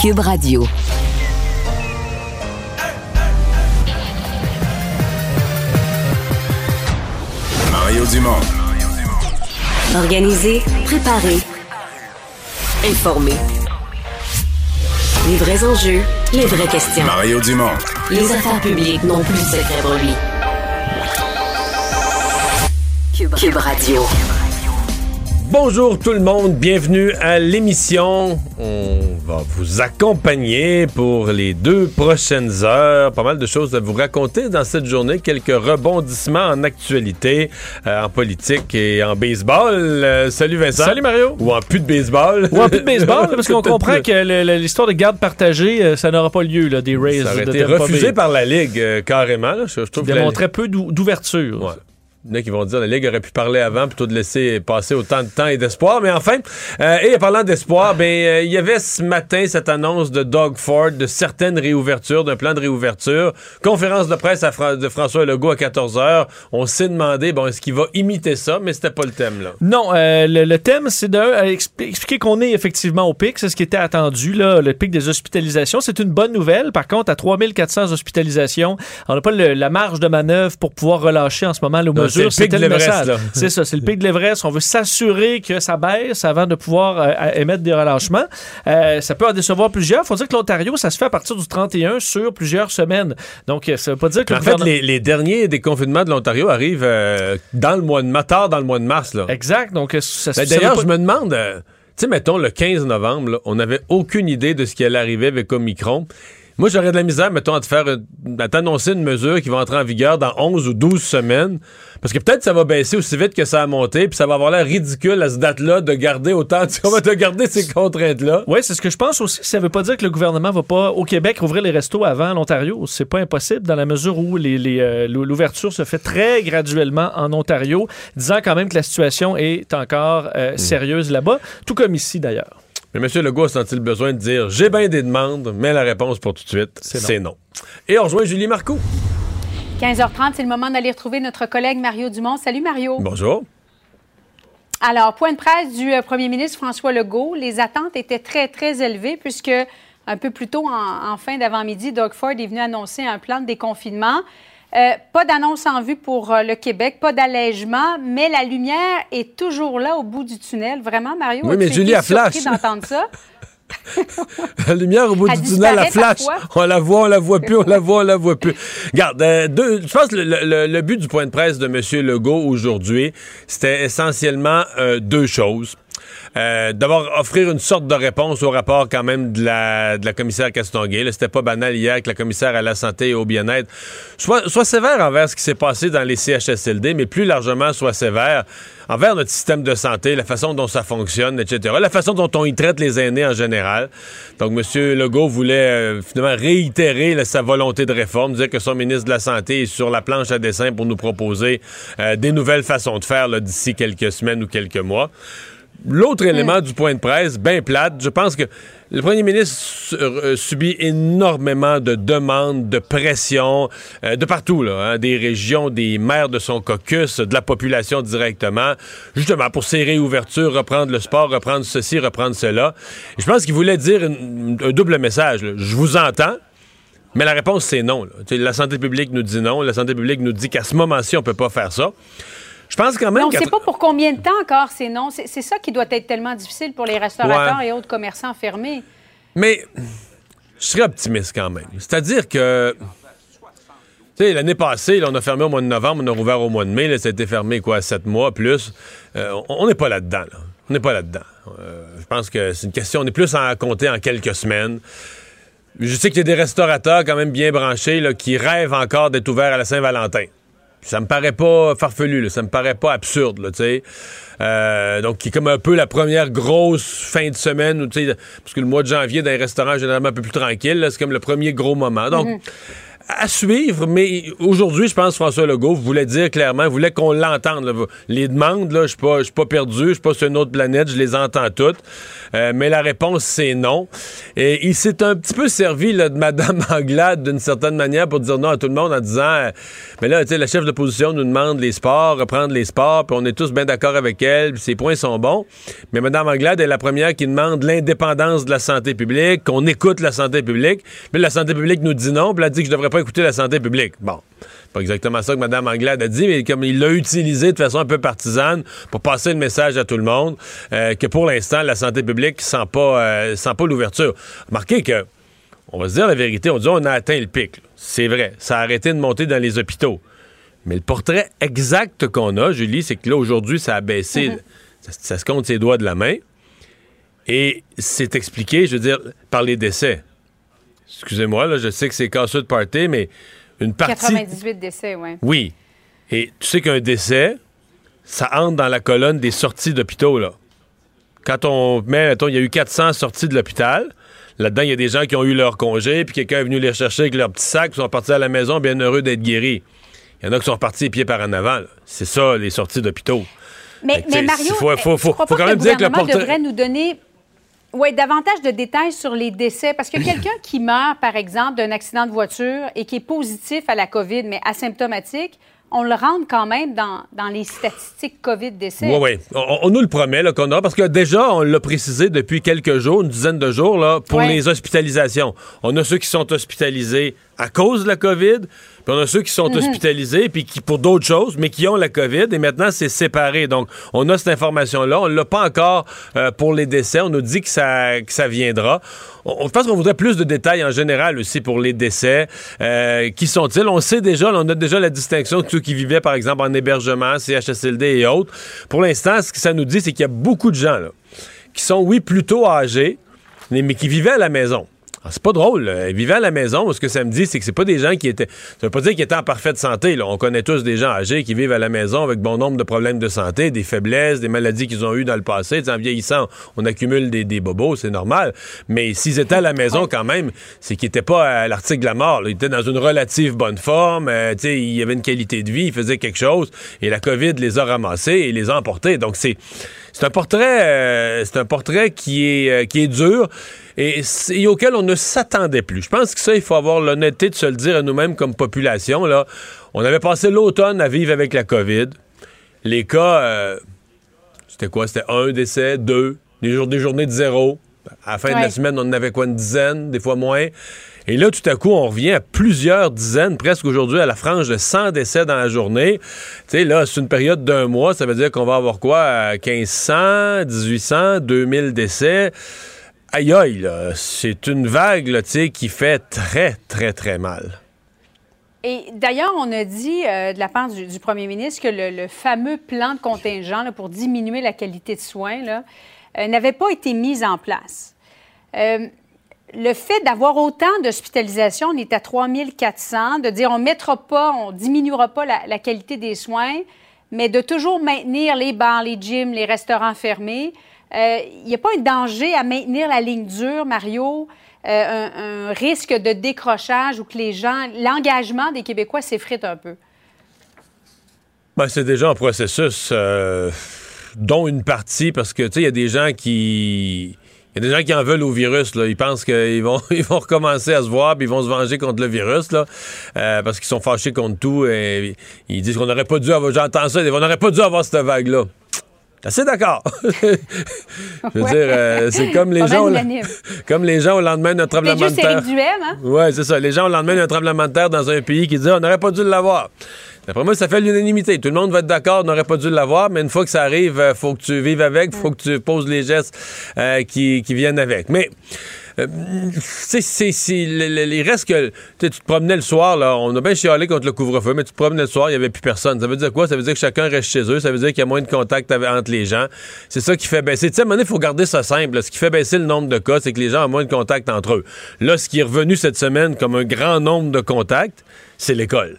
Cube Radio. Mario Dumont. Organiser, préparer, informer. Les vrais enjeux, les vraies questions. Mario Dumont. Les affaires publiques n'ont plus de secret pour lui. Cube, Cube Radio. Bonjour tout le monde, bienvenue à l'émission. On va vous accompagner pour les deux prochaines heures. Pas mal de choses à vous raconter dans cette journée. Quelques rebondissements en actualité, euh, en politique et en baseball. Euh, salut Vincent. Salut Mario. Ou en plus de baseball. Ou en plus de baseball, parce qu'on comprend que l'histoire de garde partagée, euh, ça n'aura pas lieu, là, des Rays. Ça de été refusé par la Ligue, euh, carrément. là. Je, je trouve Qui que la- démontrait peu d'ou- d'ouverture. Ouais. Il y en a qui vont dire la Ligue aurait pu parler avant plutôt de laisser passer autant de temps et d'espoir. Mais enfin, euh, et parlant d'espoir, ben euh, il y avait ce matin cette annonce de Doug Ford de certaines réouvertures, d'un plan de réouverture. Conférence de presse de François Legault à 14h. On s'est demandé, bon, est-ce qu'il va imiter ça? Mais c'était pas le thème, là. Non, euh, le, thème, c'est de euh, qu'on est effectivement au pic. C'est ce qui était attendu, là, le pic des hospitalisations. C'est une bonne nouvelle. Par contre, à 3400 hospitalisations, on n'a pas la marge de manœuvre pour pouvoir relâcher en ce moment le C'était message. C'est ça, c'est le pic de l'Everest. On veut s'assurer que ça baisse avant de pouvoir euh, émettre des relâchements. Euh, ça peut en décevoir plusieurs. faut dire que l'Ontario, ça se fait à partir du 31 sur plusieurs semaines. Donc, euh, ça veut pas dire que En le fait, gouvernement- les, les derniers déconfinements de l'Ontario arrivent euh, dans le mois de mars, tard dans le mois de mars, là. Exact. Donc, ça, Ben, D'ailleurs, je me demande, tu sais, mettons le 15 novembre, là, on n'avait aucune idée de ce qui allait arriver avec Omicron. Moi, j'aurais de la misère, mettons, à te faire, à t'annoncer une mesure qui va entrer en vigueur dans 11 ou 12 semaines. Parce que peut-être ça va baisser aussi vite que ça a monté, puis ça va avoir l'air ridicule à ce date-là de garder autant, va te garder ces contraintes-là. Oui, c'est ce que je pense aussi. Ça veut pas dire que le gouvernement va pas, au Québec, ouvrir les restos avant l'Ontario. C'est pas impossible dans la mesure où les- les, euh, l'ou- l'ouverture se fait très graduellement en Ontario, disant quand même que la situation est encore Hmm. euh, sérieuse là-bas, tout comme ici d'ailleurs. Mais M. Legault a senti le besoin de dire j'ai bien des demandes, mais la réponse pour tout de suite, c'est non. Et on rejoint Julie Marcoux. 15h30, c'est le moment d'aller retrouver notre collègue Mario Dumont. Salut Mario. Bonjour. Alors, point de presse du euh, premier ministre François Legault. Les attentes étaient très, très élevées puisque un peu plus tôt en, en fin d'avant-midi, Doug Ford est venu annoncer un plan de déconfinement. Euh, pas d'annonce en vue pour euh, le Québec, pas d'allègement, mais la lumière est toujours là au bout du tunnel. Vraiment, Mario, Oui, mais Julie, elle flash. d'entendre ça? La lumière au bout Elle du tunnel, la flash. On la voit, on la voit plus, on la voit, on la voit plus. Regarde, euh, deux- je pense que le, le- le but du point de presse de M. Legault aujourd'hui, c'était essentiellement euh, deux choses. Euh, D'abord, offrir une sorte de réponse au rapport quand même de la, de la commissaire Castonguay. C'était pas banal hier que la commissaire à la santé et au bien-être soit, soit sévère envers ce qui s'est passé dans les CHSLD, mais plus largement soit sévère envers notre système de santé, la façon dont ça fonctionne, etc. La façon dont on y traite les aînés en général. Donc, M. Legault voulait euh, finalement réitérer sa volonté de réforme, dire que son ministre de la Santé est sur la planche à dessin pour nous proposer euh, des nouvelles façons de faire d'ici quelques semaines ou quelques mois. L'autre élément du point de presse, bien plate, je pense que le premier ministre su- euh, subit énormément de demandes, de pression, euh, de partout, là, hein, des régions, des maires de son caucus, de la population directement, justement pour ces réouvertures, reprendre le sport, reprendre ceci, reprendre cela. Et je pense qu'il voulait dire une- un double message. là. Je vous entends, mais la réponse, c'est non. là. La santé publique nous dit non. La santé publique nous dit qu'à ce moment-ci, on peut pas faire ça. Je pense quand même on ne sait pas pour combien de temps encore c'est non. C'est ça qui doit être tellement difficile pour les restaurateurs Ouais. et autres commerçants fermés. Mais je serais optimiste quand même. C'est-à-dire que, tu sais, l'année passée, là, on a fermé au mois de novembre, on a rouvert au mois de mai, là, ça a été fermé, quoi, sept mois plus. Euh, on- on n'est pas là-dedans, là. On n'est pas là-dedans. Euh, je pense que c'est une question, on est plus à compter en quelques semaines. Je sais qu'il y a des restaurateurs quand même bien branchés là, qui rêvent encore d'être ouverts à la Saint-Valentin. Ça me paraît pas farfelu, ça me paraît pas absurde, tu sais. Euh, donc, qui est comme un peu la première grosse fin de semaine, où, parce que le mois de janvier, dans les restaurants, généralement un peu plus tranquille, c'est comme le premier gros moment. Donc, à suivre, mais aujourd'hui, je pense que François Legault voulait dire clairement, voulait qu'on l'entende. Les demandes, je suis pas, pas perdu, je suis pas sur une autre planète, je les entends toutes. Euh, mais la réponse, c'est non. Et il s'est un petit peu servi de Mme Anglade d'une certaine manière pour dire non à tout le monde en disant, euh, mais là, tu sais, la chef d'opposition nous demande les sports, reprendre les sports, puis on est tous bien d'accord avec elle, puis ses points sont bons. Mais Mme Anglade est la première qui demande l'indépendance de la santé publique, qu'on écoute la santé publique. Puis la santé publique nous dit non, puis elle dit que je devrais pas écouter la santé publique. Bon. Pas exactement ça que Mme Anglade a dit, mais comme il l'a utilisé de façon un peu partisane pour passer le message à tout le monde euh, que pour l'instant, la santé publique sent pas, euh, sent pas l'ouverture. Remarquez que, on va se dire la vérité, on dit on a atteint le pic. C'est vrai, ça a arrêté de monter dans les hôpitaux. Mais le portrait exact qu'on a, Julie, c'est que là, aujourd'hui, ça a baissé. ça, ça se compte ses doigts de la main. Et c'est expliqué, je veux dire, par les décès. Excusez-moi, là, je sais que c'est casseux de party, mais une partie. 98 décès, oui. Oui. Et tu sais qu'un décès, ça entre dans la colonne des sorties d'hôpitaux, là. Quand on met, mettons, il y a eu 400 sorties de l'hôpital. Là-dedans, il y a des gens qui ont eu leur congé, puis quelqu'un est venu les rechercher avec leur petit sac, puis sont partis à la maison bien heureux d'être guéris. Il y en a qui sont repartis les pieds par en avant. C'est ça, les sorties d'hôpitaux. Mais, mais Mario, faut- faut- quand même dire que le portrait- devrait nous donner ouais, davantage de détails sur les décès. Parce que quelqu'un qui meurt, par exemple, d'un accident de voiture et qui est positif à la COVID, mais asymptomatique, on le rentre quand même dans, dans les statistiques COVID-décès. Oui, oui. On, on nous le promet qu'on aura, parce que déjà, on l'a précisé depuis quelques jours, une dizaine de jours, là, pour Ouais. les hospitalisations. On a ceux qui sont hospitalisés à cause de la COVID, puis on a ceux qui sont hospitalisés, puis qui pour d'autres choses, mais qui ont la COVID, et maintenant, c'est séparé. Donc, on a cette information-là. On ne l'a pas encore euh, pour les décès. On nous dit que ça, que ça viendra. On, je pense qu'on voudrait plus de détails en général aussi pour les décès. Euh, qui sont-ils? On sait déjà, on a déjà la distinction de ceux qui vivaient, par exemple, en hébergement, CHSLD et autres. Pour l'instant, ce que ça nous dit, c'est qu'il y a beaucoup de gens là, qui sont, oui, plutôt âgés, mais qui vivaient à la maison. Ah, c'est pas drôle. là. Ils vivaient à la maison. Ce que ça me dit, c'est que c'est pas des gens qui étaient. Ça veut pas dire qu'ils étaient en parfaite santé. Là. On connaît tous des gens âgés qui vivent à la maison avec bon nombre de problèmes de santé, des faiblesses, des maladies qu'ils ont eues dans le passé. En vieillissant, on accumule des, des bobos, c'est normal. Mais s'ils étaient à la maison quand même, c'est qu'ils étaient pas à l'article de la mort. là. Ils étaient dans une relative bonne forme. Euh, tu sais, il y avait une qualité de vie, ils faisaient quelque chose. Et la COVID les a ramassés et les a emportés. Donc c'est. C'est un portrait, euh, c'est un portrait qui est, euh, qui est dur et, auquel on ne s'attendait plus. Je pense que ça, il faut avoir l'honnêteté de se le dire à nous-mêmes comme population. Là. On avait passé l'automne à vivre avec la COVID. Les cas, euh, c'était quoi? C'était un décès, deux, des, des journées de zéro. À la fin de la semaine, on en avait quoi, une dizaine, des fois moins. Et là, tout à coup, on revient à plusieurs dizaines, presque aujourd'hui, à la frange de 100 décès dans la journée. Tu sais, là, c'est une période d'un mois, ça veut dire qu'on va avoir quoi? euh, 1500, 1800, 2000 décès. Aïe aïe, c'est une vague, qui fait très, très, très mal. Et d'ailleurs, on a dit euh, de la part du, premier ministre que le, fameux plan de contingent pour diminuer la qualité de soins euh, n'avait pas été mis en place. Euh, le fait d'avoir autant d'hospitalisations, on est à 3400, de dire on ne mettra pas, on diminuera pas la qualité des soins, mais de toujours maintenir les bars, les gyms, les restaurants fermés. Euh, Il n'y a pas un danger à maintenir la ligne dure, Mario, euh, un, risque de décrochage ou que les gens, l'engagement des Québécois s'effrite un peu? Ben, c'est déjà un processus, euh, dont une partie, parce que, tu sais, il y a des gens qui... Il y a des gens qui en veulent au virus. Là. Ils pensent qu'ils vont, ils vont recommencer à se voir puis ils vont se venger contre le virus là, euh, parce qu'ils sont fâchés contre tout. Et ils disent qu'on n'aurait pas dû avoir... J'entends ça, on n'aurait pas dû avoir cette vague-là. Assez d'accord. Je veux Ouais. dire, euh, c'est comme les Pas gens... au-. Comme les gens au lendemain d'un tremblement de terre. Hein? Ouais, c'est ça. Les gens, au lendemain d'un tremblement de terre dans un pays qui disent on n'aurait pas dû l'avoir. D'après moi, ça fait l'unanimité. Tout le monde va être d'accord, on n'aurait pas dû l'avoir, mais une fois que ça arrive, euh, faut que tu vives avec, faut que tu poses les gestes euh, qui, qui viennent avec. Mais. Euh, c'est, c'est- le- le- il reste que tu te promenais le soir, là, on a bien chialé contre le couvre-feu, mais tu te promenais le soir, il n'y avait plus personne. Ça veut dire quoi? Ça veut dire que chacun reste chez eux, ça veut dire qu'il y a moins de contact entre les gens. C'est ça qui fait baisser. Tu sais, à un moment il faut garder ça simple. Ce qui fait baisser le nombre de cas, c'est que les gens ont moins de contact entre eux. Là, ce qui est revenu cette semaine comme un grand nombre de contacts, c'est l'école.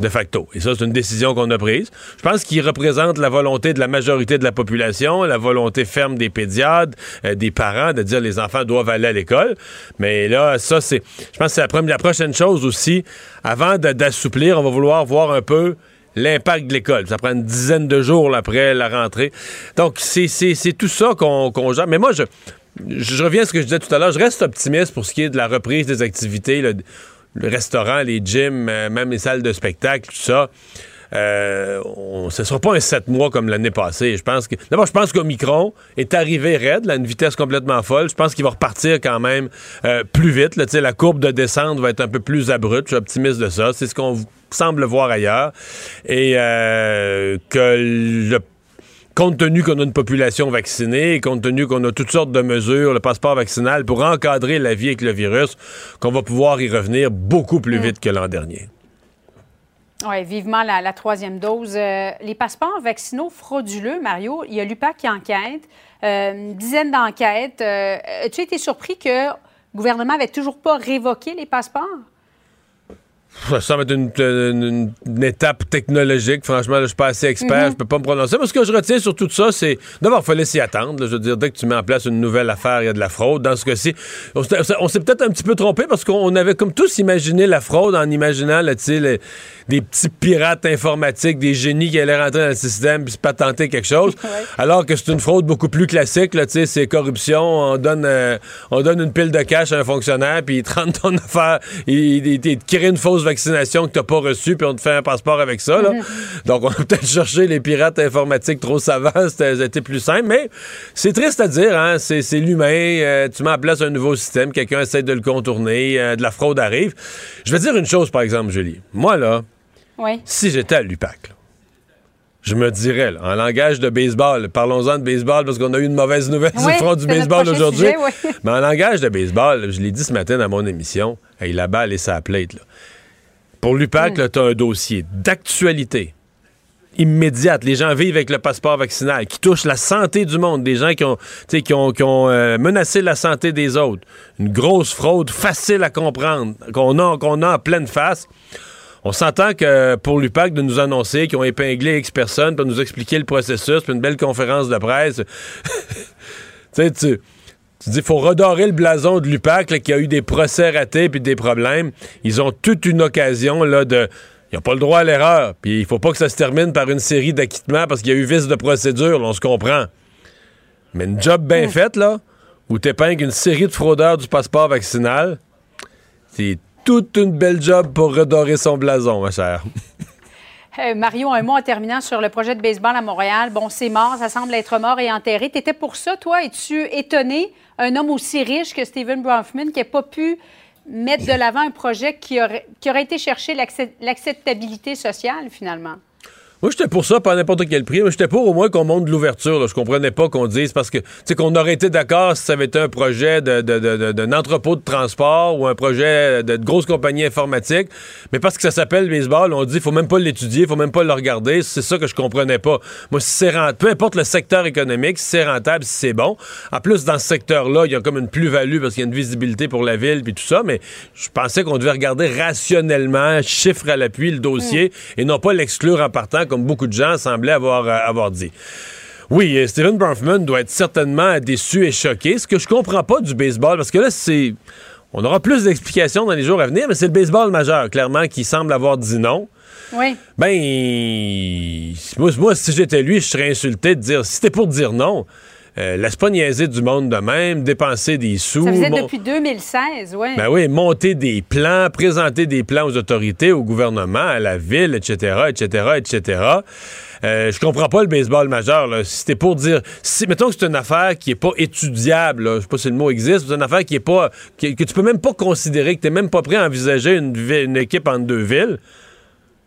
De facto. Et ça, c'est une décision qu'on a prise. Je pense qu'il représente la volonté de la majorité de la population, la volonté ferme des pédiatres, euh, des parents, de dire les enfants doivent aller à l'école. Mais là, ça, c'est, je pense que c'est la, prochaine chose aussi. Avant d'assouplir, on va vouloir voir un peu l'impact de l'école. Ça prend une dizaine de jours après la rentrée. Donc, c'est tout ça qu'on qu. Mais moi, je, je reviens à ce que je disais tout à l'heure. Je reste optimiste pour ce qui est de la reprise des activités. Le restaurant, les gyms, euh, même les salles de spectacle, tout ça. Euh, ce ne sera pas un sept mois comme l'année passée. Je pense que d'abord, je pense qu'Omicron est arrivé raide, à une vitesse complètement folle. Je pense qu'il va repartir quand même euh, plus vite. La courbe de descente va être un peu plus abrupte. Je suis optimiste de ça. C'est ce qu'on semble voir ailleurs. Et que le compte tenu qu'on a une population vaccinée, compte tenu qu'on a toutes sortes de mesures, le passeport vaccinal, pour encadrer la vie avec le virus, qu'on va pouvoir y revenir beaucoup plus mm. vite que l'an dernier. Oui, vivement la, troisième dose. Euh, les passeports vaccinaux frauduleux, Mario, il y a l'UPAC qui enquête, euh, une dizaine d'enquêtes. Euh, as-tu été surpris que le gouvernement avait toujours pas révoqué les passeports? Ça semble être une, étape technologique. Franchement, je suis pas assez expert, mhm. je peux pas me prononcer. Mais ce que je retiens sur tout ça, c'est d'abord, il fallait s'y attendre. je veux dire, dès que tu mets en place une nouvelle affaire, il y a de la fraude. Dans ce cas-ci, on, s'est peut-être un petit peu trompé parce qu'on avait comme tous imaginé la fraude en imaginant là, les, des petits pirates informatiques, des génies qui allaient rentrer dans le système puis se patenter quelque chose. Alors que c'est une fraude beaucoup plus classique. Là, c'est corruption. On donne, euh, on donne une pile de cash à un fonctionnaire puis il te rend ton affaire. Il, il, il, crée une fausse vaccination que tu n'as pas reçue puis on te fait un passeport avec ça. Là. Mm-hmm. Donc, on a peut-être cherché les pirates informatiques trop savants. C'était plus simple. Mais c'est triste à dire. Hein? C'est l'humain. Euh, tu mets en place un nouveau système. Quelqu'un essaie de le contourner. Euh, de la fraude arrive. Je vais dire une chose, par exemple, Julie. Moi, là, si j'étais à l'UPAC, je me dirais, en langage de baseball, parlons-en de baseball parce qu'on a eu une mauvaise nouvelle du front du baseball aujourd'hui. Mais en langage de baseball, je l'ai dit ce matin dans mon émission, hey, la balle et sa plate. Pour l'UPAC, mm. tu as un dossier d'actualité immédiate. Les gens vivent avec le passeport vaccinal, qui touche la santé du monde, des gens qui ont, qui ont, qui ont euh, menacé la santé des autres. Une grosse fraude facile à comprendre, qu'on a, qu'on a en pleine face. On s'entend que pour l'UPAC de nous annoncer qu'ils ont épinglé X personnes pour nous expliquer le processus, puis une belle conférence de presse. tu sais, tu, dis, il faut redorer le blason de l'UPAC qui a eu des procès ratés puis des problèmes. Ils ont toute une occasion là de ils n'ont pas le droit à l'erreur. Puis il faut pas que ça se termine par une série d'acquittements parce qu'il y a eu vice de procédure, on se comprend. Mais une job bien faite, là, où tu épingles une série de fraudeurs du passeport vaccinal, c'est toute une belle job pour redorer son blason, ma chère. Euh, Mario, un mot en terminant sur le projet de baseball à Montréal. Bon, c'est mort, ça semble être mort et enterré. T'étais pour ça, toi? Es-tu étonné, un homme aussi riche que Stephen Bronfman, qui n'a pas pu mettre de l'avant un projet qui aurait, qui aurait été chercher l'acceptabilité sociale, finalement? Moi, j'étais pour ça, pas n'importe quel prix, mais j'étais pour au moins qu'on monte de l'ouverture. Je comprenais pas qu'on dise parce que, tu sais, qu'on aurait été d'accord si ça avait été un projet d'un de, de, entrepôt de transport ou un projet de, grosse compagnie informatique, mais parce que ça s'appelle baseball, on dit faut même pas l'étudier, faut même pas le regarder. C'est ça que je comprenais pas. Moi, si c'est rentable, peu importe le secteur économique, si c'est rentable, si c'est bon. En plus, dans ce secteur-là, il y a comme une plus-value parce qu'il y a une visibilité pour la ville puis tout ça, mais je pensais qu'on devait regarder rationnellement, chiffre à l'appui, le dossier mm. et non pas l'exclure en partant comme beaucoup de gens semblaient avoir, euh, avoir dit. Oui, euh, Steven Bronfman doit être certainement déçu et choqué. Ce que je comprends pas du baseball, parce que là, c'est. On aura plus d'explications dans les jours à venir, mais c'est le baseball majeur, clairement, qui semble avoir dit non. Oui. Ben, moi, moi si j'étais lui, je serais insulté de dire. Si c'était pour dire non, euh, laisse pas niaiser du monde de même, dépenser des sous. Ça faisait depuis 2016, oui. Ben oui, monter des plans, présenter des plans aux autorités, au gouvernement, à la ville, etc., etc., etc. Euh, je comprends pas le baseball majeur. Là. Si c'était pour dire, si, mettons que c'est une affaire qui est pas étudiable, là, je sais pas si le mot existe, c'est une affaire qui est pas, que tu peux même pas considérer, que tu n'es même pas prêt à envisager une, une équipe en deux villes,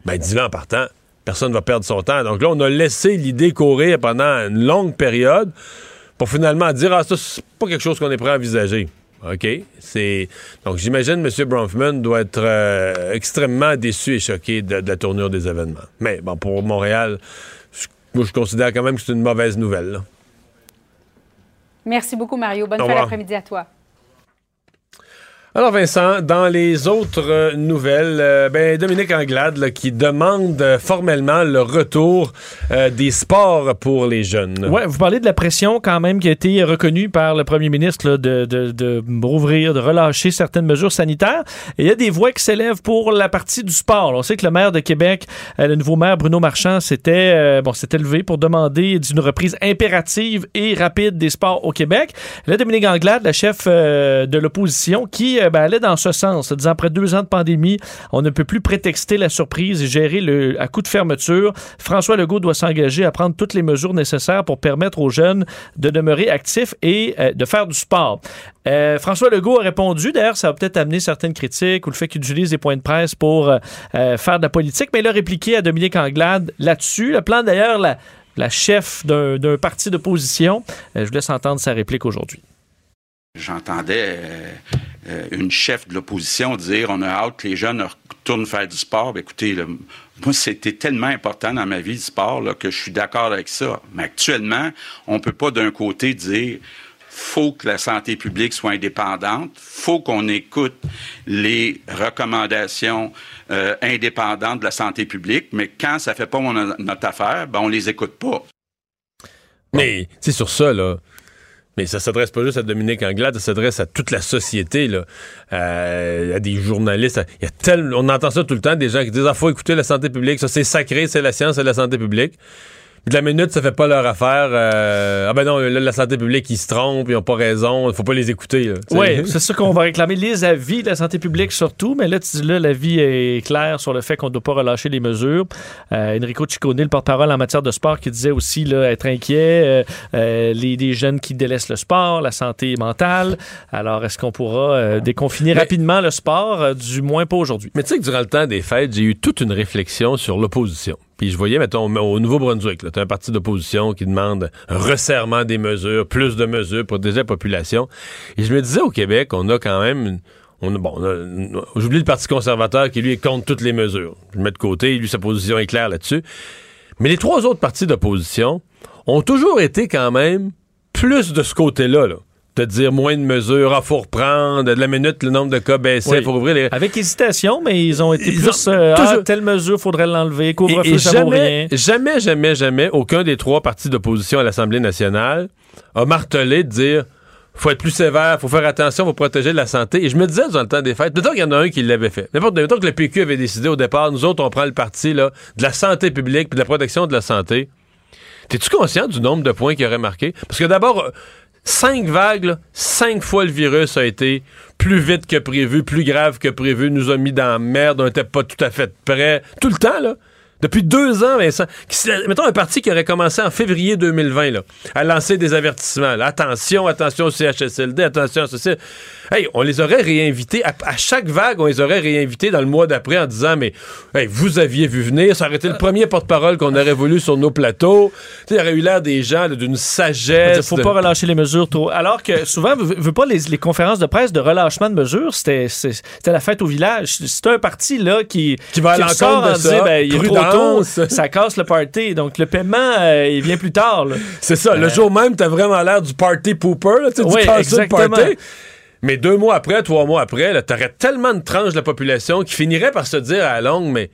ben dis-le en partant. Personne ne va perdre son temps. Donc là, on a laissé l'idée courir pendant une longue période pour finalement dire Ah, ça, c'est pas quelque chose qu'on est prêt à envisager. OK? C'est... Donc, j'imagine M. Bronfman doit être euh, extrêmement déçu et choqué de, la tournure des événements. Mais, bon, pour Montréal, je, moi, je considère quand même que c'est une mauvaise nouvelle. Merci beaucoup, Mario. Bonne fin d'après-midi à toi. Alors Vincent, dans les autres euh, nouvelles, euh, ben, Dominique Anglade là, qui demande euh, formellement le retour des sports pour les jeunes. Ouais, vous parlez de la pression quand même qui a été reconnue par le premier ministre là, de, de, de rouvrir, de relâcher certaines mesures sanitaires. Et il y a des voix qui s'élèvent pour la partie du sport. On sait que le maire de Québec, le nouveau maire Bruno Marchand, s'était bon, s'était levé pour demander d'une reprise impérative et rapide des sports au Québec. Là, Dominique Anglade, la chef de l'opposition, qui ben, allait dans ce sens, disant après deux ans de pandémie, on ne peut plus prétexter la surprise et gérer le, à coup de fermeture. François Legault doit s'engager à prendre toutes les mesures nécessaires pour permettre aux jeunes de demeurer actifs et euh, de faire du sport. Euh, François Legault a répondu, d'ailleurs, ça va peut-être amener certaines critiques ou le fait qu'il utilise des points de presse pour euh, euh, faire de la politique, mais il a répliqué à Dominique Anglade là-dessus. Le plan, d'ailleurs, la, la chef d'un parti d'opposition. Euh, je vous laisse entendre sa réplique aujourd'hui. J'entendais euh, euh, une chef de l'opposition dire on a hâte que les jeunes retournent faire du sport. Ben, écoutez, moi, c'était tellement important dans ma vie du sport que je suis d'accord avec ça. Mais actuellement, on peut pas d'un côté dire faut que la santé publique soit indépendante, faut qu'on écoute les recommandations euh, indépendantes de la santé publique, mais quand ça fait pas notre affaire, ben on les écoute pas. Mais, sais, sur ça, là. Mais ça s'adresse pas juste à Dominique Anglade, ça s'adresse à toute la société, là. Euh, à des journalistes. Il y a tel... On entend ça tout le temps, des gens qui disent Ah, faut écouter la santé publique, ça c'est sacré, c'est la science, c'est la santé publique. De la minute, ça fait pas leur affaire. euh, ah ben non, là, la santé publique, ils se trompent, ils ont pas raison, il faut pas les écouter. Oui, c'est ça qu'on va réclamer. Les avis de la santé publique surtout, mais là, tu dis là, l'avis est clair sur le fait qu'on ne doit pas relâcher les mesures. Euh, Enrico Ciccone, le porte-parole en matière de sport, qui disait aussi là, être inquiet, euh, les, jeunes qui délaissent le sport, la santé mentale. Alors, est-ce qu'on pourra déconfiner Mais- rapidement le sport? Du moins pas aujourd'hui? Mais tu sais que durant le temps des fêtes, j'ai eu toute une réflexion sur l'opposition. Puis je voyais, mettons, au Nouveau-Brunswick, tu as un parti d'opposition qui demande un resserrement des mesures, plus de mesures pour protéger la population. Et je me disais, au Québec, on a quand même... On a, bon, on j'oublie le Parti conservateur qui, lui, est contre toutes les mesures. Je le mets de côté, lui, sa position est claire là-dessus. Mais les trois autres partis d'opposition ont toujours été quand même plus de ce côté-là, là. De dire moins de mesures, il faut reprendre, de la minute, le nombre de cas baissait, il Oui. faut ouvrir les... Avec hésitation, mais ils ont été Ils plus ont euh, ah, telle mesure, faudrait l'enlever, couvre-feu, et jamais, jamais, jamais, jamais, aucun des trois partis d'opposition à l'Assemblée nationale a martelé de dire faut être plus sévère, faut faire attention, faut protéger la santé. Et je me disais dans le temps des fêtes, peut-être qu'il y en a un qui l'avait fait. N'importe mettons que le PQ avait décidé au départ, nous autres, on prend le parti là, de la santé publique puis de la protection de la santé. T'es-tu conscient du nombre de points qu'il aurait marqué? Parce que d'abord, euh, cinq vagues, cinq fois le virus a été plus vite que prévu, plus grave que prévu, nous a mis dans la merde, on n'était pas tout à fait prêt. Tout le temps, là. Depuis deux ans, Vincent. Mettons un parti qui aurait commencé en février 2020 là, à lancer des avertissements. Attention, attention au CHSLD, attention à ceci. Hey, on les aurait réinvités. À, à chaque vague, on les aurait réinvités dans le mois d'après en disant Mais hey, vous aviez vu venir, ça aurait été le premier porte-parole qu'on aurait voulu sur nos plateaux. Il aurait eu l'air des gens d'une Il sagesse. faut de- pas relâcher les mesures trop. Alors que souvent, vous veux pas les, les conférences de presse de relâchement de mesures, c'était la fête au village. C'est un parti là qui, Qui va à l'encontre de en ça. ben, il est trop tôt, ça casse le party. Donc le paiement, euh, il vient plus tard. C'est ça. Le Euh, jour même, t'as vraiment l'air du party pooper. Là, Oui, du exactement. party. Mais deux mois après, trois mois après, t'aurais tellement de tranches de la population qui finirait par se dire à la longue, mais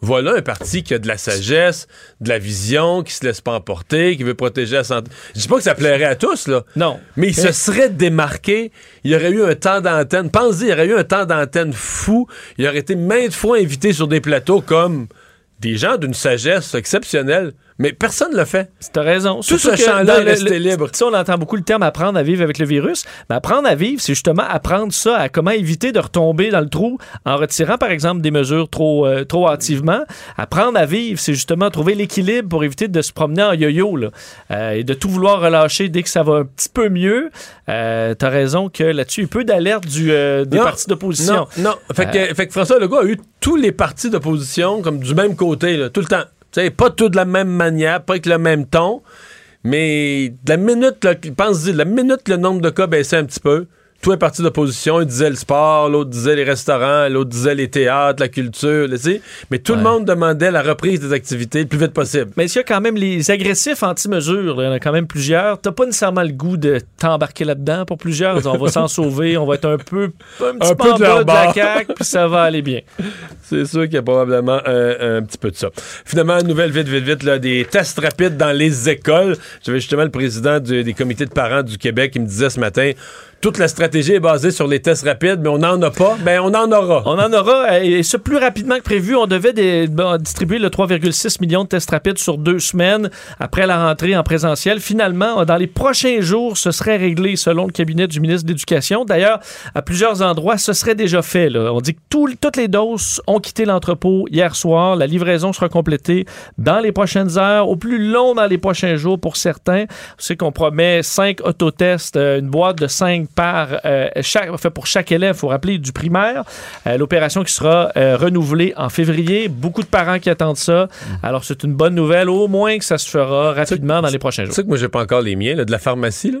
voilà un parti qui a de la sagesse, de la vision, qui se laisse pas emporter, qui veut protéger la santé. Je dis pas que ça plairait à tous, là. Non. Mais il se serait démarqué. Il y aurait eu un temps d'antenne. Pense-y, il y aurait eu un temps d'antenne fou. Il aurait été maintes fois invité sur des plateaux comme des gens d'une sagesse exceptionnelle. Mais personne ne le fait. T'as raison. Tout Surtout ce champ-là est resté libre. Tu sais, on entend beaucoup le terme apprendre à vivre avec le virus. Mais apprendre à vivre, c'est justement apprendre ça, à comment éviter de retomber dans le trou en retirant, par exemple, des mesures trop, euh, trop hâtivement. Apprendre à vivre, c'est justement trouver l'équilibre pour éviter de se promener en yo-yo là, euh, et de tout vouloir relâcher dès que ça va un petit peu mieux. Euh, T'as raison que là-dessus, il y a peu d'alerte du, euh, des Non, partis d'opposition. Non, non. Fait que, fait que François Legault a eu tous les partis d'opposition comme du même côté, là, tout le temps. Pas tout de la même manière, pas avec le même ton, mais la minute, de la minute le nombre de cas baissait un petit peu, tous les partis d'opposition, ils disaient le sport, l'autre disait les restaurants, l'autre disait les théâtres, la culture, tu sais. Mais tout le monde demandait la reprise des activités le plus vite possible. Mais il y a quand même les agressifs anti-mesures, il y en a quand même plusieurs. T'as pas nécessairement le goût de t'embarquer là-dedans pour plusieurs? On va s'en sauver, on va être un peu, un petit peu, en bas de la CAQ, puis ça va aller bien. C'est sûr qu'il y a probablement un petit peu de ça. Finalement, nouvelle vite, vite, vite, là, des tests rapides dans les écoles. J'avais justement le président des comités de parents du Québec qui me disait ce matin, toute la stratégie est basée sur les tests rapides, mais on n'en a pas. Ben, on en aura. On en aura. Et ce plus rapidement que prévu, on devait distribuer le 3,6 millions de tests rapides sur deux semaines après la rentrée en présentiel. Finalement, dans les prochains jours, ce serait réglé selon le cabinet du ministre de l'Éducation. D'ailleurs, à plusieurs endroits, ce serait déjà fait. On dit que toutes les doses ont quitté l'entrepôt hier soir. La livraison sera complétée dans les prochaines heures, au plus long dans les prochains jours pour certains. C'est qu'on promet cinq autotests, euh, une boîte de cinq par euh, chaque, fait pour chaque élève, il faut rappeler, du primaire. Euh, l'opération qui sera euh, renouvelée en février. Beaucoup de parents qui attendent ça. Alors, c'est une bonne nouvelle. Au moins que ça se fera rapidement dans les prochains jours. Tu sais que moi, j'ai pas encore les miens, de la pharmacie,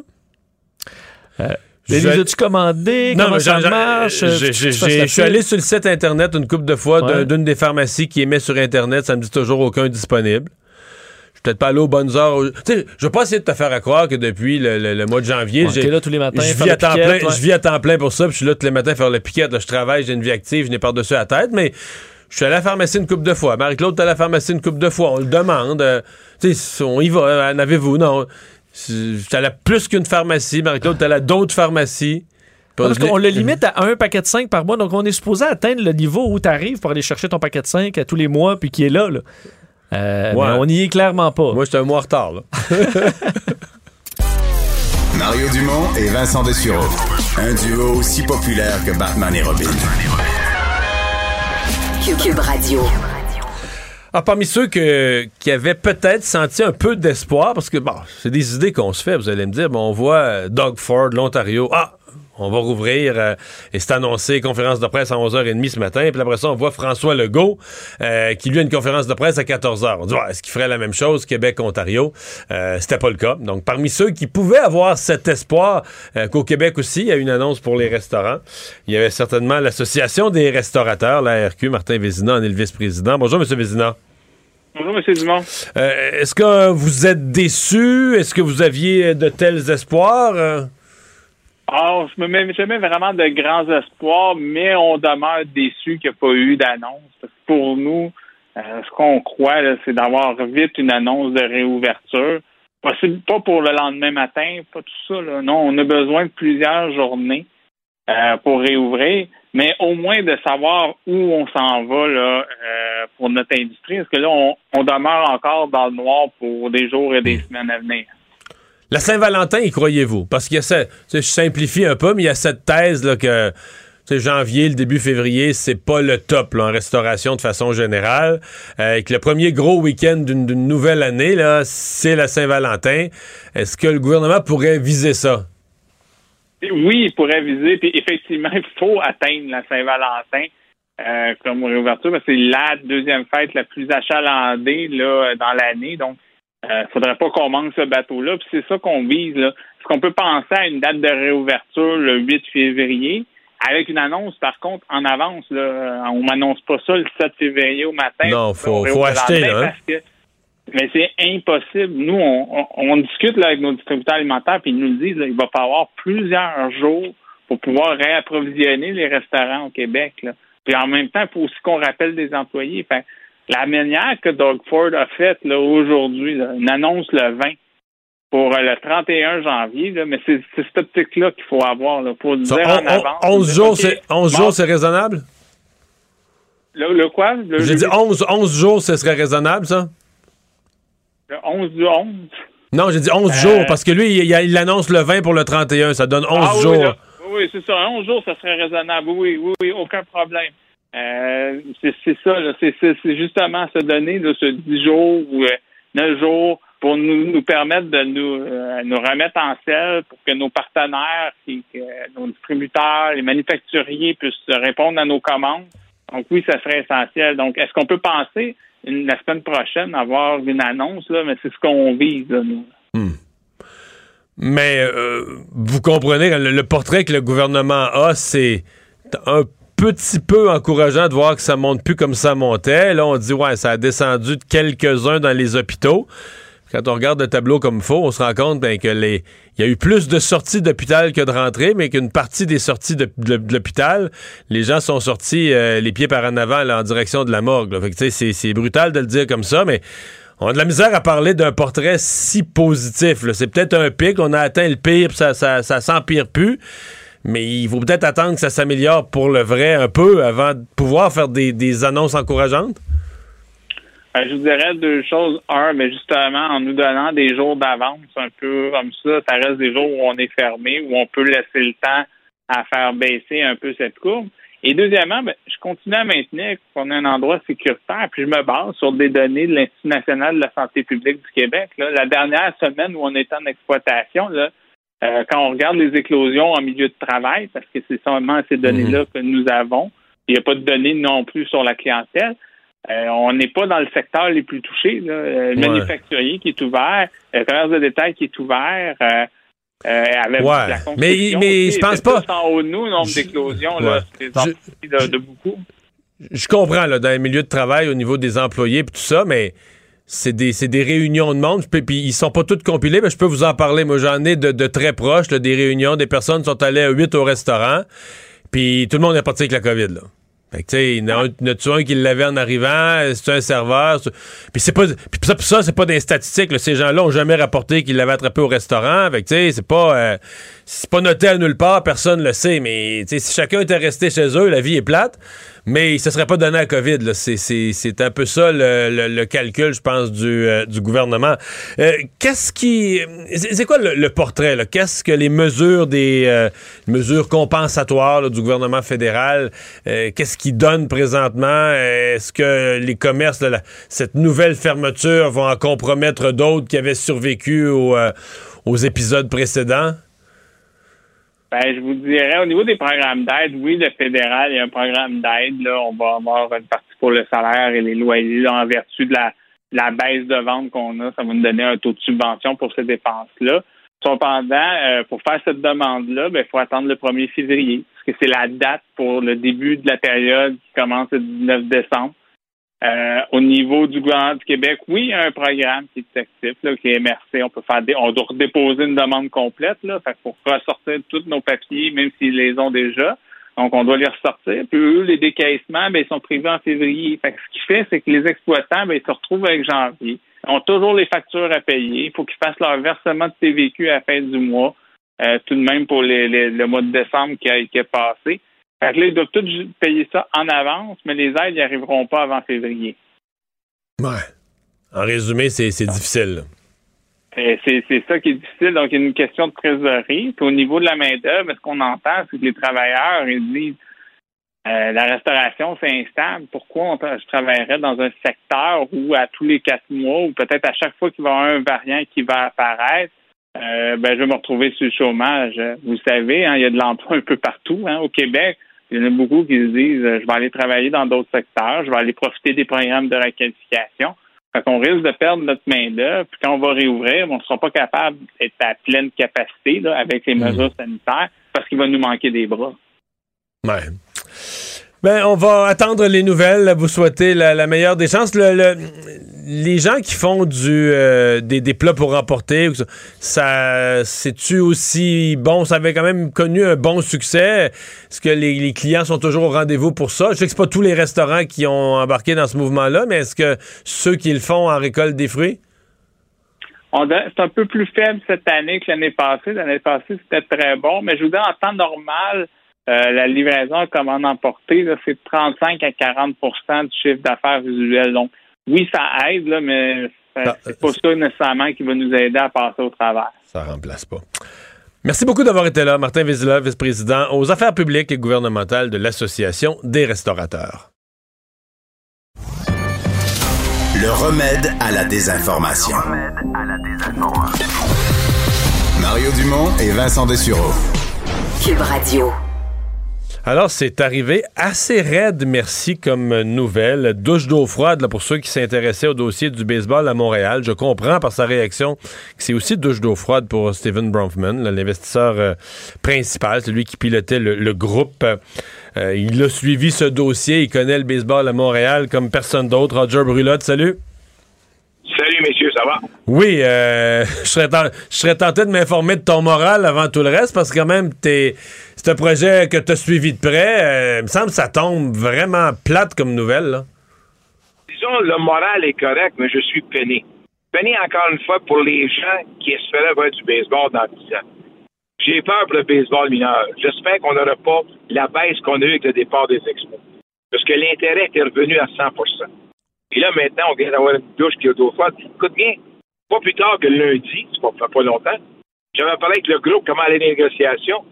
là. Les as-tu commandé? Non, Comment ça marche? Je suis allé sur le site Internet une couple de fois d'une des pharmacies qui émet sur Internet. Ça me dit toujours aucun disponible peut-être pas allé aux bonnes heures. Tu sais, je veux pas essayer de te faire croire que depuis le, mois de janvier, j'ai là tous les matins. Je vis, à temps plein, je vis à temps plein pour ça, puis je suis là tous les matins à faire le piquette. je travaille, j'ai une vie active, je n'ai par-dessus la tête, mais je suis à la pharmacie une coupe de fois. Marie-Claude à la pharmacie une coupe de fois. On le demande. Euh, tu sais, on y va. En avez-vous? Non. J'étais allé plus qu'une pharmacie. Marie-Claude allée à d'autres pharmacies. Parce qu'on le limite à un paquet de 5 par mois, donc on est supposé atteindre le niveau où tu arrives pour aller chercher ton paquet de 5 à tous les mois, puis qui est là. là. Euh, mais on n'y est clairement pas. Moi, j'étais un mois en retard. Mario Dumont et Vincent Dessureau. Un duo aussi populaire que Batman et Robin. Cube Radio. Ah, parmi ceux qui avaient peut-être senti un peu d'espoir, parce que bon, c'est des idées qu'on se fait, vous allez me dire, bon, on voit Doug Ford, l'Ontario. Ah, on va rouvrir euh, et c'est annoncé conférence de presse à 11h30 ce matin. Puis après ça, on voit François Legault euh, qui lui a une conférence de presse à 14h. On dit est-ce qu'il ferait la même chose Québec-Ontario euh, C'était pas le cas. Donc parmi ceux qui pouvaient avoir cet espoir qu'au Québec aussi, il y a une annonce pour les restaurants. Il y avait certainement l'association des restaurateurs, la RQ. Martin Vézina en est le vice-président. Bonjour Monsieur Vézina. Bonjour, M. Dumont. Est-ce que vous êtes déçu? Est-ce que vous aviez de tels espoirs? Ah, je me mets jamais vraiment de grands espoirs, mais on demeure déçu qu'il n'y a pas eu d'annonce. Pour nous, euh, ce qu'on croit, c'est d'avoir vite une annonce de réouverture. Possible pas pour le lendemain matin, pas tout ça. Là. Non, on a besoin de plusieurs journées euh, pour réouvrir, mais au moins de savoir où on s'en va là, euh, pour notre industrie, parce que là, on, on demeure encore dans le noir pour des jours et des hmm. semaines à venir. La Saint-Valentin, y croyez-vous? Parce qu'il je simplifie un peu, mais il y a cette thèse là, que janvier, le début février, c'est pas le top en restauration de façon générale. Euh, et que le premier gros week-end d'une nouvelle année, c'est la Saint-Valentin. Est-ce que le gouvernement pourrait viser ça? Oui, il pourrait viser. Puis effectivement, il faut atteindre la Saint-Valentin euh, comme réouverture. C'est la deuxième fête la plus achalandée dans l'année. Donc, euh, faudrait pas qu'on manque ce bateau-là. Puis c'est ça qu'on vise. Là. Est-ce qu'on peut penser à une date de réouverture le 8 février? Avec une annonce, par contre, en avance. Là. On m'annonce pas ça le 7 février au matin. Non, faut, faut acheter. Là, hein. mais c'est impossible. Nous, on, on, discute là, avec nos distributeurs alimentaires, puis ils nous disent qu'il va falloir plusieurs jours pour pouvoir réapprovisionner les restaurants au Québec. Là. Puis en même temps, il faut aussi qu'on rappelle des employés. Fait, la manière que Doug Ford a faite aujourd'hui, une annonce le 20 pour euh, le 31 janvier, là, mais c'est cette optique-là qu'il faut avoir. Là, pour dire en avance. 11 jours, c'est 11 jours, c'est raisonnable? Le, quoi? J'ai dit 11, 11 jours, ce serait raisonnable, ça? Le 11 du 11? Non, j'ai dit 11 euh, jours, parce que lui, il, il, annonce le 20 pour le 31. Ça donne 11 ah jours. Oui, c'est ça. 11 jours, ça serait raisonnable. Oui, oui, oui, aucun problème. Euh, c'est ça, c'est justement se donner ce 10 jours ou 9 euh, jours pour nous, nous permettre de nous, euh, nous remettre en selle pour que nos partenaires, nos distributeurs, les manufacturiers puissent répondre à nos commandes. Donc oui, ça serait essentiel. Donc, est-ce qu'on peut penser la semaine prochaine avoir une annonce, là, mais c'est ce qu'on vise, nous. Hmm. Mais vous comprenez, le, le portrait que le gouvernement a, c'est un petit peu encourageant de voir que ça monte plus comme ça montait. Là, on dit, ouais, ça a descendu de quelques-uns dans les hôpitaux. Quand on regarde le tableau comme il faut, on se rend compte ben, que les il y a eu plus de sorties d'hôpital que de rentrées, mais qu'une partie des sorties de, l'hôpital, les gens sont sortis euh, les pieds par en avant là, en direction de la morgue. là. Fait que, c'est, brutal de le dire comme ça, mais on a de la misère à parler d'un portrait si positif. C'est peut-être un pic, on a atteint le pire, ça, ça, ça s'empire plus. Mais il faut peut-être attendre que ça s'améliore pour le vrai un peu avant de pouvoir faire des, des annonces encourageantes? Euh, je vous dirais deux choses. Un, mais justement, en nous donnant des jours d'avance, un peu comme ça, ça reste des jours où on est fermé, où on peut laisser le temps à faire baisser un peu cette courbe. Et deuxièmement, ben, je continue à maintenir qu'on a un endroit sécuritaire, puis je me base sur des données de l'Institut national de la santé publique du Québec. La dernière semaine où on était en exploitation, là, euh, quand on regarde les éclosions en milieu de travail, parce que c'est seulement ces données-là que nous avons, il n'y a pas de données non plus sur la clientèle. Euh, on n'est pas dans le secteur les plus touchés. Là. Euh, Le Ouais. manufacturier qui est ouvert, le commerce de détail qui est ouvert, euh, avec Ouais. la Mais- mais je pense pas- en haut de nous, le nombre d'éclosions, Ouais. Je- de, de beaucoup. je comprends là, dans les milieux de travail au niveau des employés et tout ça, mais c'est des, réunions de monde. Peux- Puis ils sont pas toutes compilées, mais je peux vous en parler. Moi, j'en ai de, très proches, des réunions. Des personnes sont allées à 8 au restaurant, puis tout le monde est parti avec la COVID. Là. Fait que, tu sais, il y en a un- qui l'avait en arrivant, c'est un serveur? Puis c'est pas, puis ça, puis ça c'est pas des statistiques. Ces gens-là ont jamais rapporté qu'ils l'avaient attrapé au restaurant. Fait que, tu sais, c'est pas, euh, c'est pas noté à nulle part, personne le sait. Mais, tu sais, si chacun était resté chez eux, la vie est plate. Mais se serait pas donné à COVID. C'est, un peu ça le, calcul, je pense, du, euh, gouvernement. Euh, qu'est-ce qui, c'est, quoi le, portrait? Qu'est-ce que les mesures des euh, mesures compensatoires du gouvernement fédéral, qu'est-ce qui donne présentement? Est-ce que les commerces, cette nouvelle fermeture, vont en compromettre d'autres qui avaient survécu au, aux épisodes précédents? Ben, je vous dirais, au niveau des programmes d'aide, oui, le fédéral, il y a un programme d'aide. Là, on va avoir une partie pour le salaire et les loyers là, en vertu de la, la baisse de vente qu'on a. Ça va nous donner un taux de subvention pour ces dépenses-là. Cependant, euh, pour faire cette demande-là, ben, il faut attendre le 1er février, parce que c'est la date pour le début de la période qui commence le 19 décembre. Euh, au niveau du gouvernement du Québec, oui, il y a un programme qui est actif, là, qui est MRC. On peut faire des, on doit redéposer une demande complète, là, fait pour ressortir tous nos papiers, même s'ils les ont déjà. Donc, on doit les ressortir. Puis eux, les décaissements, ben, ils sont prévus en février. Fait que ce qui fait, c'est que les exploitants, ben, ils se retrouvent avec janvier. Ils ont toujours les factures à payer. Il faut qu'ils fassent leur versement de TVQ à la fin du mois. Euh, tout de même pour les- les- le mois de décembre qui, a, qui est passé. Fait que là, ils doivent tous payer ça en avance, mais les aides n'y arriveront pas avant février. Ouais. En résumé, c'est, c'est difficile. C'est c'est ça qui est difficile. Donc, il y a une question de trésorerie. Puis au niveau de la main-d'œuvre, ce qu'on entend, c'est que les travailleurs, ils disent euh, la restauration, c'est instable. Pourquoi on je travaillerais dans un secteur où à tous les quatre mois, ou peut-être à chaque fois qu'il va y avoir un variant qui va apparaître, euh, ben, je vais me retrouver sur le chômage. Vous savez, hein, il y a de l'emploi un peu partout hein, au Québec. Il y en a beaucoup qui se disent euh, je vais aller travailler dans d'autres secteurs, je vais aller profiter des programmes de requalification. Fait qu'on risque de perdre notre main-d'œuvre. Puis quand on va réouvrir, on ne sera pas capable d'être à pleine capacité là, avec les mesures sanitaires parce qu'il va nous manquer des bras. Ouais. Ben, on va attendre les nouvelles. Vous souhaitez la, la meilleure des chances. Le- le- les gens qui font du, euh, des, des plats pour remporter, ça, c'est-tu aussi bon? Ça avait quand même connu un bon succès. Est-ce que les, clients sont toujours au rendez-vous pour ça? Je sais que c'est pas tous les restaurants qui ont embarqué dans ce mouvement-là, mais est-ce que ceux qui le font en récoltent des fruits? C'est un peu plus faible cette année que l'année passée. L'année passée, c'était très bon. Mais je vous dis, en temps normal, euh, la livraison à commande emportée, c'est 35 à 40% du chiffre d'affaires visuel. Donc, oui, ça aide, là, mais c'est pas ça nécessairement qui va nous aider à passer au travers. Ça remplace pas. Merci beaucoup d'avoir été là. Martin Vézila, vice-président aux affaires publiques et gouvernementales de l'Association des restaurateurs. Le remède à la désinformation. Mario Dumont et Vincent Dessureau. Cube Radio. Alors, c'est arrivé assez raide, merci, comme nouvelle. Douche d'eau froide, là, pour ceux qui s'intéressaient au dossier du baseball à Montréal. Je comprends par sa réaction que c'est aussi douche d'eau froide pour Stephen Bronfman, l'investisseur euh, principal, celui qui pilotait le, le groupe. Euh, il a suivi ce dossier, il connaît le baseball à Montréal comme personne d'autre. Roger Brulotte, salut. Salut, messieurs, ça va? Oui, euh, je, serais ten- je serais tenté de m'informer de ton moral avant tout le reste, parce que quand même, t'es, c'est un projet que tu as suivi de près. euh, il me semble que ça tombe vraiment plate comme nouvelle. Là. Disons, le moral est correct, mais je suis peiné. Peiné encore une fois pour les gens qui espéraient voir du baseball dans 10 ans. J'ai peur pour le baseball mineur. J'espère qu'on n'aura pas la baisse qu'on a eue avec le départ des expos. Parce que l'intérêt était revenu à 100 Et là, maintenant, on vient d'avoir une douche qui est d'eau froide. Écoute bien, pas plus tard que lundi, ça ne fait pas longtemps, j'avais parlé avec le groupe comment aller les négociations.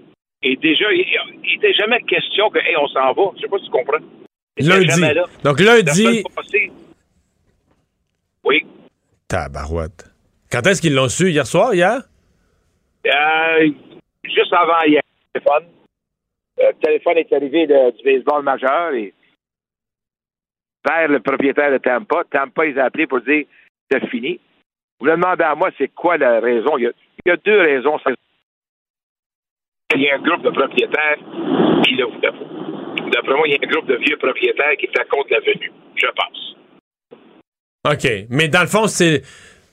Et déjà, il n'était jamais question que, hey, on s'en va. Je sais pas si tu comprends. Lundi. là. Donc lundi. Oui. Tabarouette. Quand est-ce qu'ils l'ont su? Hier soir, hier? Euh, juste avant hier, le téléphone. Le téléphone est arrivé de- du baseball majeur et vers le propriétaire de Tampa. Tampa, ils ont appelé pour dire c'est fini. Vous me demandez à moi, c'est quoi la raison? Il y a, deux raisons. Il y a un groupe de propriétaires qui le. D'après moi, il y a un groupe de vieux propriétaires qui étaient contre la venue, je pense. OK. Mais dans le fond, c'est.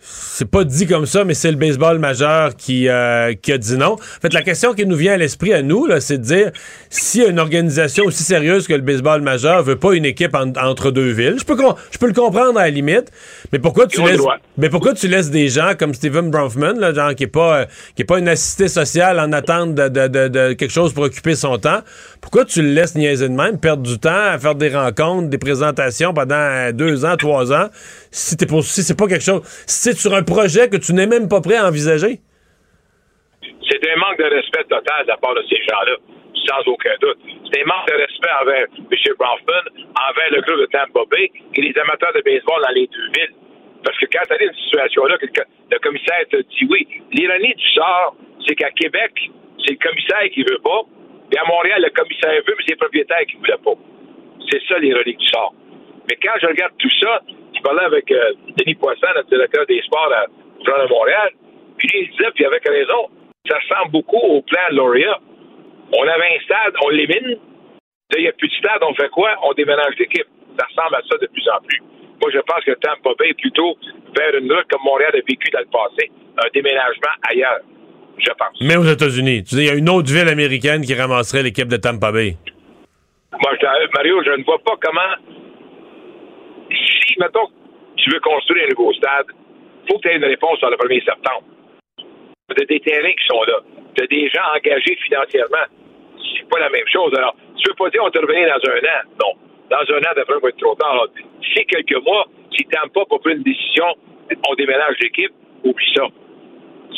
C'est pas dit comme ça, mais c'est le baseball majeur qui, euh, qui a dit non. En fait, la question qui nous vient à l'esprit à nous, c'est de dire si une organisation aussi sérieuse que le baseball majeur veut pas une équipe en- entre deux villes, je peux, je peux le comprendre à la limite, mais pourquoi tu laisses, mais pourquoi tu laisses des gens comme Steven Bronfman, là, genre qui est pas, euh, qui est pas une assistée sociale en attente de, de- de- de quelque chose pour occuper son temps, pourquoi tu le laisses niaiser de même, perdre du temps à faire des rencontres, des présentations pendant euh, deux ans, trois ans, si t'es pour, si c'est pas quelque chose, si sur un projet que tu n'es même pas prêt à envisager? c'est un manque de respect total de la part de ces gens-là, sans aucun doute. C'est un manque de respect envers M. Bronfman, envers le groupe de Tampa Bay et les amateurs de baseball dans les deux villes. Parce que quand tu as une situation-là, le, co- le commissaire te dit oui, l'ironie du sort, c'est qu'à Québec, c'est le commissaire qui veut pas, et à Montréal, le commissaire veut, mais c'est le propriétaire qui ne voulait pas. C'est ça l'ironie du sort. Mais quand je regarde tout ça, parlais avec euh, Denis Poisson, notre directeur des sports à Journal de Montréal, puis il disait, puis avec raison, ça ressemble beaucoup au plan de Lauria. On avait un stade, on l'élimine. Il n'y a plus de stade, on fait quoi? On déménage l'équipe. Ça ressemble à ça de plus en plus. Moi, je pense que Tampa Bay est plutôt vers une route comme Montréal a vécu dans le passé, un déménagement ailleurs. Je pense. Mais aux États-Unis. Tu dis, il y a une autre ville américaine qui ramasserait l'équipe de Tampa Bay. Moi, je- Mario, je ne vois pas comment. Si, mettons, tu veux construire un nouveau stade, il faut que tu aies une réponse sur le 1er septembre. Tu as des terrains qui sont là. Tu as des gens engagés financièrement. C'est pas la même chose. Alors, tu veux pas dire on te revenir dans un an. Non. Dans un an, d'après, va être trop tard. D'ici quelques mois, si tu pas pour prendre une décision, on déménage l'équipe, oublie ça.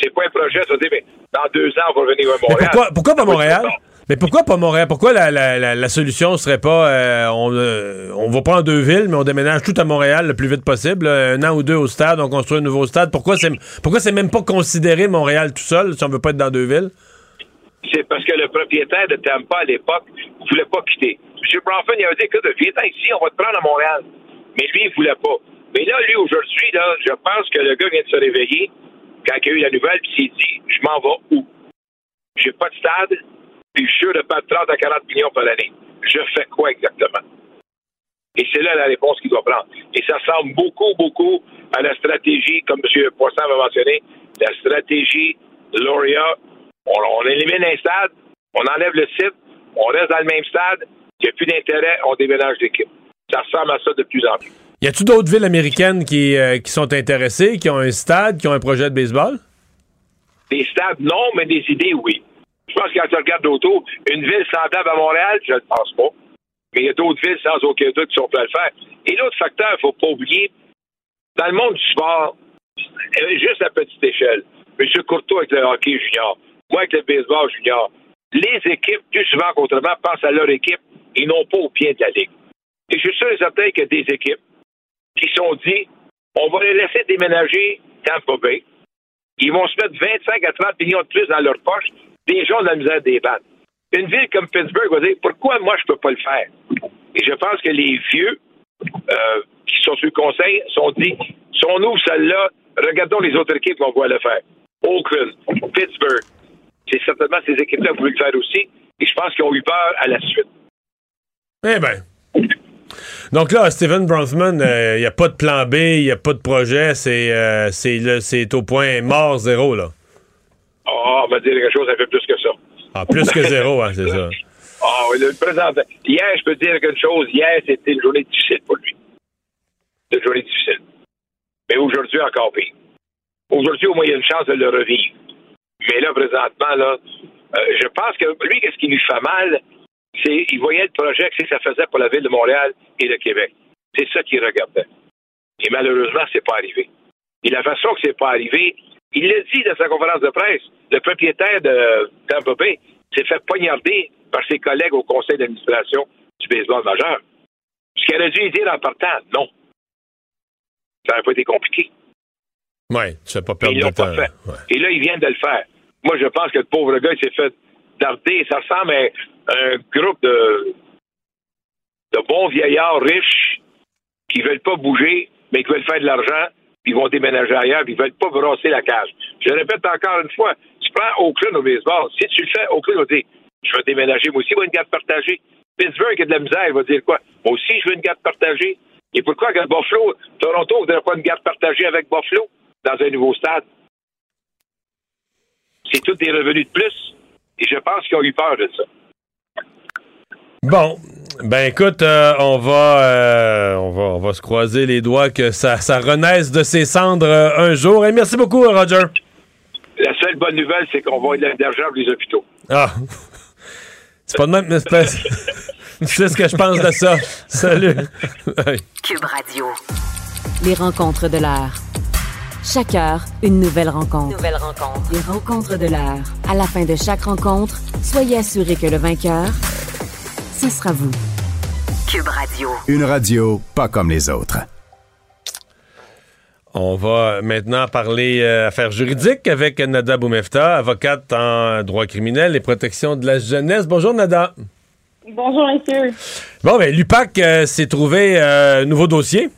C'est pas un projet, ça dire, mais dans deux ans, on va revenir à Mais Montréal. pourquoi, pourquoi pas Montréal? Mais pourquoi pas Montréal? Pourquoi la, la, la, solution serait pas euh, on, euh, on va pas en deux villes, mais on déménage tout à Montréal le plus vite possible, là, un an ou deux au stade, on construit un nouveau stade. Pourquoi c'est pourquoi c'est même pas considéré Montréal tout seul si on veut pas être dans deux villes? c'est parce que le propriétaire de Tampa à l'époque voulait pas quitter. M. Bronfman, il avait dit, écoute, viens ici, on va te prendre à Montréal. Mais lui, il voulait pas. Mais là, lui, aujourd'hui, là, je pense que le gars vient de se réveiller quand il a eu la nouvelle, puis s'est dit, je m'en vais où? J'ai pas de stade, puis je de perdre 30 à 40 millions par année. Je fais quoi exactement? Et c'est là la réponse qu'il doit prendre. Et ça ressemble beaucoup, beaucoup à la stratégie, comme M. Poisson avait mentionné, la stratégie Lauria. On, on élimine un stade, on enlève le site, on reste dans le même stade, il n'y a plus d'intérêt, on déménage l'équipe. Ça ressemble à ça de plus en plus. Y a-tu d'autres villes américaines qui, euh, qui sont intéressées, qui ont un stade, qui ont un projet de baseball? Des stades, non, mais des idées, oui. Je pense que quand tu regardes autour, une ville semblable à Montréal, je ne pense pas. Mais il y a d'autres villes sans aucun doute qui sont prêtes à le faire. Et l'autre facteur, il ne faut pas oublier, dans le monde du sport, euh, juste à petite échelle, M. Courtois avec le hockey junior, moi avec le baseball junior, les équipes, plus souvent qu'autrement, pensent à leur équipe et non pas au pied de la ligue. Et je suis sûr et certain qu'il y a des équipes qui sont dit, on va les laisser déménager Tampa Bay. Ils vont se mettre 25 à 30 millions de plus dans leur poche. Déjà, on a la misère des battre. Une ville comme Pittsburgh va dire pourquoi moi je peux pas le faire? Et je pense que les vieux euh, qui sont sur le conseil sont dit ouvre celle-là, regardons les autres équipes qu'on va le faire. Oakland, Pittsburgh. C'est certainement ces équipes-là qui voulu le faire aussi. Et je pense qu'ils ont eu peur à la suite. Eh ben. Donc là, Steven Bronfman, il n'y a pas de plan B, il n'y a pas de projet, euh, c'est au point mort zéro, là. Ah, on va dire quelque chose un peu plus que ça. Ah, plus que zéro, hein, c'est ça. Ah, oui, le présent. Hier, je peux dire quelque chose. Hier, c'était une journée difficile pour lui. Une journée difficile. Mais aujourd'hui, encore pire. Aujourd'hui, au moins, il y a une chance de le revivre. Mais là, présentement, là, euh, je pense que lui, qu'est-ce qui lui fait mal, c'est il voyait le projet que ça faisait pour la ville de Montréal et le Québec. C'est ça qu'il regardait. Et malheureusement, c'est pas arrivé. Et la façon que c'est pas arrivé, il l'a dit dans sa conférence de presse, le propriétaire de Tampa Bay s'est fait poignarder par ses collègues au conseil d'administration du baseball majeur. Ce qu'il aurait dû dire en partant, non. Ça n'aurait pas été compliqué. Ouais, tu fais pas ils de temps. pas fait. Ouais. Et là, ils viennent de le faire. Moi, je pense que le pauvre gars, il s'est fait darder. Ça ressemble à un groupe de, de bons vieillards riches qui veulent pas bouger, mais qui veulent faire de l'argent, ils vont déménager ailleurs, puis ils veulent pas brasser la cage. Je répète encore une fois, tu prends Oakland au baseball. Si tu le fais, Oakland va dire, je vais déménager, moi aussi, veux une garde partagée. Pittsburgh a de la misère, il va dire quoi? Moi aussi, je veux une garde partagée. Et pourquoi que Buffalo, Toronto ne voudrait pas une garde partagée avec Buffalo dans un nouveau stade? C'est tout des revenus de plus. Et je pense qu'ils ont eu peur de ça. Bon, ben écoute, euh, on va, euh, on va, on va se croiser les doigts que ça, ça renaisse de ses cendres euh, un jour. Et merci beaucoup, Roger. La seule bonne nouvelle, c'est qu'on va de l'argent pour les hôpitaux. Ah, c'est pas de même, mais c'est pas- c'est ce que je pense de ça? Salut. Cube Radio. Les rencontres de l'heure. Chaque heure, une nouvelle rencontre. Nouvelle rencontre. Les rencontres de l'heure. À la fin de chaque rencontre, soyez assurés que le vainqueur, ce sera vous. Cube Radio. Une radio pas comme les autres. On va maintenant parler euh, affaires juridiques avec Nada Boumefta, avocate en droit criminel et protection de la jeunesse. Bonjour, Nada. Bonjour, messieurs. Bon, ben, l'UPAC euh, s'est trouvé euh, un nouveau dossier.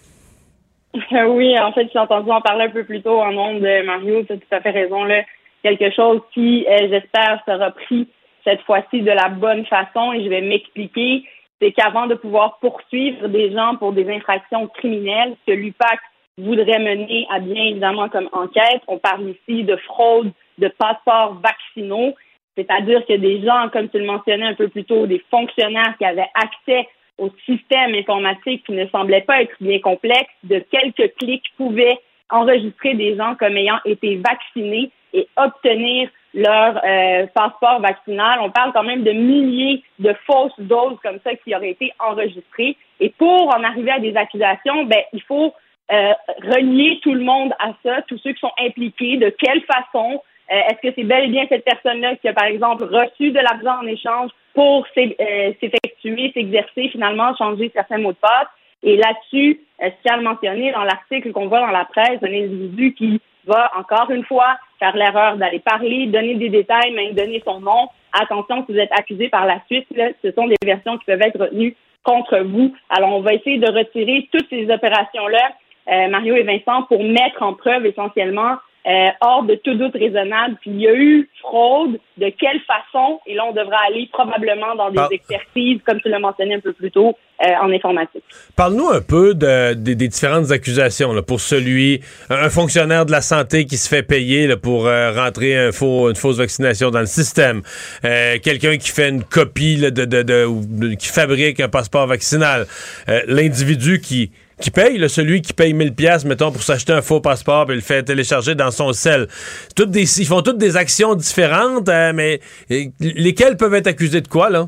Euh, oui, en fait, j'ai entendu en parler un peu plus tôt en nombre de Mario. Tu as tout à fait raison. Là. Quelque chose qui, euh, j'espère, sera pris cette fois-ci de la bonne façon et je vais m'expliquer. C'est qu'avant de pouvoir poursuivre des gens pour des infractions criminelles, que l'UPAC voudrait mener à bien évidemment comme enquête, on parle ici de fraude de passeports vaccinaux, c'est-à-dire que des gens, comme tu le mentionnais un peu plus tôt, des fonctionnaires qui avaient accès au système informatique qui ne semblait pas être bien complexe, de quelques clics pouvaient enregistrer des gens comme ayant été vaccinés et obtenir leur euh, passeport vaccinal. On parle quand même de milliers de fausses doses comme ça qui auraient été enregistrées. Et pour en arriver à des accusations, ben, il faut euh, relier tout le monde à ça, tous ceux qui sont impliqués, de quelle façon, euh, est-ce que c'est bel et bien cette personne-là qui a, par exemple, reçu de l'argent en échange pour euh, s'effectuer, s'exercer, finalement, changer certains mots de passe? Et là-dessus, euh, tiens à le mentionner dans l'article qu'on voit dans la presse, un individu qui va, encore une fois, faire l'erreur d'aller parler, donner des détails, même donner son nom. Attention, si vous êtes accusé par la suite, là, ce sont des versions qui peuvent être retenues contre vous. Alors, on va essayer de retirer toutes ces opérations-là, euh, Mario et Vincent, pour mettre en preuve essentiellement euh, hors de tout doute raisonnable qu'il y a eu fraude, de quelle façon, et là, on devra aller probablement dans des expertises, comme tu l'as mentionné un peu plus tôt, euh, en informatique. Parle-nous un peu de- des- des différentes accusations là, pour celui, un un fonctionnaire de la santé qui se fait payer là, pour euh, rentrer un faux, une fausse vaccination dans le système, quelqu'un qui fait une copie là, de, de- de- ou de- qui fabrique un passeport vaccinal, l'individu qui qui paye, là, celui qui paye 1000 pièces mettons pour s'acheter un faux passeport puis le fait télécharger dans son sel. Toutes des, ils font toutes des actions différentes, euh, mais lesquelles peuvent être accusés de quoi là?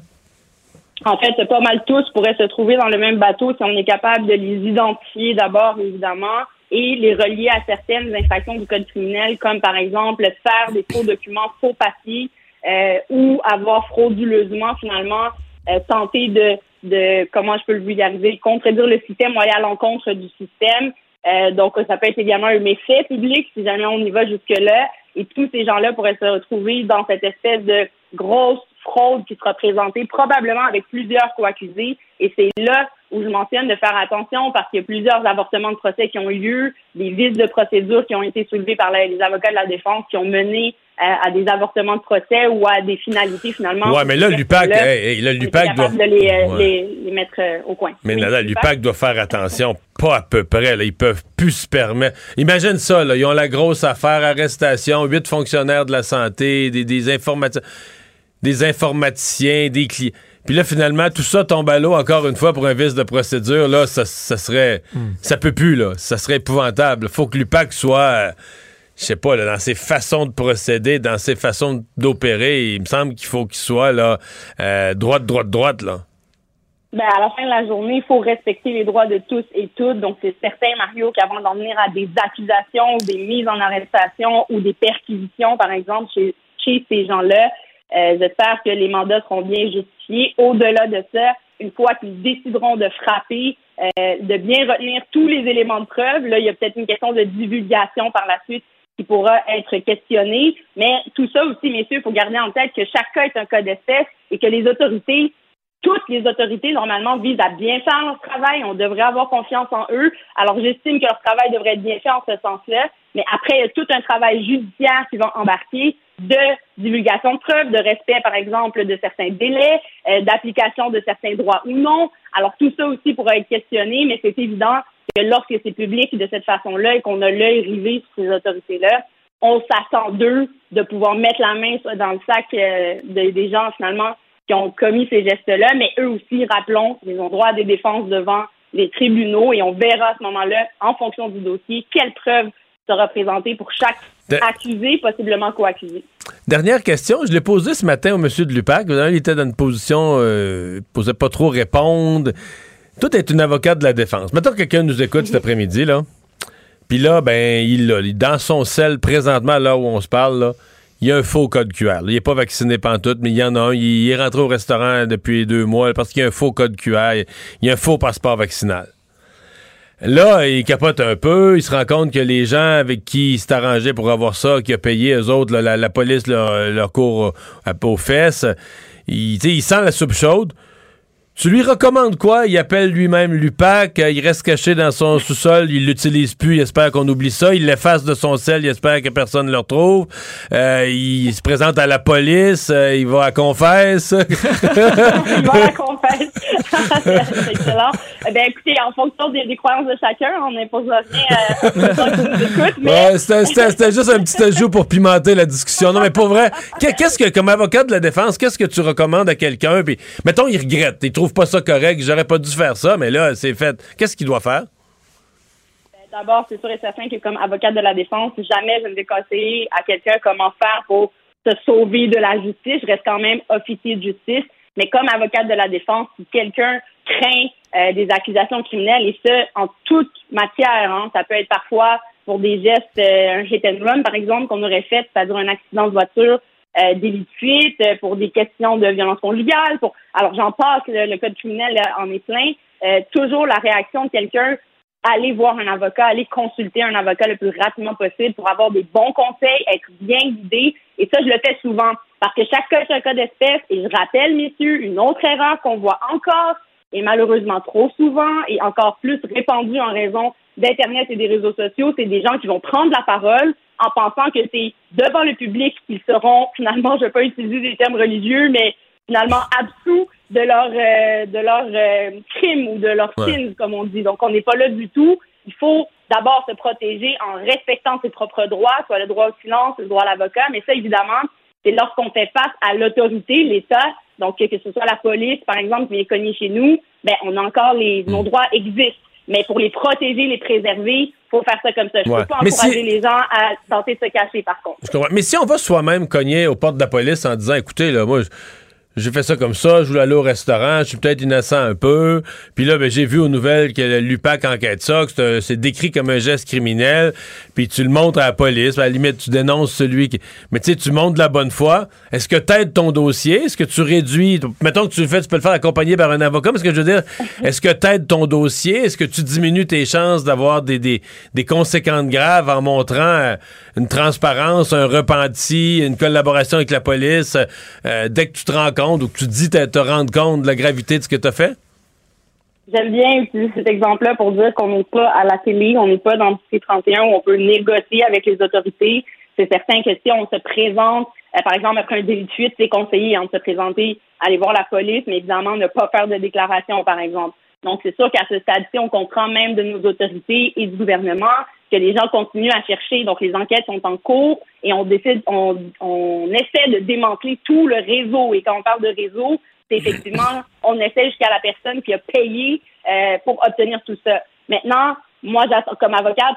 En fait, pas mal tous pourraient se trouver dans le même bateau si on est capable de les identifier d'abord, évidemment, et les relier à certaines infractions du code criminel, comme par exemple faire des faux documents, faux papiers, euh, ou avoir frauduleusement, finalement, euh, tenté de, de, comment je peux le vulgariser, contredire le système ou aller à l'encontre du système. Euh, donc, ça peut être également un méfait public si jamais on y va jusque-là. Et tous ces gens-là pourraient se retrouver dans cette espèce de grosse fraude qui sera présentée, probablement avec plusieurs co-accusés. Et c'est là où je mentionne de faire attention parce qu'il y a plusieurs avortements de procès qui ont eu lieu, des vices de procédure qui ont été soulevés par les avocats de la défense qui ont mené euh, à, des avortements de procès ou à des finalités finalement. Ouais, mais là, l'UPAC, l'UPAC doit. De les, euh, les, les, mettre euh, au coin. Mais là, l'UPAC doit faire attention, pas à peu près. Là, ils peuvent plus se permettre. Imagine ça, là, ils ont la grosse affaire, arrestation, huit fonctionnaires de la santé, des, des informaticiens des informaticiens, des clients. Puis là, finalement, tout ça tombe à l'eau encore une fois pour un vice de procédure. Là, ça, serait. Hmm. Ça peut plus, là. Ça serait épouvantable. Faut que l'UPAC soit. Euh, je sais pas, là, dans ses façons de procéder, dans ses façons d'opérer, il me semble qu'il faut qu'il soit là, euh, droite, droite, droite, là. Ben, à la fin de la journée, il faut respecter les droits de tous et toutes. Donc, c'est certain, Mario, qu'avant d'en venir à des accusations des mises en arrestation ou des perquisitions, par exemple, chez, chez ces gens-là, euh, j'espère que les mandats seront bien justifiés. Au-delà de ça, une fois qu'ils décideront de frapper, euh, de bien retenir tous les éléments de preuve. Là, il y a peut-être une question de divulgation par la suite qui pourra être questionnée. Mais tout ça aussi, messieurs, il faut garder en tête que chaque cas est un cas d'espèce et que les autorités toutes les autorités, normalement, visent à bien faire leur travail. On devrait avoir confiance en eux. Alors, j'estime que leur travail devrait être bien fait en ce sens-là. Mais après, il y a tout un travail judiciaire qui va embarquer de divulgation de preuves, de respect, par exemple, de certains délais, euh, d'application de certains droits ou non. Alors, tout ça aussi pourra être questionné, mais c'est évident que lorsque c'est public de cette façon-là et qu'on a l'œil rivé sur ces autorités-là, on s'attend d'eux de pouvoir mettre la main dans le sac euh, des gens, finalement, qui ont commis ces gestes-là, mais eux aussi, rappelons, ils ont droit à des défenses devant les tribunaux et on verra à ce moment-là, en fonction du dossier, quelle preuve sera présentée pour chaque accusé, possiblement co-accusé. Dernière question, je l'ai posée ce matin au monsieur de l'UPAC. Il était dans une position, euh, il posait pas trop répondre. Tout est une avocate de la défense. Maintenant, quelqu'un nous écoute cet après-midi, là. Puis là, ben, il, il dans son sel, présentement, là où on se parle, là, il y a un faux code QR. Il n'est pas vacciné pantoute, mais il y en a un. Il est rentré au restaurant depuis deux mois parce qu'il y a un faux code QR. Il y a un faux passeport vaccinal. Là, il capote un peu. Il se rend compte que les gens avec qui il s'est arrangé pour avoir ça, qui a payé eux autres, la, police leur, leur court à, aux fesses, il, il sent la soupe chaude. Tu lui recommandes quoi? Il appelle lui-même l'UPAC, euh, il reste caché dans son sous-sol, il l'utilise plus, il espère qu'on oublie ça, il l'efface de son sel, il espère que personne ne le retrouve, euh, il se présente à la police, euh, il va à confesse. il va à confesse. c'est excellent. Eh ben, écoutez, en fonction des, croyances de chacun, on n'impose rien mais... c'était juste un petit ajout pour pimenter la discussion. Non, mais pour vrai, qu'est-ce que, comme avocat de la défense, qu'est-ce que tu recommandes à quelqu'un? Puis, mettons, il regrette, il trouve pas ça correct, j'aurais pas dû faire ça, mais là, c'est fait. Qu'est-ce qu'il doit faire? Ben, d'abord, c'est sûr et certain que comme avocate de la défense, jamais je ne vais conseiller à quelqu'un comment faire pour se sauver de la justice. Je reste quand même officier de justice. Mais comme avocate de la défense, si quelqu'un craint euh, des accusations criminelles, et ce, en toute matière, hein, ça peut être parfois pour des gestes, euh, un hit and run, par exemple, qu'on aurait fait, c'est-à-dire un accident de voiture, euh, délit de fuite, euh, pour des questions de violence conjugale. Pour... Alors, j'en passe, le, code criminel en est plein. Euh, toujours la réaction de quelqu'un, aller voir un avocat, aller consulter un avocat le plus rapidement possible pour avoir des bons conseils, être bien guidé. Et ça, je le fais souvent parce que chaque cas est un cas d'espèce. Et je rappelle, messieurs, une autre erreur qu'on voit encore et malheureusement trop souvent et encore plus répandue en raison d'Internet et des réseaux sociaux, c'est des gens qui vont prendre la parole en pensant que c'est devant le public qu'ils seront finalement, je ne vais pas utiliser des termes religieux, mais finalement absous de leur euh, de leur euh, crime ou de leur ouais. comme on dit. Donc on n'est pas là du tout. Il faut d'abord se protéger en respectant ses propres droits, soit le droit au silence, le droit à l'avocat, mais ça évidemment, c'est lorsqu'on fait face à l'autorité, l'État, donc que ce soit la police, par exemple, qui est connue chez nous, ben on a encore les nos droits existent. Mais pour les protéger, les préserver, il faut faire ça comme ça. Je ne peux pas encourager les gens à tenter de se cacher, par contre. Mais si on va soi-même cogner aux portes de la police en disant, écoutez, là, moi, j'ai fait ça comme ça, je voulais aller au restaurant, je suis peut-être innocent un peu. Puis là, ben, j'ai vu aux nouvelles que l'UPAC enquête ça, que c'est décrit comme un geste criminel. Puis tu le montres à la police, à la limite, tu dénonces celui qui... Mais tu sais, tu montres de la bonne foi. Est-ce que t'aides ton dossier? Est-ce que tu réduis... Mettons que tu le fais, tu peux le faire accompagner par un avocat, mais ce que je veux dire, est-ce que t'aides ton dossier? Est-ce que tu diminues tes chances d'avoir des, des, des conséquences graves en montrant... Euh, une transparence, un repenti, une collaboration avec la police euh, dès que tu te rends compte ou que tu dis te, te rendre compte de la gravité de ce que tu as fait? J'aime bien utiliser cet exemple-là pour dire qu'on n'est pas à la télé, on n'est pas dans le C31 où on peut négocier avec les autorités. C'est certain que si on se présente, euh, par exemple, après un délit de fuite, c'est conseillé hein, de se présenter, aller voir la police, mais évidemment ne pas faire de déclaration, par exemple. Donc, c'est sûr qu'à ce stade-ci, on comprend même de nos autorités et du gouvernement que les gens continuent à chercher. Donc, les enquêtes sont en cours et on décide, on, on essaie de démanteler tout le réseau. Et quand on parle de réseau, c'est effectivement, on essaie jusqu'à la personne qui a payé euh, pour obtenir tout ça. Maintenant, moi, comme avocate,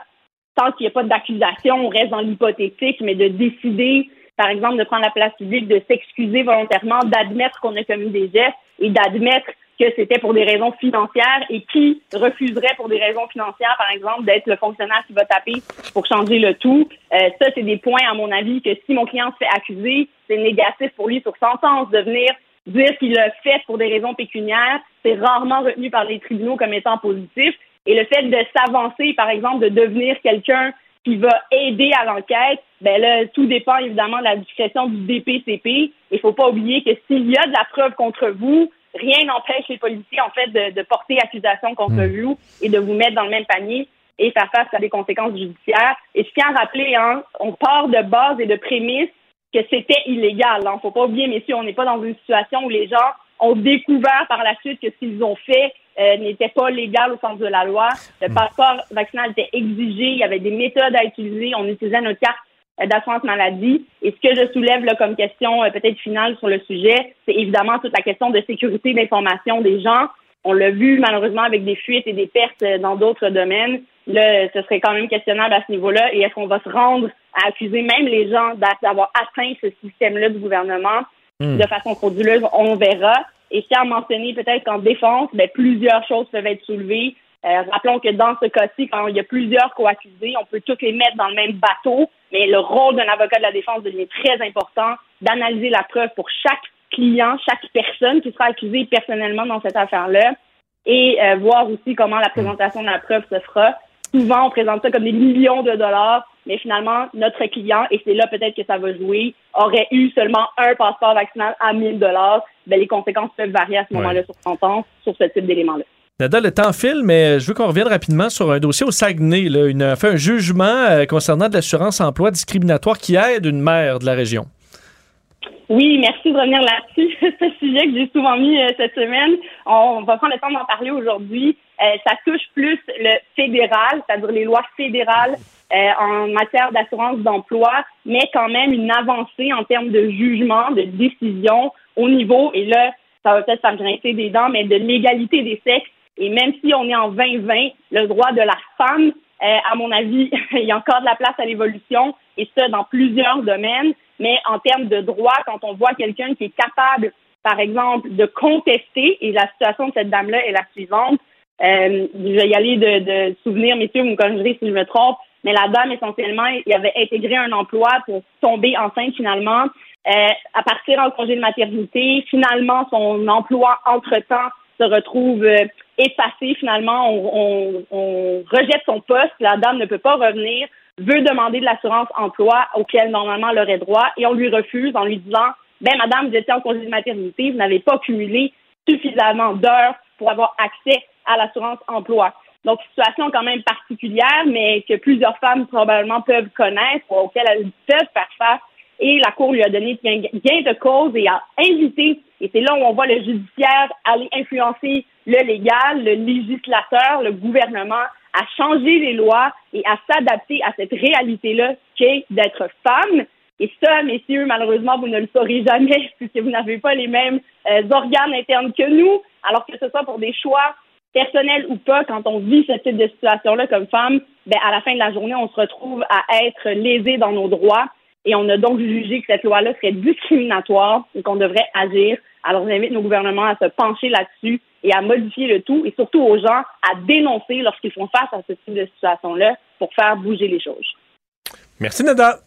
tant qu'il n'y a pas d'accusation, on reste dans l'hypothétique, mais de décider, par exemple, de prendre la place publique, de s'excuser volontairement, d'admettre qu'on a commis des gestes et d'admettre que c'était pour des raisons financières et qui refuserait pour des raisons financières, par exemple, d'être le fonctionnaire qui va taper pour changer le tout. Euh, ça, c'est des points, à mon avis, que si mon client se fait accuser, c'est négatif pour lui sur sentence de venir dire qu'il l'a fait pour des raisons pécuniaires. C'est rarement retenu par les tribunaux comme étant positif. Et le fait de s'avancer, par exemple, de devenir quelqu'un qui va aider à l'enquête, ben là, tout dépend évidemment de la discrétion du DPCP. Il faut pas oublier que s'il y a de la preuve contre vous, rien n'empêche les policiers, en fait, de, porter accusation contre hmm. vous et de vous mettre dans le même panier et faire face à des conséquences judiciaires. Et je tiens à rappeler, hein, on part de base et de prémices que c'était illégal. Il ne faut pas oublier, messieurs, on n'est pas dans une situation où les gens ont découvert par la suite que ce qu'ils ont fait euh, n'était pas légal au sens de la loi. Le hmm. passeport vaccinal était exigé, il y avait des méthodes à utiliser, on utilisait notre carte d'assurance maladie. Et ce que je soulève là, comme question euh, peut-être finale sur le sujet, c'est évidemment toute la question de sécurité d'information des gens. On l'a vu malheureusement avec des fuites et des pertes dans d'autres domaines. Là, ce serait quand même questionnable à ce niveau-là. Et est-ce qu'on va se rendre à accuser même les gens d'avoir atteint ce système-là du gouvernement? Hmm. de façon frauduleuse? On verra. Et si à mentionner peut-être qu'en défense, ben, plusieurs choses peuvent être soulevées. Euh, rappelons que dans ce cas-ci, quand il y a plusieurs co-accusés, on peut tous les mettre dans le même bateau, mais le rôle d'un avocat de la défense devient très important d'analyser la preuve pour chaque client, chaque personne qui sera accusée personnellement dans cette affaire-là et euh, voir aussi comment la présentation de la preuve se fera. Souvent, on présente ça comme des millions de dollars, mais finalement, notre client, et c'est là peut-être que ça va jouer, aurait eu seulement un passeport vaccinal à 1000 dollars. Ben, les conséquences peuvent varier à ce moment-là sur sentence sur ce type d'éléments-là. Nada, le temps file, mais je veux qu'on revienne rapidement sur un dossier au Saguenay. Là. Une, a fait un jugement euh, concernant de l'assurance emploi discriminatoire qui aide une mère de la région. Oui, merci de revenir là-dessus. C'est un sujet que j'ai souvent mis euh, cette semaine. On va prendre le temps d'en parler aujourd'hui. Euh, ça touche plus le fédéral, c'est-à-dire les lois fédérales en matière d'assurance d'emploi, mais quand même une avancée en termes de jugement, de décision au niveau, et là, ça va peut-être faire grincer des dents, mais de l'égalité des sexes et même si on est en 2020, le droit de la femme, euh, à mon avis, il y a encore de la place à l'évolution, et ça dans plusieurs domaines. Mais en termes de droit, quand on voit quelqu'un qui est capable, par exemple, de contester, et la situation de cette dame-là est la suivante, euh, je vais y aller de, de souvenirs, messieurs, vous me corrigerez si je me trompe, mais la dame, essentiellement, il avait intégré un emploi pour tomber enceinte finalement, euh, à partir en congé de maternité. Finalement, son emploi, entre-temps, se retrouve euh, effacé finalement. On, on, rejette son poste, la dame ne peut pas revenir, veut demander de l'assurance emploi auquel normalement elle aurait droit et on lui refuse en lui disant ben madame, vous étiez en congé de maternité, vous n'avez pas cumulé suffisamment d'heures pour avoir accès à l'assurance emploi. Donc, situation quand même particulière, mais que plusieurs femmes probablement peuvent connaître, auxquelles elles peuvent faire face et la Cour lui a donné gain de cause et a invité, et c'est là où on voit le judiciaire aller influencer le légal, le législateur, le gouvernement à changer les lois et à s'adapter à cette réalité-là qu'est d'être femme. Et ça, messieurs, malheureusement, vous ne le saurez jamais puisque vous n'avez pas les mêmes euh, organes internes que nous, alors que ce soit pour des choix personnels ou pas, quand on vit ce type de situation-là comme femme, ben, à la fin de la journée, on se retrouve à être lésé dans nos droits et on a donc jugé que cette loi-là serait discriminatoire et qu'on devrait agir. Alors, j'invite nos gouvernements à se pencher là-dessus et à modifier le tout et surtout aux gens à dénoncer lorsqu'ils font face à ce type de situation-là pour faire bouger les choses. Merci, Nada.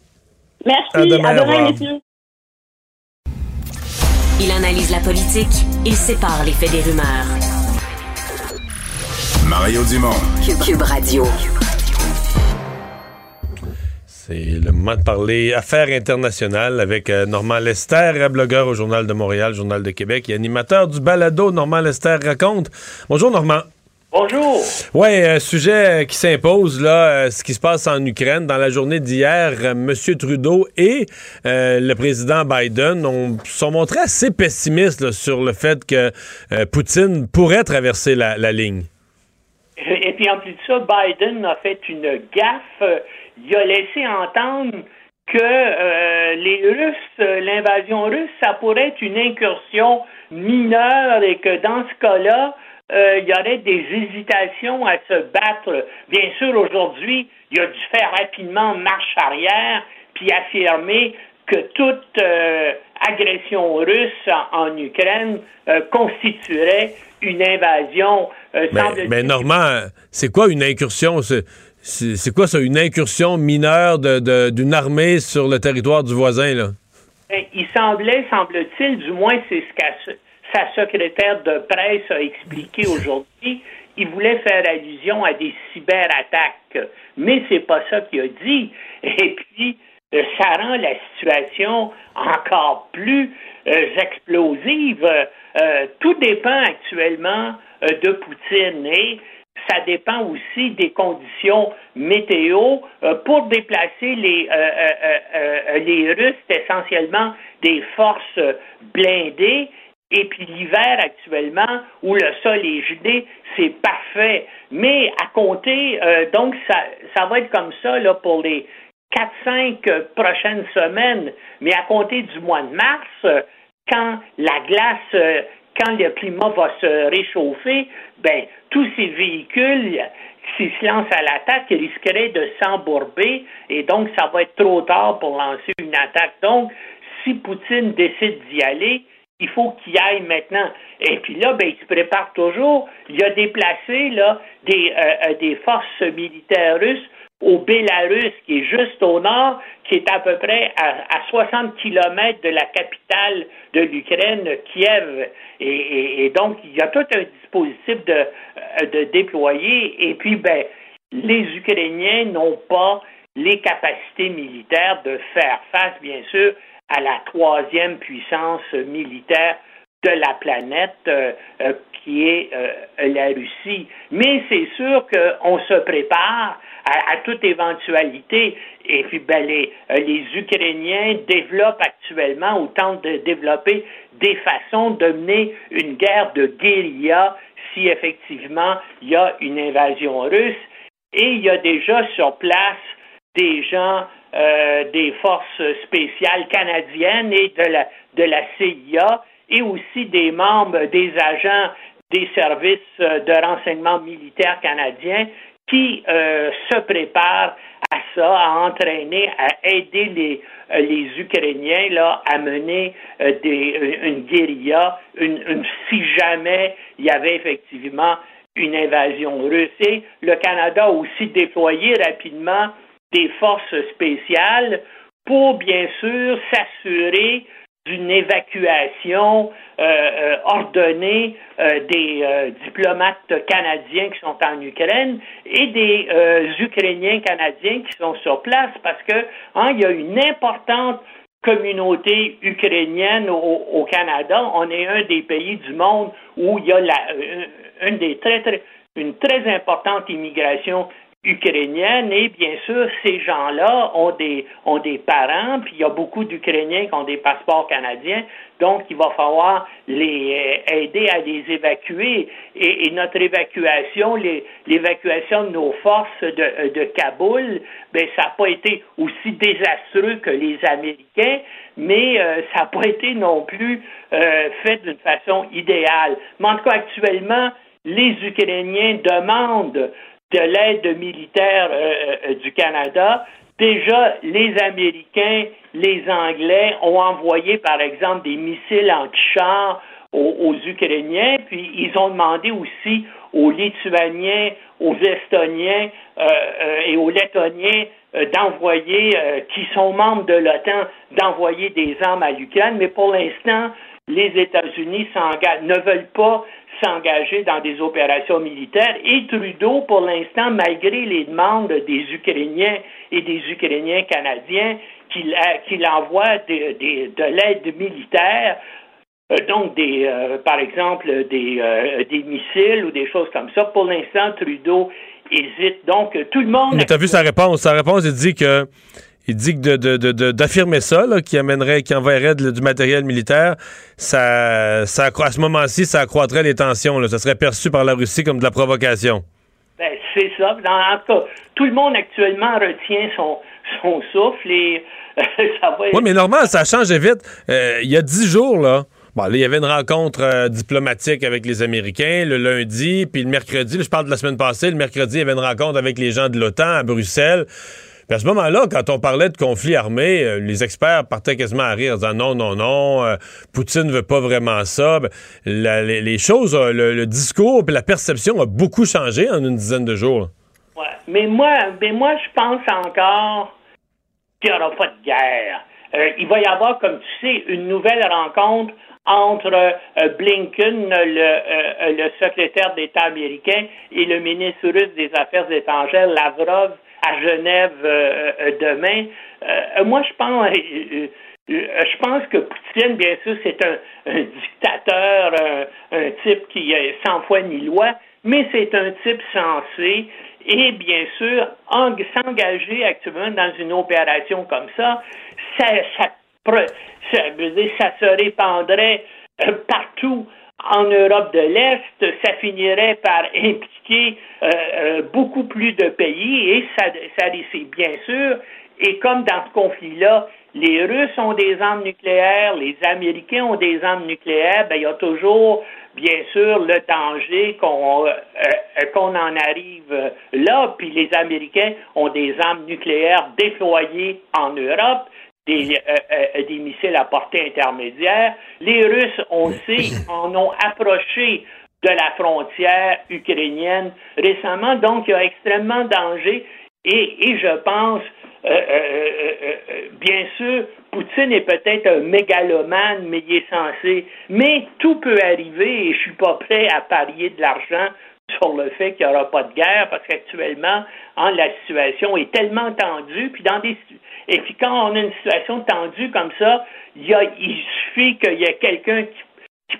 Merci. À demain, messieurs. Il analyse la politique, il sépare les faits des rumeurs. Mario Dumont. Cube Radio. C'est le moment de parler affaires internationales avec euh, Normand Lester, blogueur au Journal de Montréal, Journal de Québec et animateur du balado Normand Lester raconte. Bonjour Normand. Bonjour. Oui, un sujet qui s'impose, là, euh, ce qui se passe en Ukraine. Dans la journée d'hier, euh, M. Trudeau et le président Biden ont, sont montrés assez pessimistes sur le fait que Poutine pourrait traverser la, la ligne. Et puis en plus de ça, Biden a fait une gaffe il a laissé entendre que euh, les Russes, l'invasion russe, ça pourrait être une incursion mineure et que dans ce cas-là, euh, il y aurait des hésitations à se battre. Bien sûr, aujourd'hui, il a dû faire rapidement marche arrière puis affirmer que toute euh, agression russe en, Ukraine constituerait une invasion. mais, mais Normand, c'est quoi une incursion? C'est quoi ça, une incursion mineure d'une armée sur le territoire du voisin, là? Ben, il semblait, semble-t-il, du moins c'est ce que sa secrétaire de presse a expliqué aujourd'hui, il voulait faire allusion à des cyberattaques. Mais c'est pas ça qu'il a dit. Et puis, euh, ça rend la situation encore plus euh, explosive. Euh, tout dépend actuellement de Poutine. Et ça dépend aussi des conditions météo. Euh, pour déplacer les, euh, euh, les Russes, essentiellement des forces blindées. Et puis l'hiver actuellement, où le sol est gelé, c'est parfait. Mais à compter, donc ça, ça va être comme ça là, pour les 4-5 prochaines semaines. Mais à compter du mois de mars, quand la glace quand le climat va se réchauffer, ben, tous ces véhicules, s'ils se lancent à l'attaque, risqueraient de s'embourber et donc ça va être trop tard pour lancer une attaque. Donc, si Poutine décide d'y aller, il faut qu'il aille maintenant. Et puis là, ben, il se prépare toujours. Il a déplacé là, des, euh, euh, des forces militaires russes au Bélarus, qui est juste au nord, qui est à peu près à, 60 kilomètres de la capitale de l'Ukraine, Kiev. Et, donc, il y a tout un dispositif de, euh, de déployer. Et puis, ben, les Ukrainiens n'ont pas les capacités militaires de faire face, bien sûr, à la troisième puissance militaire de la planète, euh, euh, qui est la Russie. Mais c'est sûr qu'on se prépare à, toute éventualité. Et puis, ben, les, euh, les Ukrainiens développent actuellement ou tentent de développer des façons de mener une guerre de guérilla si effectivement il y a une invasion russe. Et il y a déjà sur place des gens euh, des forces spéciales canadiennes et de la, de la CIA et aussi des membres, des agents des services euh, de renseignement militaire canadiens qui euh, se prépare à ça, à entraîner, à aider les, euh, Ukrainiens là, à mener une guérilla, une, si jamais il y avait effectivement une invasion russe. Et le Canada a aussi déployé rapidement des forces spéciales pour bien sûr s'assurer d'une évacuation euh, euh, ordonnée euh, des diplomates canadiens qui sont en Ukraine et des Ukrainiens canadiens qui sont sur place parce que hein, il y a une importante communauté ukrainienne au, Canada. On est un des pays du monde où il y a la, une des très, très une très importante immigration ukrainienne et bien sûr ces gens-là ont des ont des parents puis il y a beaucoup d'Ukrainiens qui ont des passeports canadiens donc il va falloir les euh, aider à les évacuer. Et, notre évacuation l'évacuation de nos forces de, euh, de Kaboul ben ça n'a pas été aussi désastreux que les Américains mais euh, ça n'a pas été non plus fait d'une façon idéale. Mais en tout cas actuellement les Ukrainiens demandent de l'aide militaire euh, euh, du Canada, déjà les Américains, les Anglais ont envoyé par exemple des missiles anti-chars aux, Ukrainiens, puis ils ont demandé aussi aux Lituaniens, aux Estoniens euh, et aux Lettoniens d'envoyer, qui sont membres de l'OTAN, d'envoyer des armes à l'Ukraine, mais pour l'instant, les États-Unis ne veulent pas s'engager dans des opérations militaires. Et Trudeau, pour l'instant, malgré les demandes des Ukrainiens et des Ukrainiens canadiens, qu'il envoie de l'aide militaire, euh, donc, des, euh, par exemple, des, euh, des missiles ou des choses comme ça. Pour l'instant, Trudeau hésite. Donc, tout le monde. Mais tu as vu sa réponse? Sa réponse, il dit que. Il dit que d'affirmer de, de, ça, qui amènerait, qui enverrait du matériel militaire, ça, ça à ce moment-ci, ça accroîtrait les tensions. Là. Ça serait perçu par la Russie comme de la provocation. Ben, c'est ça. Dans, en tout cas, tout le monde actuellement retient son, son souffle et ça va. Oui, mais normal, ça change vite. il y a dix jours, là. Bon, là, il y avait une rencontre euh, diplomatique avec les Américains le lundi, puis le mercredi, je parle de la semaine passée, le mercredi, il y avait une rencontre avec les gens de l'OTAN à Bruxelles. À ce moment-là, quand on parlait de conflit armé, euh, les experts partaient quasiment à rire, en disant non, non, non, euh, Poutine ne veut pas vraiment ça. Ben, les, choses, le, discours et la perception a beaucoup changé en une dizaine de jours. Ouais, mais moi, mais moi, je pense encore qu'il n'y aura pas de guerre. il va y avoir, comme tu sais, une nouvelle rencontre entre euh, Blinken, le, euh, le secrétaire d'État américain, et le ministre russe des Affaires étrangères, Lavrov, à Genève euh, demain. moi, je pense, je pense que Poutine, bien sûr, c'est un, dictateur, un, type qui est sans foi ni loi, mais c'est un type sensé. Et bien sûr, s'engager actuellement dans une opération comme ça, ça, se répandrait euh, partout en Europe de l'Est, ça finirait par impliquer euh, euh, beaucoup plus de pays et ça, ça bien sûr. Et comme dans ce conflit-là, les Russes ont des armes nucléaires, les Américains ont des armes nucléaires, ben, il y a toujours, bien sûr, le danger qu'on qu'on en arrive là. Puis les Américains ont des armes nucléaires déployées en Europe des, euh, euh, des missiles à portée intermédiaire. Les Russes, on sait, en ont approché de la frontière ukrainienne récemment, donc il y a extrêmement danger. Et, et je pense, euh, bien sûr, Poutine est peut-être un mégalomane, mais il est censé. Mais tout peut arriver et je suis pas prêt à parier de l'argent sur le fait qu'il n'y aura pas de guerre parce qu'actuellement, hein, la situation est tellement tendue, puis dans des et puis quand on a une situation tendue comme ça, il, suffit qu'il y ait quelqu'un qui,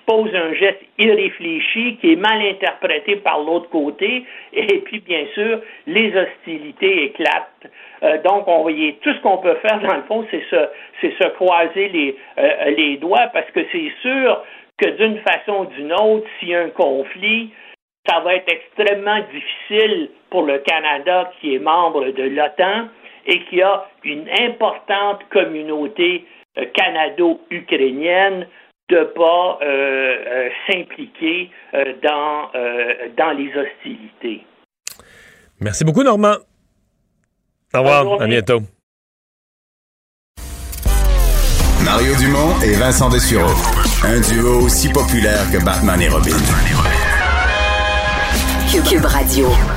pose un geste irréfléchi, qui est mal interprété par l'autre côté, et puis bien sûr, les hostilités éclatent. Euh, donc, on voyait tout ce qu'on peut faire dans le fond, c'est se, c'est se croiser les, euh, les doigts, parce que c'est sûr que d'une façon ou d'une autre, s'il y a un conflit, ça va être extrêmement difficile pour le Canada qui est membre de l'OTAN et qui a une importante communauté euh, canado-ukrainienne de ne pas euh, euh, s'impliquer dans, dans les hostilités. Merci beaucoup, Normand. Au revoir. À bientôt. Mario Dumont et Vincent Dessureau. Un duo aussi populaire que Batman et Robin. Cube Radio.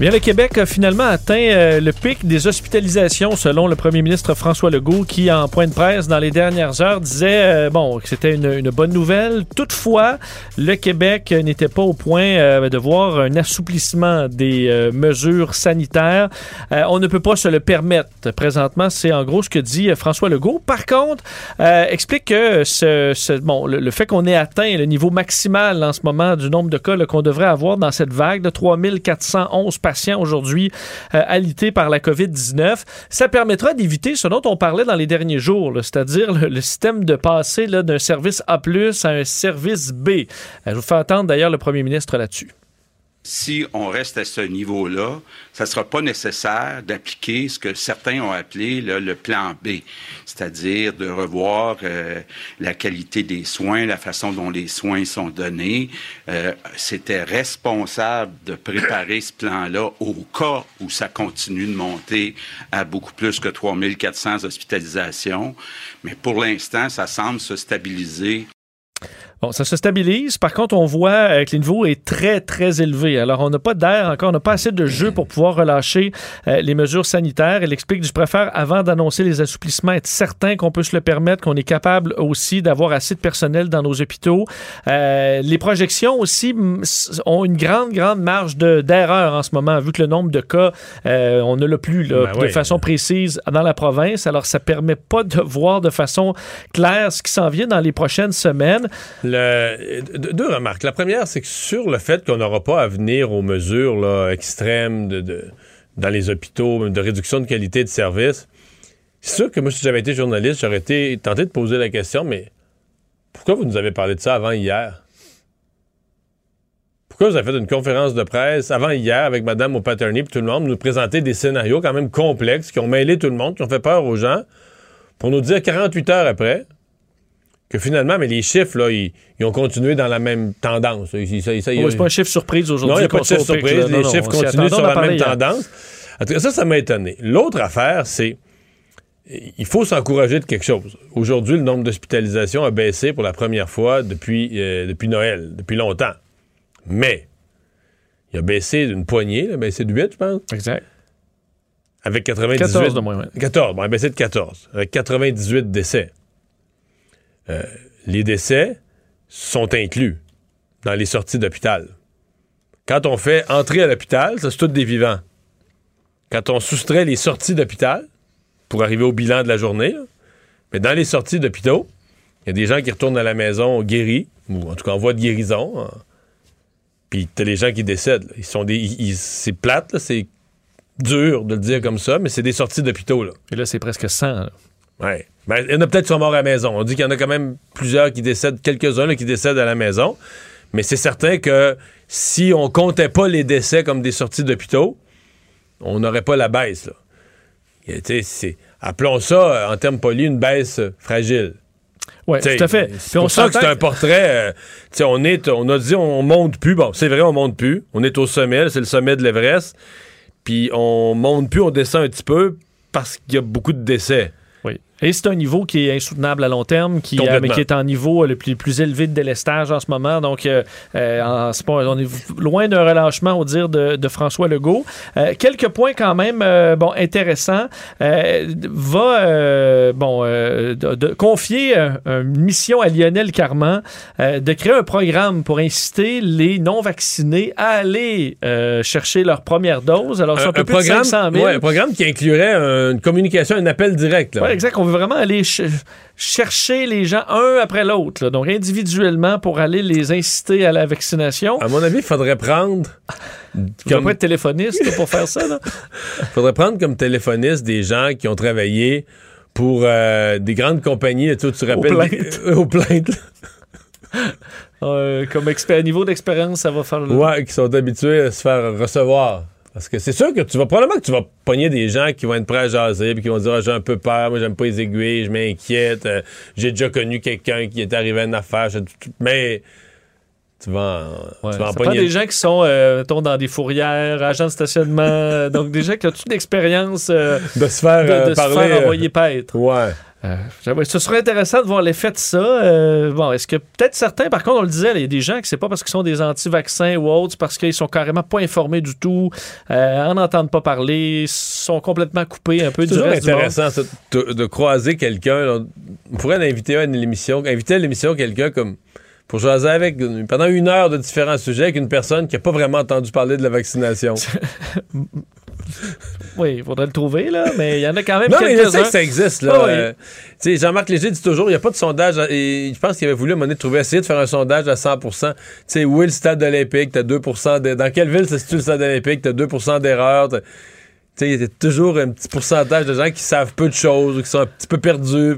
Bien, le Québec a finalement atteint euh, le pic des hospitalisations, selon le premier ministre François Legault, qui, en point de presse dans les dernières heures, disait euh, bon que c'était une, bonne nouvelle. Toutefois, le Québec n'était pas au point euh, de voir un assouplissement des mesures sanitaires. on ne peut pas se le permettre. Présentement, c'est en gros ce que dit François Legault. Par contre, explique que ce, bon, le, fait qu'on ait atteint le niveau maximal en ce moment du nombre de cas qu'on devrait avoir dans cette vague de 3411 aujourd'hui euh, alités par la COVID-19. Ça permettra d'éviter ce dont on parlait dans les derniers jours, c'est-à-dire le, système de passer d'un service A à un service B. Euh, je vous fais entendre d'ailleurs le premier ministre là-dessus. Si on reste à ce niveau-là, ça ne sera pas nécessaire d'appliquer ce que certains ont appelé là, le plan B, c'est-à-dire de revoir euh, la qualité des soins, la façon dont les soins sont donnés. Euh, C'était responsable de préparer ce plan-là au cas où ça continue de monter à beaucoup plus que 3400 hospitalisations. Mais pour l'instant, ça semble se stabiliser Bon, ça se stabilise. Par contre, on voit euh, que le niveau est très, très élevé. Alors, on n'a pas d'air encore, on n'a pas assez de jeu pour pouvoir relâcher euh, les mesures sanitaires. Elle explique, je préfère, avant d'annoncer les assouplissements, être certain qu'on peut se le permettre, qu'on est capable aussi d'avoir assez de personnel dans nos hôpitaux. Euh, les projections aussi ont une grande, grande marge d'erreur en ce moment, vu que le nombre de cas, on ne l'a plus là, Ben de oui. façon précise dans la province. Alors, ça permet pas de voir de façon claire ce qui s'en vient dans les prochaines semaines. Deux remarques. La première, c'est que sur le fait qu'on n'aura pas à venir aux mesures extrêmes dans les hôpitaux, de réduction de qualité de service, c'est sûr que moi, si j'avais été journaliste, j'aurais été tenté de poser la question, mais pourquoi vous nous avez parlé de ça avant hier? Pourquoi vous avez fait une conférence de presse avant hier avec Mme O'Patterney et tout le monde, nous présenter des scénarios quand même complexes qui ont mêlé tout le monde, qui ont fait peur aux gens, pour nous dire 48 heures après que finalement, mais les chiffres, là, ils, ils ont continué dans la même tendance. C'est pas un chiffre surprise aujourd'hui. non, il n'y a pas de chiffre surprise. là. Les non, chiffres continuent sur la même hier. tendance. En tout cas, ça, ça m'a étonné. L'autre affaire, c'est il faut s'encourager de quelque chose. Aujourd'hui, le nombre d'hospitalisations a baissé pour la première fois depuis, euh, depuis Noël, depuis longtemps. Mais il a baissé d'une poignée, il a baissé de 8, je pense. Exact. Avec 98. 14 de moins, ouais. 14, bon, il a baissé de 14. Avec 98 décès. Euh, les décès sont inclus dans les sorties d'hôpital. Quand on fait entrer à l'hôpital, ça c'est tous des vivants. Quand on soustrait les sorties d'hôpital pour arriver au bilan de la journée, mais dans les sorties d'hôpitaux, il y a des gens qui retournent à la maison guéris, ou en tout cas en voie de guérison. hein. Puis t'as les gens qui décèdent. Ils sont des. c'est plate, c'est dur de le dire comme ça, mais c'est des sorties d'hôpitaux. Et là, c'est presque 100. là. Ouais. Ben, il y en a peut-être qui sont morts à la maison. On dit qu'il y en a quand même plusieurs qui décèdent, quelques-uns qui décèdent à la maison. Mais c'est certain que si on comptait pas les décès comme des sorties d'hôpitaux, on n'aurait pas la baisse. Là. Et, appelons ça, euh, en termes polis, une baisse euh, fragile. Oui, tout à fait. C'est pour ça que c'est un portrait. euh, on, est, on a dit on monte plus. Bon, c'est vrai, on monte plus. On est au sommet, c'est le sommet de l'Everest. Puis on monte plus, on descend un petit peu parce qu'il y a beaucoup de décès. Et c'est un niveau qui est insoutenable à long terme, qui, euh, Complètement. mais qui est en niveau euh, le plus, plus élevé de délestage en ce moment. Donc, euh, euh, en- pas- on est loin d'un relâchement, au dire de, de François Legault. Euh, quelques points quand même bon, intéressants. Euh, va euh, bon, euh, de, de confier une mission à Lionel Carman euh, de créer un programme pour inciter les non-vaccinés à aller euh, chercher leur première dose. Alors, c'est un, un, peu un plus de programme, 500 000. ouais, un programme qui inclurait un- une communication, un appel direct. là. Oui, exact. On veut vraiment aller ch- chercher les gens un après l'autre, donc individuellement pour aller les inciter à la vaccination. À mon avis, il faudrait prendre. Comme, pas être téléphoniste là, pour faire ça. Là. faudrait prendre comme téléphoniste des gens qui ont travaillé pour euh, des grandes compagnies. Tu, tu te rappelles plaintes. des- aux plaintes. Euh, comme expert, niveau d'expérience, ça va faire le... Ouais, qui sont habitués à se faire recevoir. Parce que c'est sûr que tu vas probablement que tu vas pogner des gens qui vont être prêts à jaser puis qui vont dire Ah, j'ai un peu peur, moi j'aime pas les aiguilles, je m'inquiète, euh, j'ai déjà connu quelqu'un qui est arrivé à une affaire, mais tu vas en, Ouais, tu des gens qui sont euh, dans des fourrières, agents de stationnement, euh, donc des gens qui ont toute l'expérience euh, de se faire, de, euh, se faire euh, envoyer paître. ouais. Euh, ce serait intéressant de voir l'effet de ça. Euh, bon, est-ce que peut-être certains, par contre, on le disait, il y a des gens qui c'est pas parce qu'ils sont des anti-vaccins ou autres, c'est parce qu'ils sont carrément pas informés du tout, euh, en n'entendent pas parler, sont complètement coupés un peu C'est du reste du monde. intéressant ça, de, croiser quelqu'un. On pourrait l'inviter à une émission, inviter à l'émission quelqu'un comme pour jaser avec pendant une heure de différents sujets avec une personne qui n'a pas vraiment entendu parler de la vaccination. Oui, il faudrait le trouver, là, mais il y en a quand même non, mais je sais que ça existe. Là. Ah oui. Euh, tu sais, Jean-Marc Léger dit toujours il n'y a pas de sondage. à- et je pense qu'il avait voulu à un moment donné trouver, essayer de faire un sondage à 100 Tu sais, où est le stade olympique? Tu as 2 de- Dans quelle ville se situe le stade olympique? Tu as 2 d'erreur. Il y a toujours un petit pourcentage de gens qui savent peu de choses ou qui sont un petit peu perdus.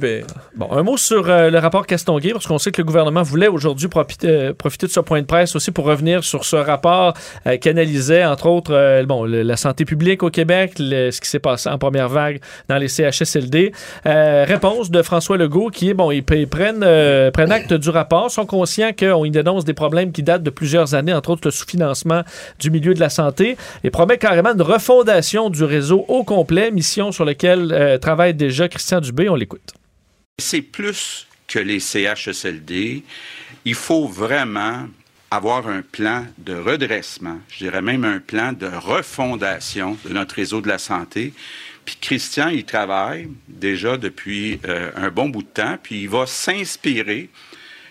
Bon, un mot sur euh, le rapport Castonguay, parce qu'on sait que le gouvernement voulait aujourd'hui profiter, euh, profiter de ce point de presse aussi pour revenir sur ce rapport euh, qui analysait, entre autres, euh, bon, la santé publique au Québec, ce qui s'est passé en première vague dans les CHSLD. Réponse de François Legault qui est, bon, ils, prennent acte du rapport, sont conscients qu'on y dénonce des problèmes qui datent de plusieurs années, entre autres le sous-financement du milieu de la santé, et promet carrément une refondation du réseau au complet, mission sur laquelle euh, travaille déjà Christian Dubé. On l'écoute. C'est plus que les CHSLD. Il faut vraiment avoir un plan de redressement, je dirais même un plan de refondation de notre réseau de la santé. Puis Christian, il travaille déjà depuis euh, un bon bout de temps, puis il va s'inspirer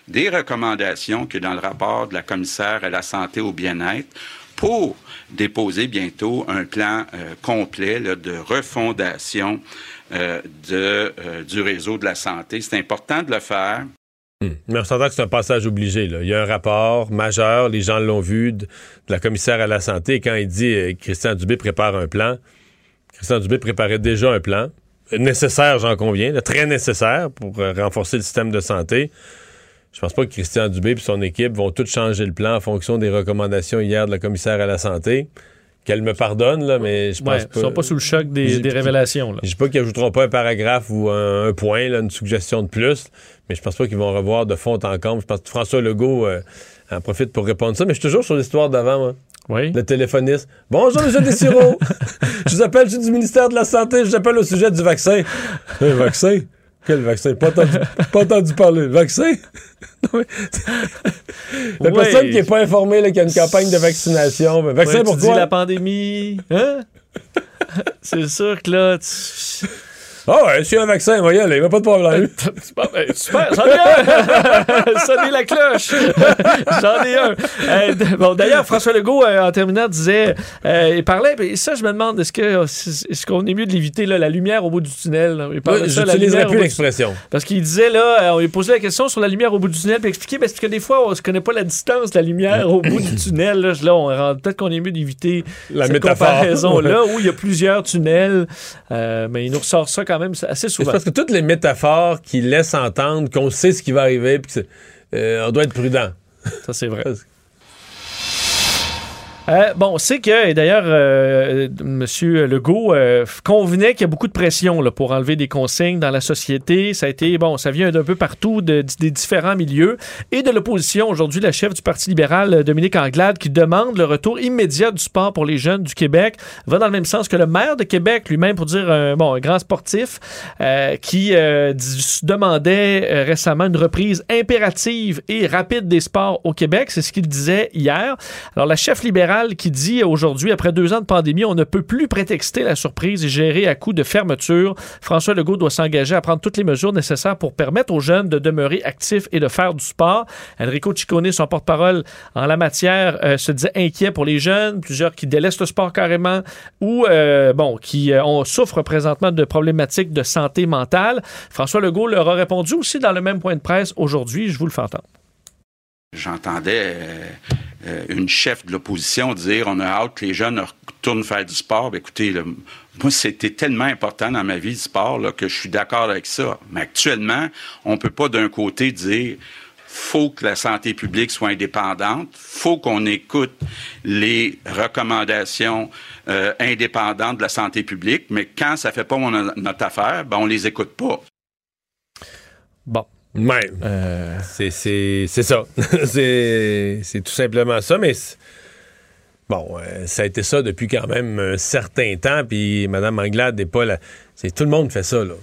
des recommandations que dans le rapport de la commissaire à la santé au bien-être pour déposer bientôt un plan euh, complet de refondation euh, de, euh, du réseau de la santé. C'est important de le faire. Mais on s'entend que c'est un passage obligé. Il y a un rapport majeur, les gens l'ont vu, de, la commissaire à la santé. Quand il dit euh, Christian Dubé prépare un plan, Christian Dubé préparait déjà un plan. Nécessaire, j'en conviens, très nécessaire pour renforcer le système de santé. Je pense pas que Christian Dubé et son équipe vont tout changer le plan en fonction des recommandations hier de la commissaire à la santé. Qu'elle me pardonne, là, mais je pense Ouais, pas. ils sont pas sous le choc des, révélations. Là. Je dis pas qu'ils ajouteront pas un paragraphe ou un, un point, là, une suggestion de plus, mais je pense pas qu'ils vont revoir de fond en comble. Je pense que François Legault euh, en profite pour répondre ça, mais je suis toujours sur l'histoire d'avant, moi. Oui. Le téléphoniste. Bonjour, M. Desiro. je vous appelle, je suis du ministère de la Santé, je vous appelle au sujet du vaccin. Un vaccin? Quel vaccin? Pas entendu, pas entendu parler. Vaccin? Non, mais- La personne qui n'est pas informée là, qu'il y a une campagne de vaccination. mais vaccin Ouais, tu pourquoi? dis la pandémie. Hein? C'est sûr que là. tu- Ah ouais, s'il y a un vaccin, il va y aller, il n'y a pas de problème. Bon, ben, super, j'en ai un! Sonnez la cloche! j'en ai un! Euh, bon, d'ailleurs, François Legault, euh, en terminant, disait, euh, il parlait, mais ça, je me demande, est-ce que est-ce qu'on est mieux de l'éviter, là, la lumière au bout du tunnel? là? Il parlait de ça, la lumière plus du-. Parce qu'il disait, là, on lui posait la question sur la lumière au bout du tunnel, puis expliquer, parce que des fois, on se connaît pas la distance de la lumière au bout du tunnel. Là, là on rend- peut-être qu'on est mieux d'éviter La cette métaphore. comparaison-là, où il y a plusieurs tunnels, mais il nous ressort ça quand même assez C'est souvent. parce que toutes les métaphores qui laissent entendre qu'on sait ce qui va arriver, puis euh, on doit être prudent. Ça, c'est vrai. Euh, bon, on sait que, et d'ailleurs, euh, M. Legault euh, convenait qu'il y a beaucoup de pression pour enlever des consignes dans la société. Ça a été, bon, ça vient d'un peu partout, de- des différents milieux. Et de l'opposition, aujourd'hui, la chef du Parti libéral, euh, Dominique Anglade, qui demande le retour immédiat du sport pour les jeunes du Québec, va dans le même sens que le maire de Québec, lui-même, pour dire, un, bon, un grand sportif, qui demandait récemment une reprise impérative et rapide des sports au Québec. C'est ce qu'il disait hier. Alors, la chef libérale qui dit aujourd'hui, après deux ans de pandémie, on ne peut plus prétexter la surprise et gérer à coup de fermeture. François Legault doit s'engager à prendre toutes les mesures nécessaires pour permettre aux jeunes de demeurer actifs et de faire du sport. Enrico Ciccone, son porte-parole en la matière, euh, se disait inquiet pour les jeunes, plusieurs qui délaissent le sport carrément ou, euh, bon, qui euh, présentement de problématiques de santé mentale. François Legault leur a répondu aussi dans le même point de presse aujourd'hui. Je vous le fais entendre. J'entendais euh, une chef de l'opposition dire on a hâte que les jeunes retournent faire du sport. Ben, écoutez, moi, c'était tellement important dans ma vie du sport que je suis d'accord avec ça. Mais actuellement, on peut pas d'un côté dire faut que la santé publique soit indépendante, faut qu'on écoute les recommandations euh, indépendantes de la santé publique, mais quand ça fait pas notre affaire, ben on les écoute pas. Bon. Ouais. Euh, C'est- ça. c'est tout simplement ça, mais bon, euh, ça a été ça depuis quand même un certain temps, puis Mme Anglade n'est pas là. C'est tout le monde fait ça, là.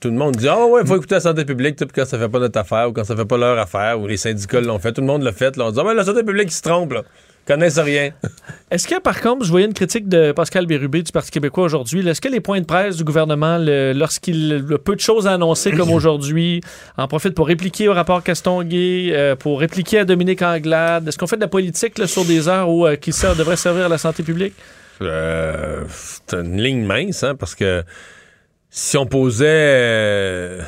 Tout le monde dit Ah ouais, il faut écouter la santé publique, puis quand ça fait pas notre affaire, ou quand ça fait pas leur affaire, ou les syndicats l'ont fait, tout le monde l'a fait. Là, on dit Ah ouais, la santé publique, se trompe, là. Connaissent rien. Est-ce que, par contre, je voyais une critique de Pascal Bérubé du Parti québécois aujourd'hui. Est-ce que les points de presse du gouvernement, lorsqu'il a peu de choses à annoncer comme aujourd'hui, en profite pour répliquer au rapport Castonguay, euh, pour répliquer à Dominique Anglade? Est-ce qu'on fait de la politique là, sur des heures où, euh, qui sert- devrait servir à la santé publique? Euh, c'est une ligne mince, hein, parce que si on posait.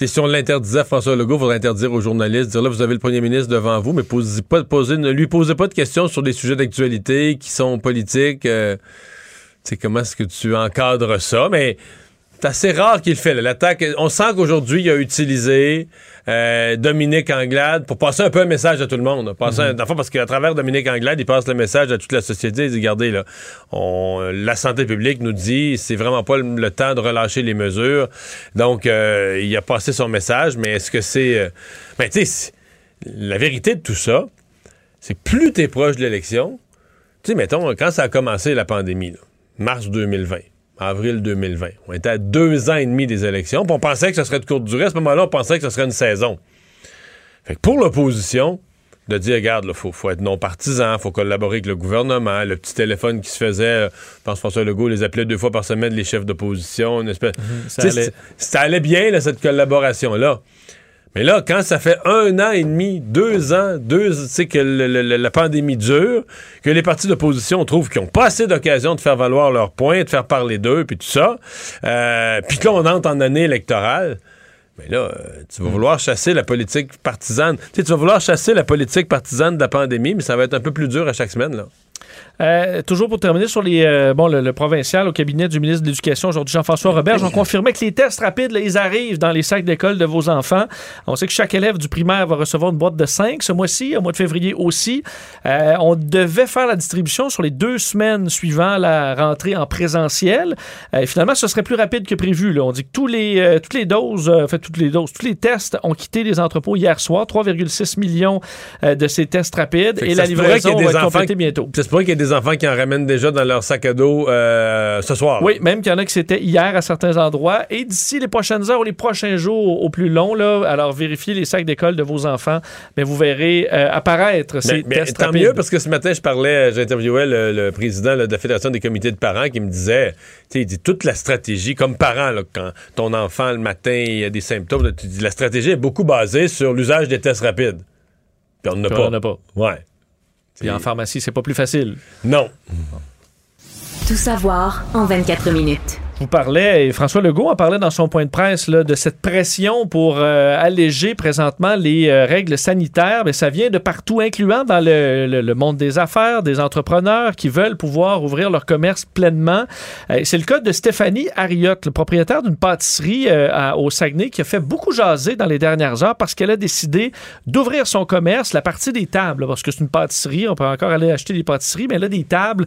Tu si on l'interdisait à François Legault, il faudrait interdire aux journalistes, dire là, vous avez le premier ministre devant vous, mais ne lui posez pas de questions sur des sujets d'actualité qui sont politiques. euh, sais, comment est-ce que tu encadres ça? Mais c'est assez rare qu'il le fait. L'attaque, on sent qu'aujourd'hui, il a utilisé euh, Dominique Anglade pour passer un peu un message à tout le monde. Passer fond, parce qu'à travers Dominique Anglade, il passe le message à toute la société. Il dit, regardez, là, on- la santé publique nous dit, c'est vraiment pas le, le temps de relâcher les mesures. Donc, euh, il a passé son message, mais est-ce que c'est... euh, ben, tu sais, la vérité de tout ça, c'est que plus t'es proche de l'élection, tu sais, mettons, quand ça a commencé la pandémie, là, mars 2020, avril 2020, on était à deux ans et demi des élections, puis on pensait que ce serait de courte durée. À ce moment-là, on pensait que ce serait une saison. Fait que pour l'opposition, de dire, regarde, il faut, faut être non partisan, faut collaborer avec le gouvernement, le petit téléphone qui se faisait, euh, je pense que François Legault les appelait deux fois par semaine, les chefs d'opposition, une espèce... ça allait. c- ça allait bien, là, cette collaboration-là. Mais là, quand ça fait un an et demi, deux ans, deux, tu sais, que le- le- le- la pandémie dure, que les partis d'opposition trouvent qu'ils n'ont pas assez d'occasion de faire valoir leurs points, de faire parler d'eux, puis tout ça, euh, puis là, on entre en année électorale, mais là, euh, tu vas vouloir chasser la politique partisane. Tu sais, tu vas vouloir chasser la politique partisane de la pandémie, mais ça va être un peu plus dur à chaque semaine, là. Euh, toujours pour terminer sur les, euh, bon, le, le provincial au cabinet du ministre de l'Éducation, aujourd'hui Jean-François Robert, on confirmait que les tests rapides, là, ils arrivent dans les sacs d'école de vos enfants. On sait que chaque élève du primaire va recevoir une boîte de 5 ce mois-ci, au mois de février aussi. Euh, on devait faire la distribution sur les deux semaines suivant la rentrée en présentiel. Finalement, ce serait plus rapide que prévu. là. On dit que tous les, toutes les doses, fait, toutes les doses, tous les tests ont quitté les entrepôts hier soir. 3,6 millions de ces tests rapides. Et la livraison va être complétée bientôt. Ça se pourrait qu'il y ait des enfants qui en ramènent déjà dans leur sac à dos euh, ce soir. Oui, même qu'il y en a qui c'était hier à certains endroits. Et d'ici les prochaines heures ou les prochains jours au plus long, là, alors vérifiez les sacs d'école de vos enfants, mais vous verrez euh, apparaître ces Mais, mais tests tant rapides. mieux, parce que ce matin, je parlais, j'interviewais le, le président là, de la Fédération des comités de parents qui me disait, tu sais, il dit toute la stratégie, comme parent, là, quand ton enfant le matin, il a des symptômes, là, tu dis, la stratégie est beaucoup basée sur l'usage des tests rapides. Puis on n'en a pas. a pas. Ouais. Puis en pharmacie, c'est pas plus facile. Non. Tout savoir en 24 minutes. Vous parlez, et François Legault en parlait dans son point de presse, là, de cette pression pour euh, alléger présentement les euh, règles sanitaires. Mais ça vient de partout, incluant dans le, monde des affaires, des entrepreneurs qui veulent pouvoir ouvrir leur commerce pleinement. Euh, C'est le cas de Stéphanie Harriot, le propriétaire d'une pâtisserie au Saguenay, qui a fait beaucoup jaser dans les dernières heures parce qu'elle a décidé d'ouvrir son commerce, la partie des tables, parce que c'est une pâtisserie, on peut encore aller acheter des pâtisseries, mais a des tables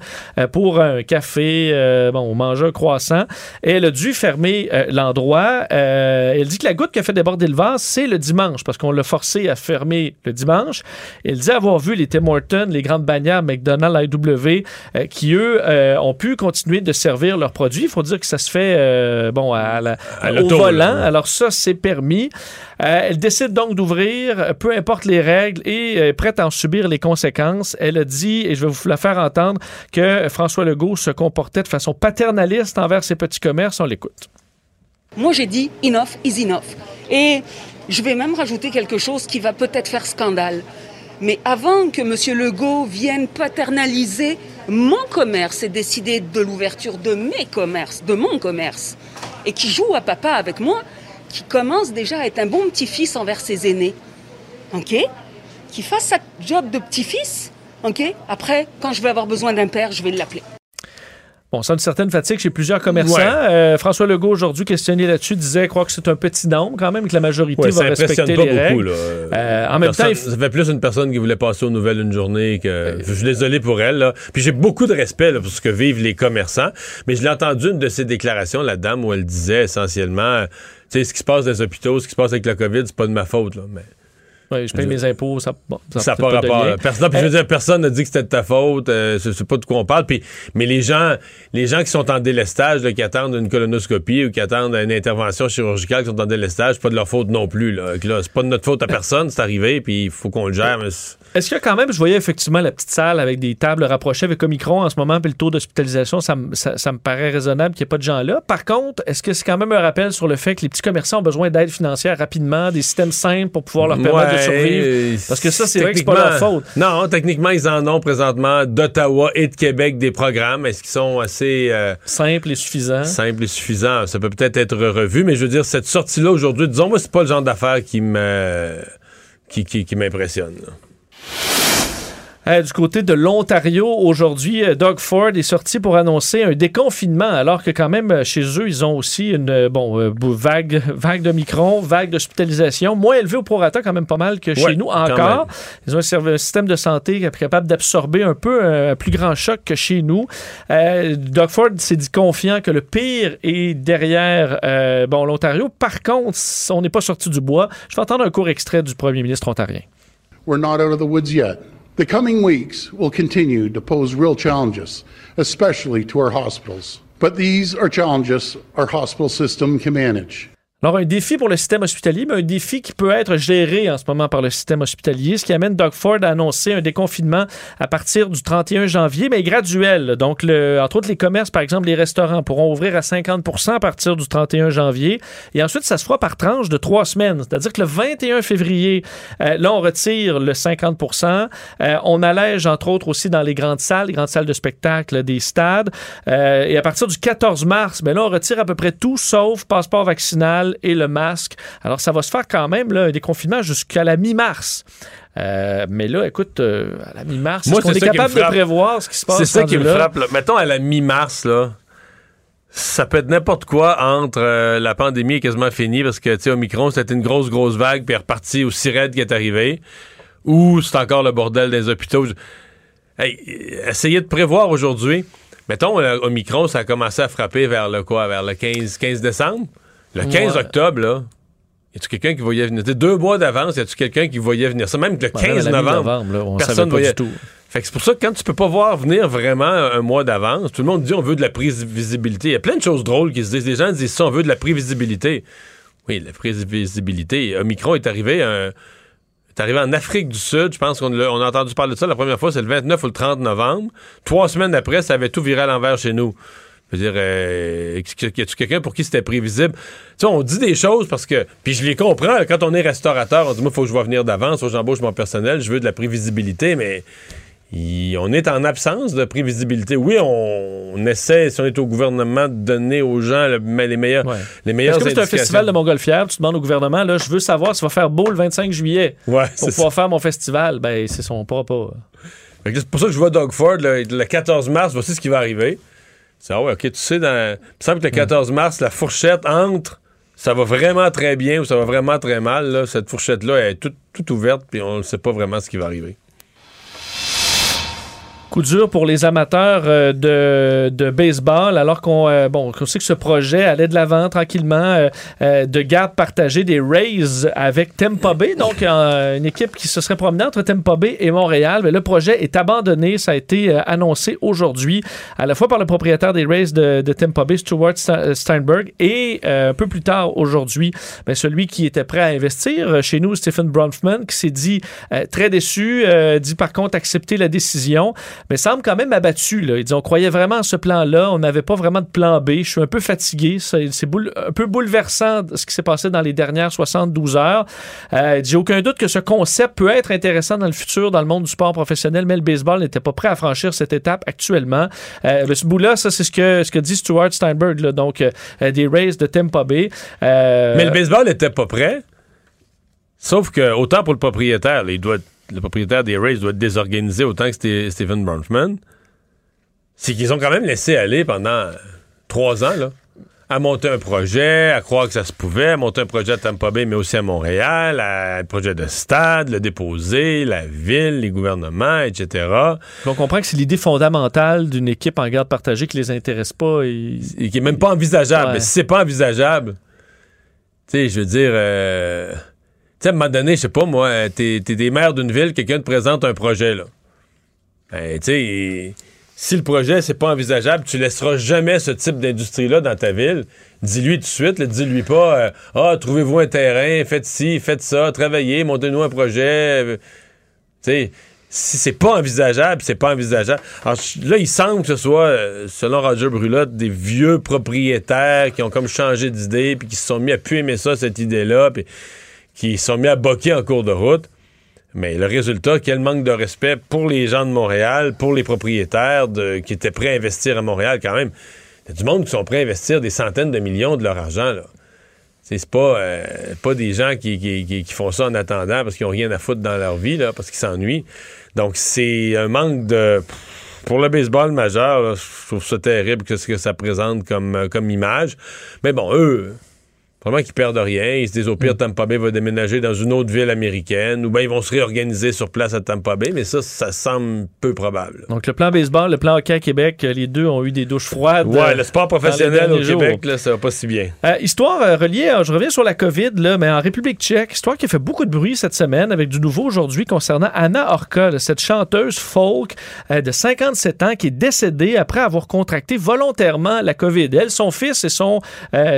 pour un café, bon, manger un croissant. Et elle a dû fermer euh, l'endroit. Euh, elle dit que la goutte qui a fait déborder le vase, c'est le dimanche, parce qu'on l'a forcé à fermer le dimanche. Elle dit avoir vu les Tim Hortons, les grandes bannières McDonald's, IW, euh, qui, eux, ont pu continuer de servir leurs produits. Il faut dire que ça se fait bon, à la- À au volant. là. Alors ça, c'est permis. Elle décide donc d'ouvrir, peu importe les règles, et est prête à en subir les conséquences. Elle a dit, et je vais vous la faire entendre, que François Legault se comportait de façon paternaliste envers ses petits commerces. On l'écoute. Moi, j'ai dit enough is enough. Et je vais même rajouter quelque chose qui va peut-être faire scandale. Mais avant que M. Legault vienne paternaliser mon commerce et décider de l'ouverture de mes commerces, de mon commerce, et qui joue à papa avec moi, qui commence déjà à être un bon petit-fils envers ses aînés, OK? Qui fasse sa job de petit-fils, OK? Après, quand je vais avoir besoin d'un père, je vais l'appeler. Bon, ça a une certaine fatigue chez plusieurs commerçants. Ouais. Euh, François Legault, aujourd'hui, questionné là-dessus, disait croire que c'est un petit nombre quand même, que la majorité Ouais, va ça respecter pas les beaucoup. règles. Là. Euh, en même temps, il ça fait plus une personne qui voulait passer aux nouvelles une journée que. Je suis désolé pour elle. Là. Puis j'ai beaucoup de respect là, pour ce que vivent les commerçants. Mais je l'ai entendu une de ses déclarations, la dame, où elle disait essentiellement, tu sais, ce qui se passe dans les hôpitaux, ce qui se passe avec la COVID, c'est pas de ma faute. Là. Mais ouais, je paye mes impôts, ça n'a pas rapport. là. Personne, je veux Euh, dire, personne n'a dit que c'était de ta faute. euh, je sais pas de quoi on parle. Puis, mais les gens, les gens qui sont en délestage, là, qui attendent une colonoscopie ou qui attendent une intervention chirurgicale, qui sont en délestage, c'est pas de leur faute non plus. Là. Là, c'est pas de notre faute à personne, c'est arrivé, puis il faut qu'on le gère. mais c'est- Est-ce que quand même, je voyais effectivement la petite salle avec des tables rapprochées avec Omicron en ce moment, puis le taux d'hospitalisation, ça, me- ça, ça me paraît raisonnable qu'il n'y ait pas de gens là. Par contre, est-ce que c'est quand même un rappel sur le fait que les petits commerçants ont besoin d'aide financière rapidement, des systèmes simples pour pouvoir leur permettre de survivre? Parce que ça, c'est vrai que c'est pas leur faute. Non, techniquement, ils en ont présentement d'Ottawa et de Québec des programmes. Est-ce qu'ils sont assez euh, Simple et suffisant. simples et suffisants? Ça peut peut-être être revu, mais je veux dire, cette sortie-là aujourd'hui, disons, moi, c'est pas le genre d'affaires qui me qui, qui, qui m'impressionne. Euh, du côté de l'Ontario, aujourd'hui, euh, Doug Ford est sorti pour annoncer un déconfinement, alors que quand même, euh, chez eux, ils ont aussi une bon, euh, vague, vague de micron, vague d'hospitalisation, moins élevée au prorata quand même pas mal que chez Ouais, nous encore. Ils ont un, un système de santé qui est capable d'absorber un peu un plus grand choc que chez nous. Euh, Doug Ford s'est dit confiant que le pire est derrière bon, l'Ontario. Par contre, on n'est pas sorti du bois. Je vais entendre un court extrait du premier ministre ontarien. We're not out of the woods yet. The coming weeks will continue to pose real challenges, especially to our hospitals. But these are challenges our hospital system can manage. Alors, un défi pour le système hospitalier, mais un défi qui peut être géré en ce moment par le système hospitalier, ce qui amène Doug Ford à annoncer un déconfinement à partir du 31 janvier, mais graduel. Donc, le, entre autres, les commerces, par exemple, les restaurants pourront ouvrir à 50% à partir du 31 janvier. Et ensuite, ça se fera par tranche de trois semaines. C'est-à-dire que le 21 février, euh, là, on retire le 50% Euh, On allège, entre autres, aussi dans les grandes salles, les grandes salles de spectacle des stades. Euh, et à partir du 14 mars, ben là, on retire à peu près tout, sauf passeport vaccinal et le masque. Alors, ça va se faire quand même, là, un déconfinement jusqu'à la mi-mars. Euh, mais là, écoute, euh, à la mi-mars, est-ce qu'on est me capable de prévoir ce qui se passe C'est ça qui me frappe. là. Mettons à la mi-mars, là, ça peut être n'importe quoi entre euh, la pandémie est quasiment finie parce que, tu sais, Omicron, c'était une grosse, grosse vague, puis elle est repartie aussi raide qui est arrivée, ou c'est encore le bordel des hôpitaux. Hey, essayez de prévoir aujourd'hui. Mettons, Omicron, ça a commencé à frapper vers le quoi? Vers le 15, 15 décembre? Le 15 Ouais. octobre, là, y a-tu quelqu'un qui voyait venir? Deux mois d'avance, y a-tu quelqu'un qui voyait venir? Ça, même que le Ouais, même 15 à la novembre, mi-novembre, là, on personne pas voyait. du tout. Fait que c'est pour ça que quand tu peux pas voir venir vraiment un mois d'avance, tout le monde dit on veut de la prévisibilité. Il y a plein de choses drôles qui se disent. Les gens disent ça, on veut de la prévisibilité. Oui, la prévisibilité. Omicron est arrivé, un- est arrivé en Afrique du Sud. Je pense qu'on on a entendu parler de ça la première fois, c'est le 29 ou le 30 novembre. Trois semaines après, ça avait tout viré à l'envers chez nous. Je veux dire, euh, y a-tu quelqu'un pour qui c'était prévisible? Tu sais, on dit des choses parce que. Puis je les comprends. Quand on est restaurateur, on dit, moi, il faut que je vois venir d'avance, faut que j'embauche mon personnel, je veux de la prévisibilité, mais on est en absence de prévisibilité. Oui, on, on essaie, si on est au gouvernement, de donner aux gens le- les meilleurs, les meilleures Parce que c'est un festival de Montgolfière, tu demandes au gouvernement, là, je veux savoir s'il va faire beau le 25 juillet Ouais, pour pouvoir faire mon festival. Ben, c'est son pas pas. C'est pour ça que je vois Doug Ford le, le 14 mars, voici ce qui va arriver. C'est ah ouais, ok, tu sais, dans, il me semble que le 14 mars, la fourchette entre ça va vraiment très bien ou ça va vraiment très mal. Là, cette fourchette-là elle est toute, toute ouverte, puis on ne sait pas vraiment ce qui va arriver. Coup dur pour les amateurs euh, de, de baseball, alors qu'on euh, bon, qu'on sait que ce projet allait de l'avant tranquillement, euh, euh, de garde partagée des Rays avec Tampa Bay, donc une équipe qui se serait promenée entre Tampa Bay et Montréal. Mais le projet est abandonné, ça a été annoncé aujourd'hui, à la fois par le propriétaire des Rays de, de Tampa Bay, Stuart Steinberg, et un peu plus tard aujourd'hui, ben, celui qui était prêt à investir chez nous, Stephen Bronfman, qui s'est dit très déçu, dit par contre accepter la décision mais semble quand même abattu. Là. Il dit on croyait vraiment à ce plan-là, on n'avait pas vraiment de plan B. Je suis un peu fatigué, c'est un peu bouleversant ce qui s'est passé dans les dernières 72 heures. Euh, il dit aucun doute que ce concept peut être intéressant dans le futur dans le monde du sport professionnel, mais le baseball n'était pas prêt à franchir cette étape actuellement. Euh, ce bout-là, ça c'est ce que, ce que dit Stuart Steinberg, donc euh, des Rays de Tampa Bay. Euh, Mais le baseball n'était pas prêt. Sauf que, autant pour le propriétaire, il doit être- le propriétaire des Rays doit être désorganisé autant que Ste- Stephen Bronfman. C'est qu'ils ont quand même laissé aller pendant trois ans, là, à monter un projet, à croire que ça se pouvait, à monter un projet à Tampa Bay, mais aussi à Montréal, à un projet de stade, le déposer, la ville, les gouvernements, etc. On comprend que c'est l'idée fondamentale d'une équipe en garde partagée qui les intéresse pas. Et, et qui est même pas envisageable. Ouais. Mais si c'est pas envisageable, tu sais, je veux dire, euh, sais, à un moment donné, je sais pas, moi, t'es t'es des maires d'une ville, quelqu'un te présente un projet, là. Ben, tu sais, si le projet, c'est pas envisageable, tu laisseras jamais ce type d'industrie-là dans ta ville. Dis-lui tout de suite, dis-lui pas, euh, ah, trouvez-vous un terrain, faites ci, faites ça, travaillez, montez-nous un projet. euh, tu sais, si c'est pas envisageable, c'est pas envisageable. Alors, là, il semble que ce soit, euh, selon Roger Brulotte, des vieux propriétaires qui ont comme changé d'idée, puis qui se sont mis à plus aimer ça, cette idée-là, puis qui sont mis à boquer en cours de route. Mais le résultat, quel manque de respect pour les gens de Montréal, pour les propriétaires qui étaient prêts à investir à Montréal quand même. Il y a du monde qui sont prêts à investir des centaines de millions de leur argent. C'est pas, euh, pas des gens qui, qui- qui- font ça en attendant parce qu'ils ont rien à foutre dans leur vie, là, parce qu'ils s'ennuient. Donc, c'est un manque de. Pour le baseball majeur, je trouve ça terrible que ce que ça présente comme, euh, comme image. Mais bon, eux, probablement qu'ils perdent rien. Ils se disent au pire, Tampa Bay va déménager dans une autre ville américaine ou bien ils vont se réorganiser sur place à Tampa Bay, mais ça, ça semble peu probable. Donc, le plan baseball, le plan hockey à Québec, euh, les deux ont eu des douches froides. Ouais, euh, le sport professionnel au jours. Québec, là, ça va pas si bien. Euh, histoire euh, reliée, euh, je reviens sur la COVID, là, mais en République tchèque, histoire qui a fait beaucoup de bruit cette semaine avec du nouveau aujourd'hui concernant Anna Orka, cette chanteuse folk de 57 ans qui est décédée après avoir contracté volontairement la COVID. Elle, son fils et son,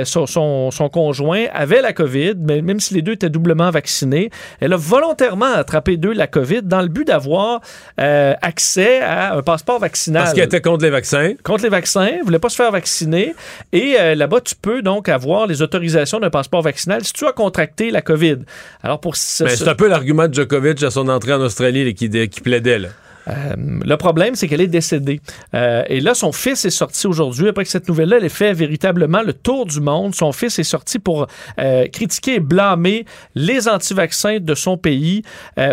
son, son- son conjoint avaient la COVID, mais même si les deux étaient doublement vaccinés, elle a volontairement attrapé d'eux la COVID dans le but d'avoir euh, accès à un passeport vaccinal. Parce qu'elle était contre les vaccins. Contre les vaccins, voulait pas se faire vacciner. Et euh, là-bas, tu peux donc avoir les autorisations d'un passeport vaccinal si tu as contracté la COVID. Alors, pour ce- Ben, ce- c'est un peu l'argument de Djokovic à son entrée en Australie là, qui, qui plaidait. Là. Euh, le problème, c'est qu'elle est décédée. Euh, et là, son fils est sorti aujourd'hui. Après que cette nouvelle-là, elle ait fait véritablement le tour du monde. Son fils est sorti pour euh, critiquer et blâmer les anti-vaccins de son pays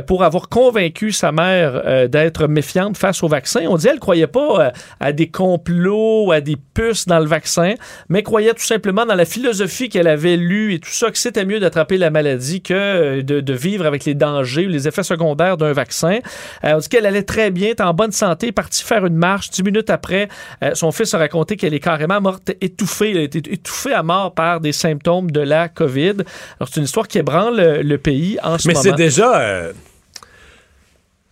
pour avoir convaincu sa mère d'être méfiante face au vaccin. On dit qu'elle ne croyait pas à des complots, à des puces dans le vaccin, mais croyait tout simplement dans la philosophie qu'elle avait lue et tout ça, que c'était mieux d'attraper la maladie que de, de vivre avec les dangers ou les effets secondaires d'un vaccin. On dit qu'elle allait très bien, en bonne santé, partie faire une marche. Dix minutes après, euh, son fils a raconté qu'elle est carrément morte étouffée. Elle a été étouffée à mort par des symptômes de la COVID. Alors, c'est une histoire qui ébranle le, le pays en ce Mais moment. c'est déjà. euh,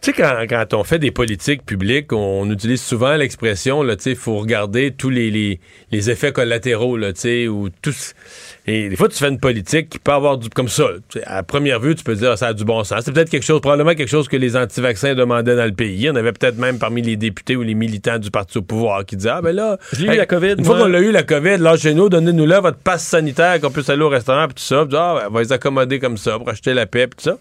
Tu sais, quand, quand on fait des politiques publiques, on utilise souvent l'expression, là, tu sais, il faut regarder tous les, les, les effets collatéraux, là, tu sais, ou tous. Et des fois, tu fais une politique qui peut avoir du. comme ça. À première vue, tu peux dire, ah, ça a du bon sens. C'est peut-être quelque chose, probablement quelque chose que les anti-vaccins demandaient dans le pays. Il y en avait peut-être même parmi les députés ou les militants du parti au pouvoir qui disaient, ah, ben là. Je l'ai eu, la COVID, Une fois qu'on l'a eu, la COVID, là, chez nous, donnez-nous là votre passe sanitaire, qu'on puisse aller au restaurant, puis tout ça. Puis, ah, ben, on va les accommoder comme ça, pour acheter la paix, puis tout ça.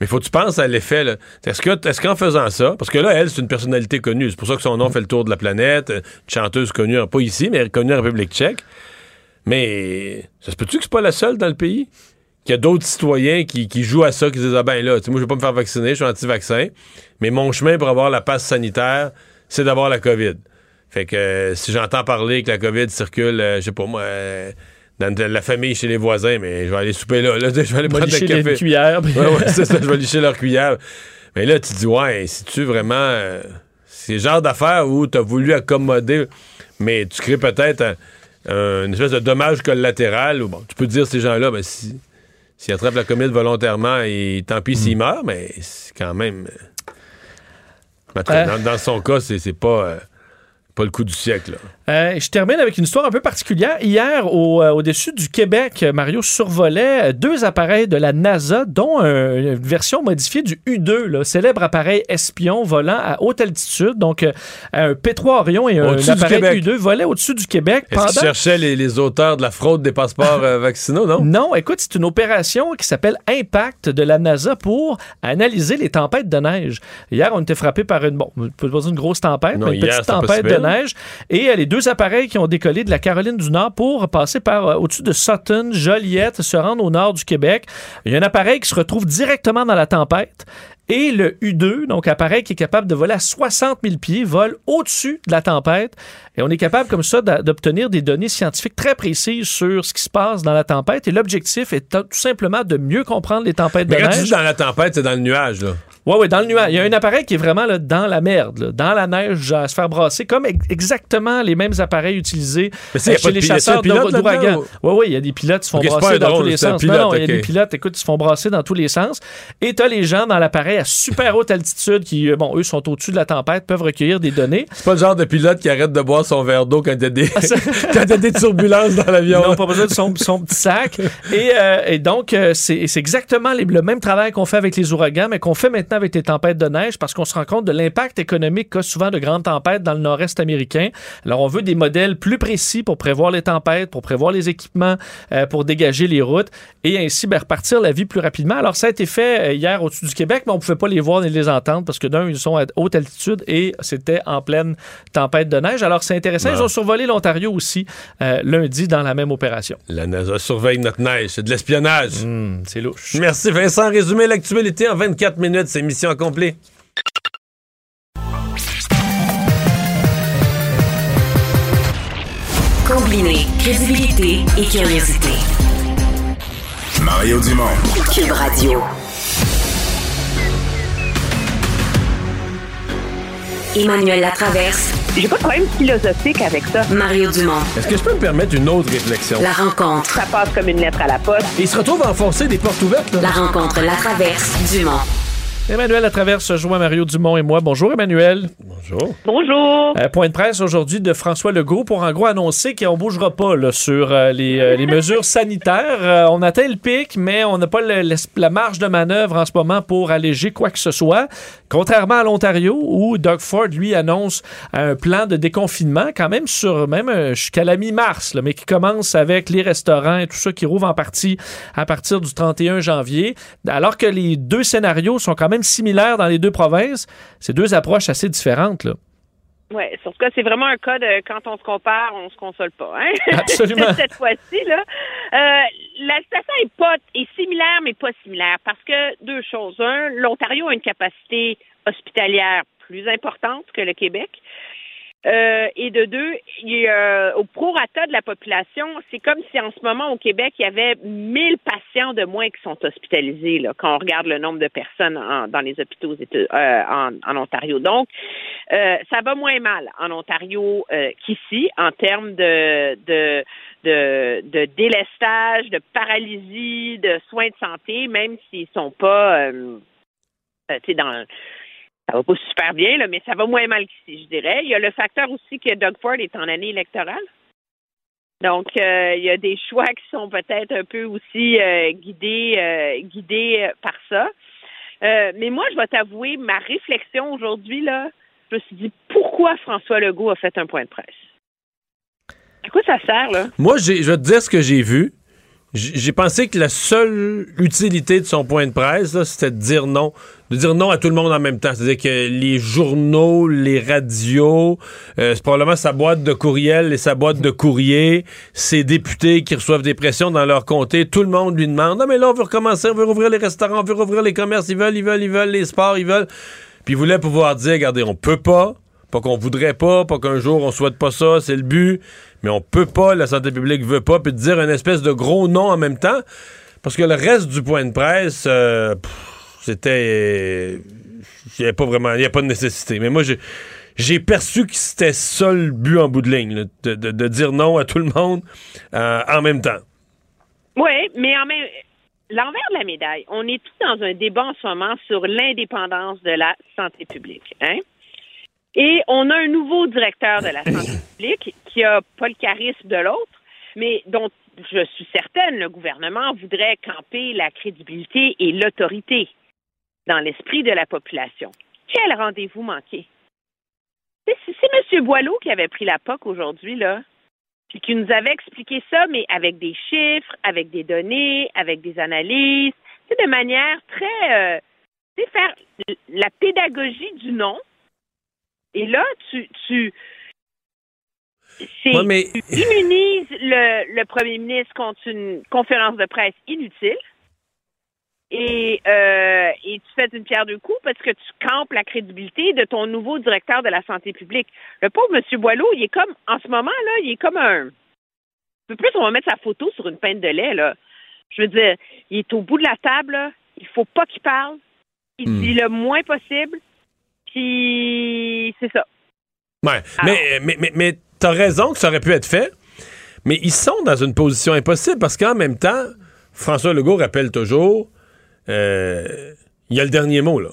Mais faut que tu penses à l'effet. là. Est-ce que est-ce qu'en faisant ça, parce que là, elle, c'est une personnalité connue, c'est pour ça que son nom fait le tour de la planète, une chanteuse connue, pas ici, mais connue en République tchèque. Mais ça se peut-tu que c'est pas la seule dans le pays? Qu'il y a d'autres citoyens qui, qui jouent à ça, qui disent Ah ben là, tu sais, moi je vais pas me faire vacciner, je suis anti-vaccin, mais mon chemin pour avoir la passe sanitaire, c'est d'avoir la COVID. Fait que euh, si j'entends parler que la COVID circule, euh, je sais pas moi, euh, dans la famille chez les voisins, mais je vais aller souper là, là je vais aller prendre licher le café. les cuillères, puis- Ouais, ouais, c'est ça, je vais licher leur cuillère. Mais là, tu te dis, ouais, si tu vraiment. euh, c'est le genre d'affaire où tu as voulu accommoder, mais tu crées peut-être un- un- une espèce de dommage collatéral. Où, bon, tu peux dire, ces gens-là, ben, si, s'ils attrapent la commune volontairement, et tant pis Hmm. s'ils meurent, mais c'est quand même. euh, Euh. dans, dans son cas, c'est, c'est pas, euh, pas le coup du siècle. là. Euh, je termine avec une histoire un peu particulière. Hier, au, euh, au-dessus du Québec, Mario survolait deux appareils de la NASA, dont un- une version modifiée du U-2, là, célèbre appareil espion volant à haute altitude. Donc, euh, un P-3 Orion et un appareil Québec. U-2 volaient au-dessus du Québec. Est-ce qu'ils cherchaient les, les auteurs de la fraude des passeports vaccinaux, non? Non, écoute, c'est une opération qui s'appelle Impact de la NASA pour analyser les tempêtes de neige. Hier, on était frappé par une, bon, pas une grosse tempête, Non, mais une hier, petite tempête de pire. Neige. Et euh, les deux appareils qui ont décollé de la Caroline du Nord pour passer par euh, au-dessus de Sutton, Joliette, se rendre au nord du Québec. Il y a un appareil qui se retrouve directement dans la tempête. Et le U2, donc appareil qui est capable de voler à 60 000 pieds, vole au-dessus de la tempête. Et on est capable comme ça d'obtenir des données scientifiques très précises sur ce qui se passe dans la tempête. Et l'objectif est tout simplement de mieux comprendre les tempêtes Mais de quand tu neige. dis dans la tempête, c'est dans le nuage, là. Oui, oui, dans le nuage. Il y a un appareil qui est vraiment là, dans la merde, là, dans la neige, à se faire brasser, comme ex- exactement les mêmes appareils utilisés euh, chez les chasseurs d'ouragans. là-dedans, Oui, oui, il y a des pilotes qui se font brasser dans tous les sens. pilote, non, non, il y a des pilotes, écoute, ils se font brasser dans tous les sens. Et tu as les gens dans l'appareil à super haute altitude qui, euh, bon, eux sont au-dessus de la tempête, peuvent recueillir des données. C'est pas le genre de pilote qui arrête de boire son verre d'eau quand il y a des, quand il y a des turbulences dans l'avion. N'ont pas besoin de son, son petit sac. Et, euh, et donc, euh, c'est c'est exactement les- le même travail qu'on fait avec les ouragans, mais qu'on fait maintenant maintenant avec les tempêtes de neige parce qu'on se rend compte de l'impact économique qu'a souvent de grandes tempêtes dans le nord-est américain. Alors, on veut des modèles plus précis pour prévoir les tempêtes, pour prévoir les équipements, euh, pour dégager les routes et ainsi ben, repartir la vie plus rapidement. Alors, ça a été fait euh, hier au-dessus du Québec, mais on ne pouvait pas les voir ni les entendre parce que d'un, ils sont à haute altitude et c'était en pleine tempête de neige. Alors, c'est intéressant. Ils ont survolé l'Ontario aussi euh, lundi dans la même opération. La NASA surveille notre neige. C'est de l'espionnage. Hmm, c'est louche. Merci Vincent. Résumé l'actualité en 24 minutes. C'est mission accomplie. Combiner crédibilité et curiosité. Mario Dumont. Cube Radio. Emmanuel Latraverse. J'ai pas de problème philosophique avec ça. Mario Dumont. Est-ce que je peux me permettre une autre réflexion? La rencontre. Ça passe comme une lettre à la poste. Il se retrouve à enfoncer des portes ouvertes. Là. La rencontre Latraverse. Dumont. Emmanuel à travers se joint Mario Dumont et moi. Bonjour Emmanuel. Bonjour. Bonjour. Euh, point de presse aujourd'hui de François Legault pour en gros annoncer qu'on bougera pas là, sur euh, les, euh, les, mesures sanitaires. Euh, on atteint le pic, mais on n'a pas le, le, la marge de manœuvre en ce moment pour alléger quoi que ce soit. Contrairement à l'Ontario où Doug Ford lui annonce un plan de déconfinement quand même sur même jusqu'à la mi-mars, mais qui commence avec les restaurants et tout ça qui rouvre en partie à partir du 31 janvier. Alors que les deux scénarios sont quand même similaires dans les deux provinces, c'est deux approches assez différentes. Là. Oui, sur ce cas, c'est vraiment un cas de quand on se compare, on se console pas. Hein? Absolument. Cette fois-ci, là. Euh, la situation est pas est similaire, mais pas similaire. Parce que deux choses. Un, l'Ontario a une capacité hospitalière plus importante que le Québec. Euh, et de deux, y a, au prorata de la population, c'est comme si en ce moment au Québec, il y avait 1000 patients de moins qui sont hospitalisés là, quand on regarde le nombre de personnes en, dans les hôpitaux euh, en, en, Ontario. Donc, euh, ça va moins mal en Ontario euh, qu'ici en termes de, de, de, de, délestage, de paralysie, de soins de santé, même s'ils sont pas, euh, tu sais, dans ça va pas super bien, là, mais ça va moins mal qu'ici, je dirais. Il y a le facteur aussi que Doug Ford est en année électorale. Donc, euh, il y a des choix qui sont peut-être un peu aussi euh, guidés, euh, guidés par ça. mais moi, je vais t'avouer, ma réflexion aujourd'hui, là, je me suis dit, pourquoi François Legault a fait un point de presse? À quoi ça sert, là? Moi, je vais te dire ce que j'ai vu. J'ai pensé que la seule utilité de son point de presse, c'était de dire non. De dire non à tout le monde en même temps. C'est-à-dire que les journaux, les radios, euh, c'est probablement sa boîte de courriel et sa boîte de courrier, ses députés qui reçoivent des pressions dans leur comté, tout le monde lui demande Ah, mais là, on veut recommencer, on veut rouvrir les restaurants, on veut rouvrir les commerces, ils veulent, ils veulent, ils veulent, les sports, ils veulent. Puis il voulait pouvoir dire Regardez, on peut pas, pas qu'on voudrait pas, pas qu'un jour on souhaite pas ça, c'est le but mais on peut pas, la santé publique veut pas, puis dire une espèce de gros nom en même temps, parce que le reste du point de presse, euh, c'était... Il n'y avait pas vraiment, il n'y a pas de nécessité. Mais moi, j'ai j'ai perçu que c'était ça le but en bout de ligne, là, de, de, de, dire non à tout le monde euh, en même temps. Oui, mais en même l'envers de la médaille, on est tous dans un débat en ce moment sur l'indépendance de la santé publique. Hein? Et on a un nouveau directeur de la santé publique qui a pas le charisme de l'autre, mais dont je suis certaine le gouvernement voudrait camper la crédibilité et l'autorité dans l'esprit de la population. Quel rendez-vous manqué? C'est M. Boileau qui avait pris la POC aujourd'hui, là, puis qui nous avait expliqué ça, mais avec des chiffres, avec des données, avec des analyses, c'est de manière très, euh, c'est faire la pédagogie du nom, et là, tu, tu, ouais, mais... tu immunises le, le, premier ministre contre une conférence de presse inutile. Et, euh, et tu fais une pierre deux coups parce que tu campes la crédibilité de ton nouveau directeur de la santé publique. Le pauvre M. Boileau, il est comme, en ce moment, là, il est comme un. Un peu plus, on va mettre sa photo sur une pinte de lait, là. Je veux dire, il est au bout de la table, là. Il faut pas qu'il parle. Il Hmm. dit le moins possible. Puis, c'est ça. Ouais, mais, mais, mais, mais t'as raison que ça aurait pu être fait, mais ils sont dans une position impossible parce qu'en même temps, François Legault rappelle toujours, il y a le dernier mot, là.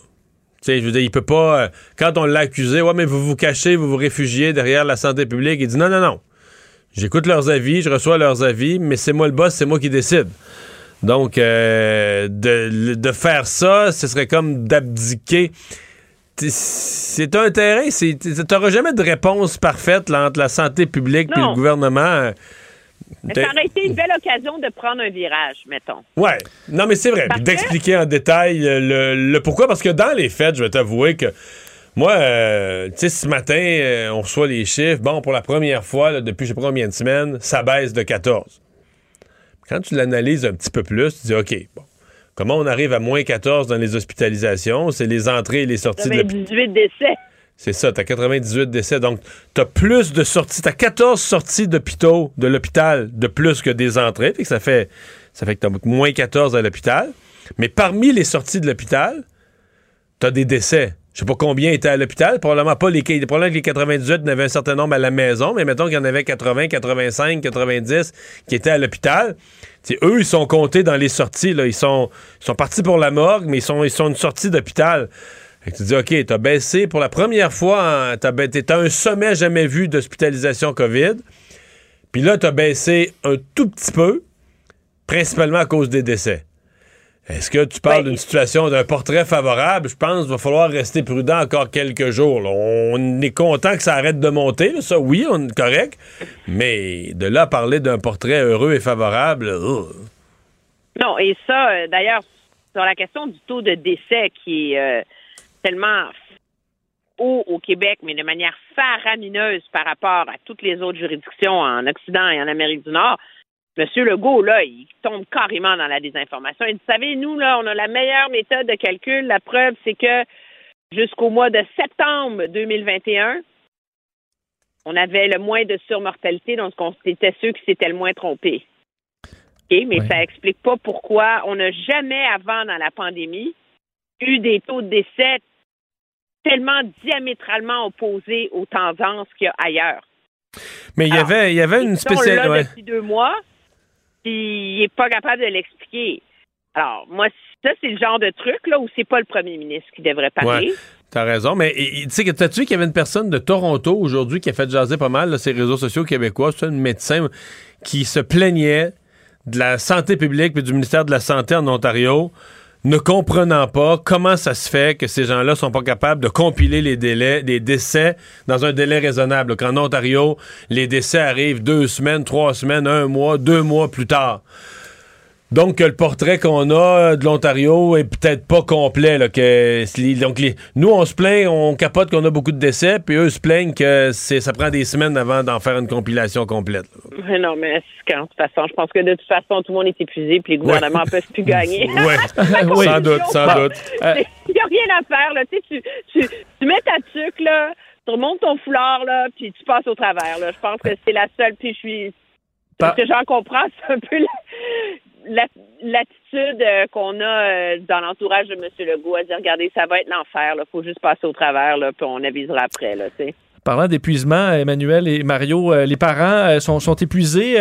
Tu sais, je veux dire, il peut pas. euh, quand on l'a accusé, ouais, mais vous vous cachez, vous vous réfugiez derrière la santé publique, il dit non, non, non. J'écoute leurs avis, je reçois leurs avis, mais c'est moi le boss, c'est moi qui décide. Donc, euh, de, de faire ça, ce serait comme d'abdiquer. C'est un terrain, c'est- t'auras jamais de réponse parfaite là, entre la santé publique et le gouvernement. Mais ça aurait été une belle occasion de prendre un virage, mettons. Ouais. Non, mais c'est vrai. D'expliquer en détail euh, le, le pourquoi. Parce que dans les faits, je vais t'avouer que moi, euh, tu sais, ce matin, euh, on reçoit les chiffres. Bon, pour la première fois, là, depuis je sais pas combien de semaines, ça baisse de 14. Quand tu l'analyses un petit peu plus, tu dis, OK, bon, comment on arrive à moins 14 dans les hospitalisations? C'est les entrées et les sorties de l'hôpital. 18 décès. C'est ça, t'as 98 décès. Donc, t'as plus de sorties. T'as 14 sorties d'hôpitaux, de l'hôpital, de plus que des entrées. Ça fait, ça fait que moins 14 à l'hôpital. Mais parmi les sorties de l'hôpital, t'as des décès. Je sais pas combien étaient à l'hôpital. Probablement pas les, probablement que les 98, il y en avait un certain nombre à la maison, mais mettons qu'il y en avait 80, 85, 90 qui étaient à l'hôpital. T'sais, eux, ils sont comptés dans les sorties. Là. Ils, sont, ils sont partis pour la morgue, mais ils sont, ils sont une sortie d'hôpital. Fait que tu dis, OK, t'as baissé pour la première fois, en- t'as t'as un sommet jamais vu d'hospitalisation COVID. Puis là, t'as baissé un tout petit peu, principalement à cause des décès. Est-ce que tu parles d'une situation, d'un portrait favorable? Je pense qu'il va falloir rester prudent encore quelques jours. là. On est content que ça arrête de monter. là. Ça, oui, on est correct. Mais de là à parler d'un portrait heureux et favorable, ugh. Non, et ça, euh, d'ailleurs, sur la question du taux de décès qui est euh, tellement haut au Québec, mais de manière faramineuse par rapport à toutes les autres juridictions en Occident et en Amérique du Nord, M. Legault, là, il tombe carrément dans la désinformation. Il dit, vous savez, nous, là, on a la meilleure méthode de calcul. La preuve, c'est que jusqu'au mois de septembre 2021, on avait le moins de surmortalité, donc on- c'était ceux qui s'étaient le moins trompés. OK, mais ça explique pas pourquoi on n'a jamais avant dans la pandémie eu des taux de décès tellement diamétralement opposés aux tendances qu'il y a ailleurs. Mais il y avait, il y avait une spéciale. ouais. depuis deux mois, puis il n'est pas capable de l'expliquer. Alors, moi, ça, c'est le genre de truc là où c'est pas le premier ministre qui devrait parler. Ouais, t'as raison. Mais tu sais, que t'as-tu vu qu'il y avait une personne de Toronto aujourd'hui qui a fait jaser pas mal là, ces réseaux sociaux québécois, c'est une médecin qui se plaignait de la santé publique et du ministère de la Santé en Ontario, ne comprenant pas comment ça se fait que ces gens-là sont pas capables de compiler les délais, des décès dans un délai raisonnable. Qu'en Ontario, les décès arrivent deux semaines, trois semaines, un mois, deux mois plus tard. Donc, que le portrait qu'on a de l'Ontario est peut-être pas complet. Là, que, donc, les- nous, on se plaint, on capote qu'on a beaucoup de décès, puis eux se plaignent que ça prend des semaines avant d'en faire une compilation complète. là. Non, mais c'est quand, de toute façon, je pense que de toute façon, tout le monde est épuisé, puis les gouvernements ne peuvent plus gagner. Ouais, Oui. sans doute, sans doute. Euh, Il n'y a rien à faire, là. Tu, sais, tu, tu, tu mets ta tuque, là, tu remontes ton foulard, là, puis tu passes au travers, là. Je pense que c'est la seule, puis je suis... Ce que j'en comprends, c'est un peu la- l'attitude euh, qu'on a euh, dans l'entourage de M. Legault à dire, regardez, ça va être l'enfer, là. Faut juste passer au travers, là, puis on avisera après. Parlant d'épuisement, Emmanuel et Mario, euh, les parents sont, épuisés.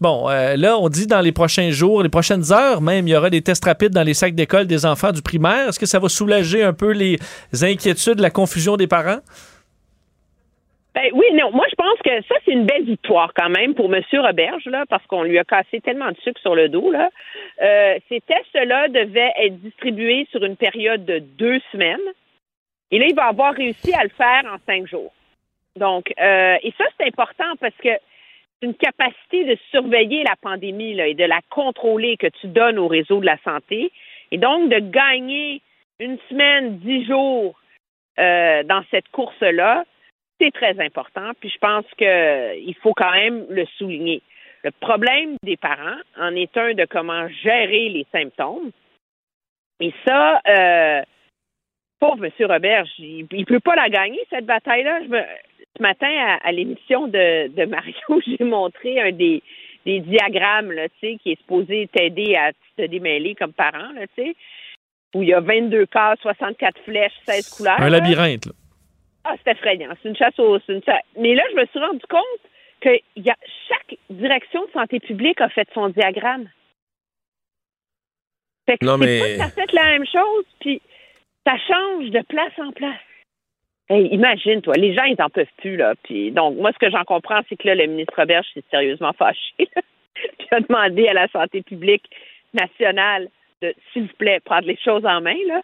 bon, là, on dit dans les prochains jours, les prochaines heures même, il y aura des tests rapides dans les sacs d'école des enfants du primaire. Est-ce que ça va soulager un peu les inquiétudes, la confusion des parents? Ben oui, non. Moi, je pense que ça, c'est une belle victoire quand même pour M. Roberge, là, parce qu'on lui a cassé tellement de sucre sur le dos. Là. Euh, ces tests-là devaient être distribués sur une période de deux semaines. Et là, il va avoir réussi à le faire en cinq jours. Donc, euh, et ça, c'est important parce que c'est une capacité de surveiller la pandémie là, et de la contrôler que tu donnes au réseau de la santé. Et donc, de gagner une semaine, dix jours euh, dans cette course-là, c'est très important. Puis je pense qu'il faut quand même le souligner. Le problème des parents en est un de comment gérer les symptômes. Et ça, euh, pauvre M. Roberge, il ne peut pas la gagner, cette bataille-là. Je me- ce matin, à, à l'émission de, de Mario, j'ai montré un des, des diagrammes là, tu sais, qui est supposé t'aider à te démêler comme parent, là, tu sais, où il y a 22 cases, 64 flèches, 16 couleurs. Un labyrinthe. là. Ah, c'est effrayant. C'est une chasse aux. c'est une chasse- Mais là, je me suis rendu compte que y a, chaque direction de santé publique a fait son diagramme. Fait que Non, mais- pas que ça fait la même chose, puis ça change de place en place. Hey, imagine, toi, les gens, ils n'en peuvent plus, là. Puis, donc, moi, ce que j'en comprends, c'est que là, le ministre Roberge s'est sérieusement fâché, puis a demandé à la santé publique nationale de, s'il vous plaît, prendre les choses en main, là.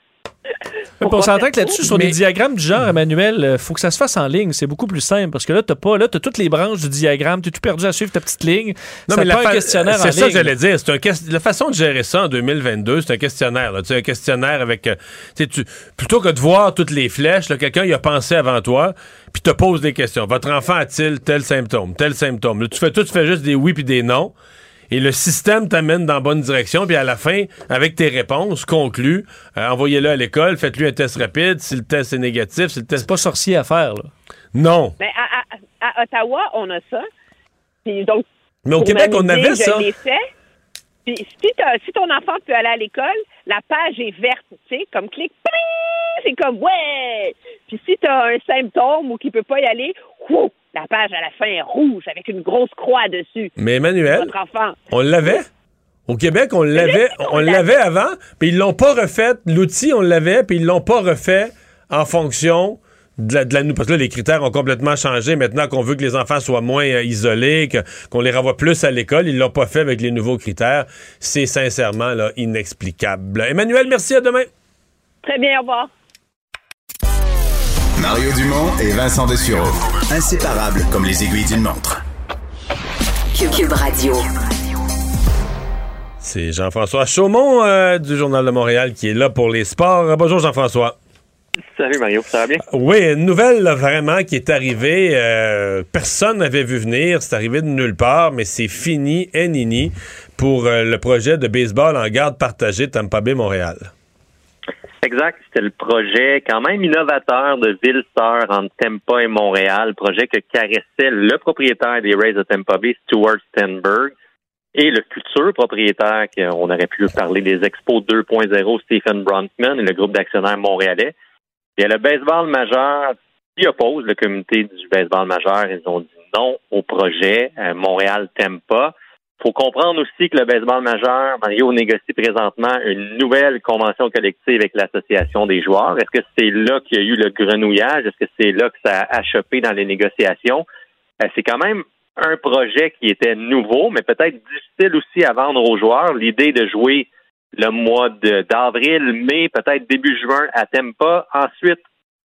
Mais on s'entend que là-dessus, sur des diagrammes du genre, Emmanuel, il faut que ça se fasse en ligne. C'est beaucoup plus simple parce que là, tu pas, là, as toutes les branches du diagramme, tu es tout perdu à suivre ta petite ligne. Non, Ça mais la un fa- questionnaire en C'est ça que j'allais dire. C'est un ques- La façon de gérer ça en 2022, c'est un questionnaire. là. Un questionnaire avec. euh, tu plutôt que de voir toutes les flèches, quelqu'un y a pensé avant toi, puis te pose des questions. Votre enfant a-t-il tel symptôme, tel symptôme? Là, tu fais tout, tu fais juste des oui puis des non. Et le système t'amène dans la bonne direction, puis à la fin, avec tes réponses, conclus, euh, envoyez-le à l'école, faites-lui un test rapide. Si le test est négatif, si le test. C'est pas sorcier à faire, là. Non. Mais à, à- à Ottawa, on a ça. Puis donc, Mais au Québec, on avait ça. l'ai fait. Puis si, t'as- si ton enfant peut aller à l'école, la page est verte, tu sais, comme clic, c'est comme ouais. Puis si tu as un symptôme ou qu'il peut pas y aller, wouh, la page à la fin est rouge avec une grosse croix dessus. Mais Emmanuel, Votre enfant. on l'avait? Au Québec, on l'avait, on l'avait avant, puis ils l'ont pas refait. L'outil, on l'avait, puis ils l'ont pas refait en fonction de la, de la- parce que là, les critères ont complètement changé. Maintenant qu'on veut que les enfants soient moins euh, isolés, qu'on les renvoie plus à l'école, ils l'ont pas fait avec les nouveaux critères. C'est sincèrement là, inexplicable. Emmanuel, merci, à demain. Très bien, au revoir. Mario Dumont et Vincent Dessureau. Inséparables comme les aiguilles d'une montre. Cube Radio. C'est Jean-François Chaumont euh, du Journal de Montréal qui est là pour les sports. Bonjour Jean-François. Salut Mario, ça va bien? Oui, une nouvelle là, vraiment qui est arrivée. euh, personne n'avait vu venir. C'est arrivé de nulle part, mais c'est fini, et nini, pour euh, le projet de baseball en garde partagée Tampa Bay Montréal. Exact, c'était le projet quand même innovateur de ville sœur entre Tampa et Montréal, projet que caressait le propriétaire des Rays de Tampa Bay, Stuart Stenberg, et le futur propriétaire, qu'on aurait pu parler des Expos 2.0, Stephen Bronfman, et le groupe d'actionnaires montréalais. Et le baseball majeur s'y oppose, le comité du baseball majeur, ils ont dit non au projet euh, Montréal-Tampa. Faut comprendre aussi que le baseball majeur, Mario négocie présentement une nouvelle convention collective avec l'association des joueurs. Est-ce que c'est là qu'il y a eu le grenouillage? Est-ce que c'est là que ça a achoppé dans les négociations? Euh, c'est quand même un projet qui était nouveau, mais peut-être difficile aussi à vendre aux joueurs. L'idée de jouer le mois d'avril, mai, peut-être début juin à Tampa. Ensuite,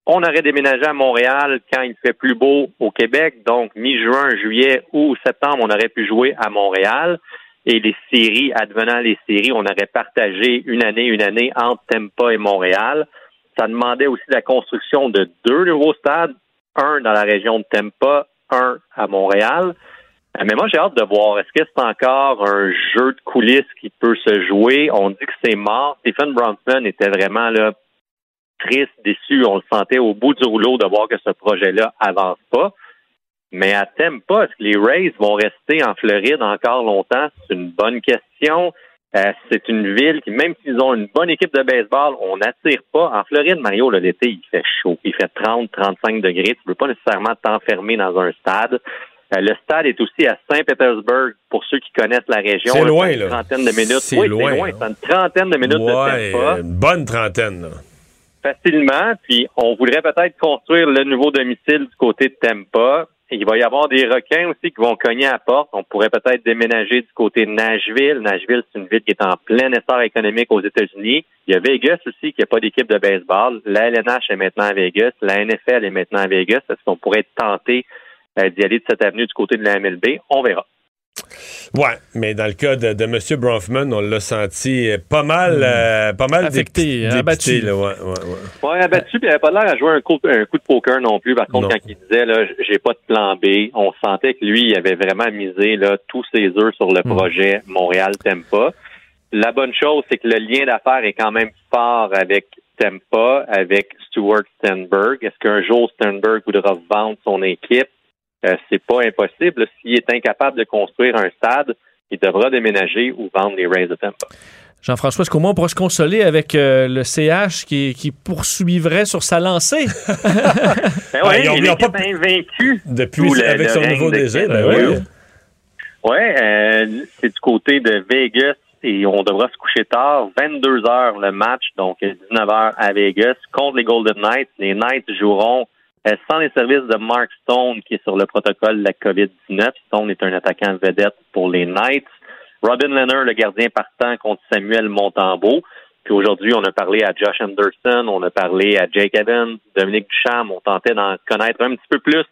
on aurait déménagé à Montréal quand il fait plus beau au Québec, donc mi-juin, juillet ou septembre, on aurait pu jouer à Montréal. Et les séries, advenant les séries, on aurait partagé une année, une année entre Tampa et Montréal. Ça demandait aussi la construction de deux nouveaux stades, un dans la région de Tampa, un à Montréal. Euh, Mais moi, j'ai hâte de voir. Est-ce que c'est encore un jeu de coulisses qui peut se jouer? On dit que c'est mort. Stephen Bronfman était vraiment là triste, déçu. On le sentait au bout du rouleau de voir que ce projet-là avance pas. Mais à Tampa, est-ce que les Rays vont rester en Floride encore longtemps? C'est une bonne question. Euh, c'est une ville qui, même s'ils ont une bonne équipe de baseball, on n'attire pas. En Floride, Mario, là, l'été, il fait chaud. Il fait 30, 35 degrés. Tu ne peux pas nécessairement t'enfermer dans un stade. Euh, le stade est aussi à Saint-Pétersbourg, pour ceux qui connaissent la région. C'est là, loin, une là. trentaine de minutes. C'est oui, loin, c'est loin. C'est une trentaine de minutes Ouais, de Tampa. une bonne trentaine. là. Facilement. Puis on voudrait peut-être construire le nouveau domicile du côté de Tampa. Il va y avoir des requins aussi qui vont cogner à porte. On pourrait peut-être déménager du côté de Nashville. Nashville, c'est une ville qui est en plein essor économique aux États-Unis. Il y a Vegas aussi qui n'a pas d'équipe de baseball. La LNH est maintenant à Vegas. La NFL est maintenant à Vegas. Est-ce qu'on pourrait tenté euh, d'y aller de cette avenue du côté de la MLB? On verra. Ouais, mais dans le cas de, de M. Bronfman, on l'a senti pas mal, euh, pas mal Affecté, hein, dépité, abattu. là, ouais, ouais, ouais. Ouais, abattu, puis il avait pas l'air à jouer un coup, un coup de poker non plus. Par contre, quand il disait là, j'ai pas de plan B, on sentait que lui, il avait vraiment misé là, tous ses œufs sur le projet Montréal Tempa. La bonne chose, c'est que le lien d'affaires est quand même fort avec Tempa, avec Stuart Stenberg. Est-ce qu'un jour Stenberg voudra vendre son équipe? Euh, c'est pas impossible. S'il est incapable de construire un stade, il devra déménager ou vendre les Rays de Tampa. Jean-François, est-ce qu'au moins on pourra se consoler avec euh, le CH qui, qui poursuivrait sur sa lancée? Ben Ah, ouais, ils ont- il pas- invaincu Depuis, le- avec le son nouveau DG, ben Will. oui. Ouais, euh, c'est du côté de Vegas et on devra se coucher tard, 22 heures le match, donc 19 heures à Vegas contre les Golden Knights. Les Knights joueront sans les services de Mark Stone qui est sur le protocole de la COVID-19. Stone est un attaquant vedette pour les Knights. Robin Leonard, le gardien partant contre Samuel Montembeau. Puis aujourd'hui, on a parlé à Josh Anderson, on a parlé à Jake Evans, Dominique Duchamp. On tentait d'en connaître un petit peu plus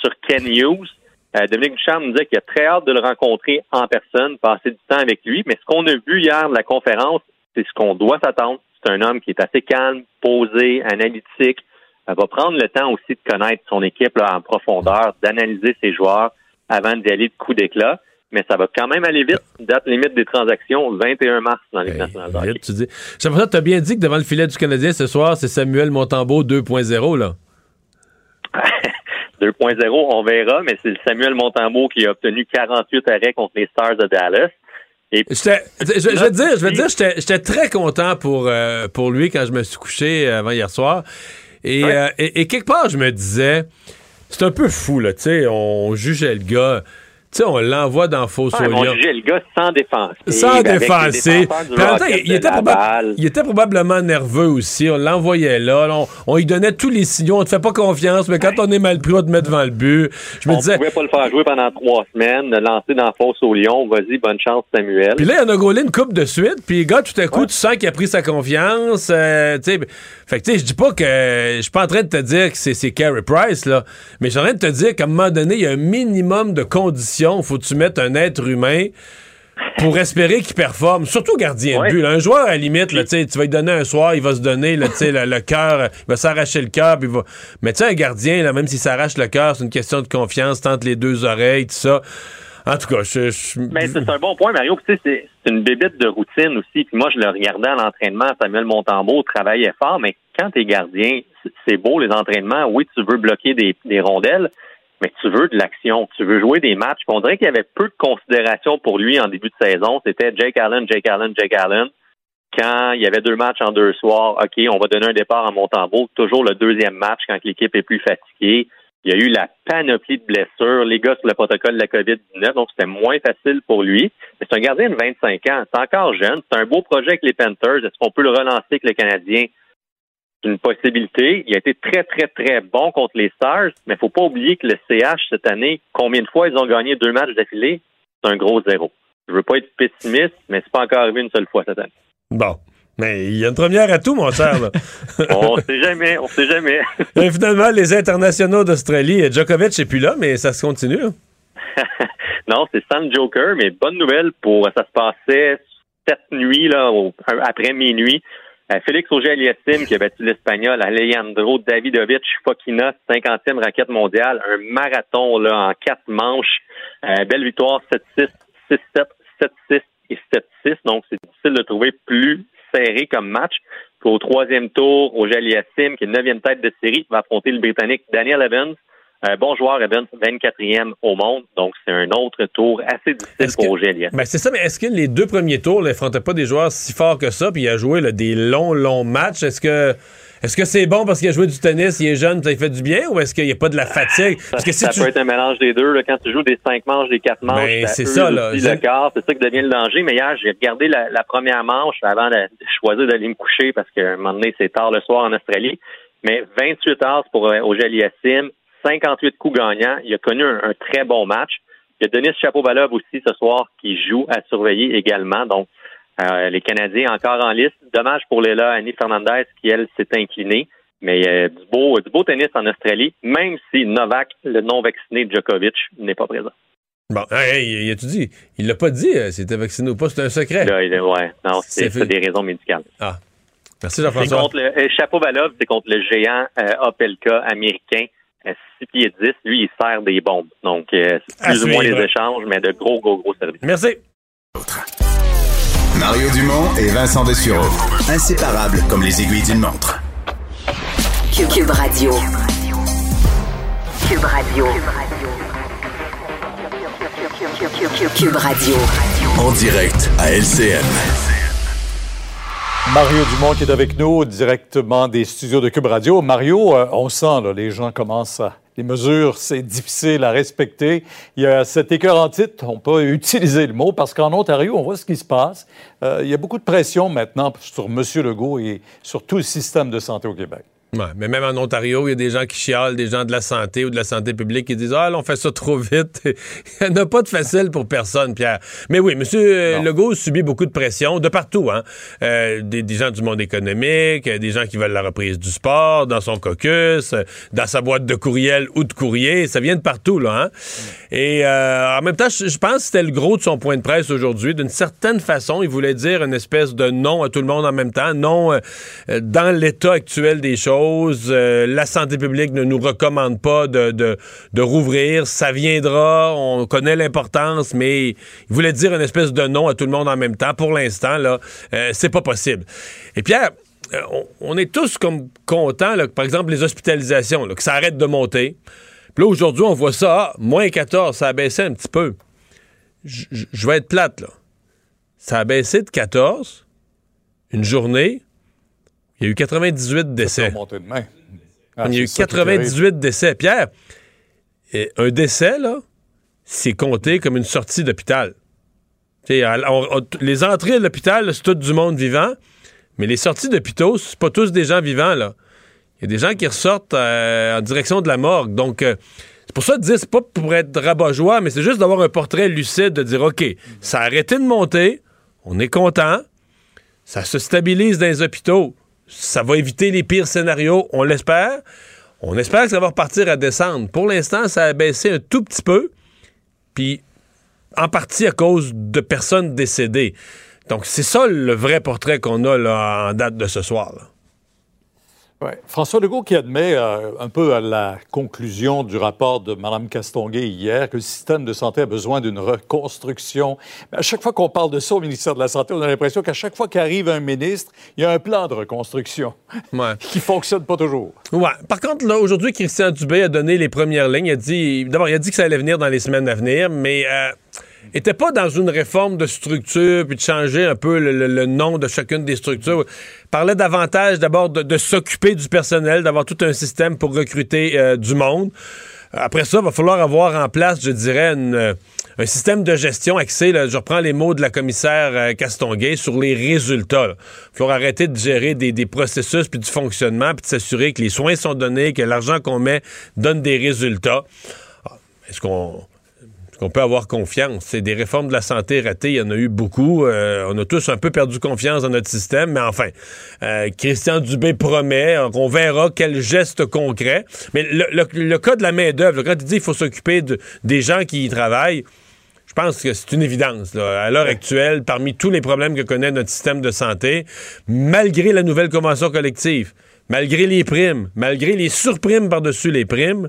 sur Ken Hughes. Euh, Dominique Duchamp nous disait qu'il a très hâte de le rencontrer en personne, passer du temps avec lui. Mais ce qu'on a vu hier de la conférence, c'est ce qu'on doit s'attendre. C'est un homme qui est assez calme, posé, analytique. Elle va prendre le temps aussi de connaître son équipe là, en profondeur, d'analyser ses joueurs avant d'y aller de coup d'éclat. Mais ça va quand même aller vite. Date limite des transactions, 21 mars dans les nationales hockey. Vite, tu dis. J'aimerais ça, tu as bien dit que devant le filet du Canadien ce soir, c'est Samuel Montembeau 2.0, là. 2.0, on verra, mais c'est Samuel Montembeau qui a obtenu 48 arrêts contre les Stars de Dallas. Et je, je vais te dire, je vais te dire, j'étais j'étais très content pour, euh, pour lui quand je me suis couché avant hier soir. Et, euh, et, et quelque part, je me disais, c'est un peu fou, là, tu sais, on jugeait le gars. Tu sais, on l'envoie dans faux mais on jugeait le gars sans défense. Sans temps, il, était il était probablement nerveux aussi. On l'envoyait là. on, on lui donnait tous les signaux. On te fait pas confiance, mais quand on est mal pris, on te met devant le but. Je me on disais. pouvait pas le faire jouer pendant trois semaines, lancer dans la fosse au lion. Vas-y, bonne chance, Samuel. Puis là, il en a gaulé une coupe de suite. Puis le gars, tout à coup, tu sens qu'il a pris sa confiance. euh, tu sais, fait que tu sais, je dis pas que. Je suis pas en train de te dire que c'est c'est Carey Price, là. Mais je suis en train de te dire qu'à un moment donné, il y a un minimum de conditions. Faut que tu mettes un être humain pour espérer qu'il performe. Surtout gardien de but. là. Un joueur, à la limite, là, tu tu vas lui donner un soir, il va se donner là, tu le, le cœur, il va s'arracher le cœur. va... Mais tu sais, un gardien, là, même s'il s'arrache le cœur, c'est une question de confiance, tente les deux oreilles, tout ça. En tout cas, je. je- Mais c'est un bon point, Mario. Tu sais, c'est c'est une bébite de routine aussi. Puis moi, je le regardais à l'entraînement. Samuel Montembeau travaillait fort, mais quand t'es gardien, c'est- c'est beau les entraînements. Oui, tu veux bloquer des, des rondelles, mais tu veux de l'action. Tu veux jouer des matchs. On dirait qu'il y avait peu de considération pour lui en début de saison. C'était Jake Allen, Jake Allen, Jake Allen. Quand il y avait deux matchs en deux soirs, OK, on va donner un départ à Montembeau. Toujours le deuxième match quand l'équipe est plus fatiguée. Il y a eu la panoplie de blessures, les gars sur le protocole de la COVID-19, donc c'était moins facile pour lui. Mais c'est un gardien de 25 ans, c'est encore jeune, c'est un beau projet avec les Panthers. Est-ce qu'on peut le relancer avec le Canadien? Une possibilité. Il a été très, très, très bon contre les Stars, mais faut pas oublier que le CH cette année, combien de fois ils ont gagné deux matchs d'affilée? C'est un gros zéro. Je veux pas être pessimiste, mais c'est pas encore arrivé une seule fois cette année. Bon. Mais il y a une première à tout, mon cher. là. On sait jamais, on sait jamais. Et finalement, les internationaux d'Australie, Djokovic n'est plus là, mais ça se continue. là. non, c'est le Joker, mais bonne nouvelle pour ça se passait cette nuit là, au- après minuit. Euh, Félix Auger-Aliassime qui a battu l'Espagnol Alejandro Davidovich Fokina, 50e raquette mondiale, un marathon là en quatre manches. Euh, belle victoire 7-6, 6-7, 7-6 et 7-6. Donc c'est difficile de trouver plus serré comme match. Puis au troisième tour, Auger-Aliassime, qui est neuvième tête de série, va affronter le Britannique Daniel Evans. Euh, bon joueur, Evans, 24e au monde. Donc, c'est un autre tour assez difficile pour Auger-Aliassime. Ben, c'est ça, mais est-ce que les deux premiers tours n'affrontaient pas des joueurs si forts que ça, puis il a joué là, des longs, longs matchs? Est-ce que est-ce que c'est bon parce qu'il a joué du tennis, il est jeune, ça lui fait du bien, ou est-ce qu'il n'y a pas de la fatigue? Ça, Parce que si ça tu- peut être un mélange des deux. là. Quand tu joues des cinq manches, des quatre manches, Ben, ça c'est ça, là. C'est ça qui devient le danger. Mais hier, j'ai regardé la, la première manche avant de, choisir d'aller me coucher parce qu'à un moment donné, c'est tard le soir en Australie. Mais 28 heures pour euh, Auger-Aliassime, 58 coups gagnants. Il a connu un, un très bon match. Il y a Denis Chapeau-Balov aussi ce soir qui joue à surveiller également. Donc, euh, les Canadiens encore en liste. Dommage pour Léla Annie Fernandez qui, elle, s'est inclinée. Mais euh, du, beau, du beau tennis en Australie, même si Novak, le non-vacciné Djokovic, n'est pas présent. Bon, hey, il a-tu dit? Il l'a pas dit, euh, s'il était vacciné ou pas, c'est un secret. Là, il ouais, non, c'est des raisons médicales. Ah. Merci Jean-François. euh, Chapeau Balov, c'est contre le géant Opelka américain, 6 pieds 10. Lui, il sert des bombes. Donc, euh, c'est plus ou moins les échanges, mais de gros, gros, gros services. Merci. Mario Dumont et Vincent Dessureau. Inséparables comme les aiguilles d'une montre. Cube, Cube Radio. Cube Radio. Cube Radio. En direct à LCN. Mario Dumont qui est avec nous directement des studios de Cube Radio. Mario, euh, on sent, là, les gens commencent à... Les mesures, c'est difficile à respecter. Il y a cet écœur en titre, on peut utiliser le mot, parce qu'en Ontario, on voit ce qui se passe. Euh, il y a beaucoup de pression maintenant sur M. Legault et sur tout le système de santé au Québec. Ouais, mais même en Ontario, il y a des gens qui chialent, des gens de la santé ou de la santé publique qui disent Ah, là, on fait ça trop vite. il n'y en a pas de facile pour personne, Pierre. Mais oui, M. Legault subit beaucoup de pression de partout. Hein? Euh, des, des gens du monde économique, euh, des gens qui veulent la reprise du sport, dans son caucus, euh, dans sa boîte de courriel ou de courrier. Ça vient de partout, là. Hein? Et euh, en même temps, je je pense que c'était le gros de son point de presse aujourd'hui. D'une certaine façon, il voulait dire une espèce de non à tout le monde en même temps. Non euh, euh, dans l'état actuel des choses. Euh, la santé publique ne nous recommande pas de, rouvrir. Ça viendra. On connaît l'importance, mais il voulait dire une espèce de non à tout le monde en même temps. Pour l'instant, là, euh, c'est pas possible. Et Pierre, euh, on, est tous comme contents, là, par exemple, les hospitalisations, là, que ça arrête de monter. Puis là, aujourd'hui, on voit ça, ah, moins 14, ça a baissé un petit peu. Je vais être plate, là. Ça a baissé de 14, une journée, il y a eu 98 décès. Remonter de main. Ah, il y a eu c'est ça qui est terrible. 98 décès. Pierre, et un décès, là, c'est compté comme une sortie d'hôpital. À- les entrées de l'hôpital, c'est tout du monde vivant, mais les sorties d'hôpitaux, c'est pas tous des gens vivants, là. Il y a des gens qui ressortent euh, en direction de la morgue. Donc, euh, c'est pour ça de dire, c'est pas pour être rabat-joie, mais c'est juste d'avoir un portrait lucide, de dire, OK, ça a arrêté de monter, on est content, ça se stabilise dans les hôpitaux, ça va éviter les pires scénarios, on l'espère. On espère que ça va repartir à descendre. Pour l'instant, ça a baissé un tout petit peu, puis en partie à cause de personnes décédées. Donc, c'est ça le vrai portrait qu'on a en date de ce soir. Ouais. François Legault qui admet euh, un peu à la conclusion du rapport de Mme Castonguay hier que le système de santé a besoin d'une reconstruction. Mais à chaque fois qu'on parle de ça au ministère de la Santé, on a l'impression qu'à chaque fois qu'arrive un ministre, il y a un plan de reconstruction Ouais. qui fonctionne pas toujours. Ouais. Par contre, là, aujourd'hui, Christian Dubé a donné les premières lignes. Il a dit, d'abord, il a dit que ça allait venir dans les semaines à venir, mais euh, était pas dans une réforme de structure puis de changer un peu le, nom de chacune des structures. Parlait davantage d'abord de, s'occuper du personnel, d'avoir tout un système pour recruter euh, du monde. Après ça, il va falloir avoir en place, je dirais, euh, un système de gestion axé, je reprends les mots de la commissaire euh, Castonguay, sur les résultats. là. Il falloir arrêter de gérer des, des processus puis du fonctionnement puis de s'assurer que les soins sont donnés, que l'argent qu'on met donne des résultats. Ah, Est-ce qu'on qu'on peut avoir confiance? C'est des réformes de la santé ratées, il y en a eu beaucoup. Euh, on a tous un peu perdu confiance dans notre système, mais enfin, euh, Christian Dubé promet, euh, on verra quel geste concret. Mais le, le- le cas de la main-d'œuvre, quand il dit qu'il faut s'occuper de- des gens qui y travaillent, je pense que c'est une évidence. là. À l'heure actuelle, parmi tous les problèmes que connaît notre système de santé, malgré la nouvelle convention collective, malgré les primes, malgré les surprimes par-dessus les primes,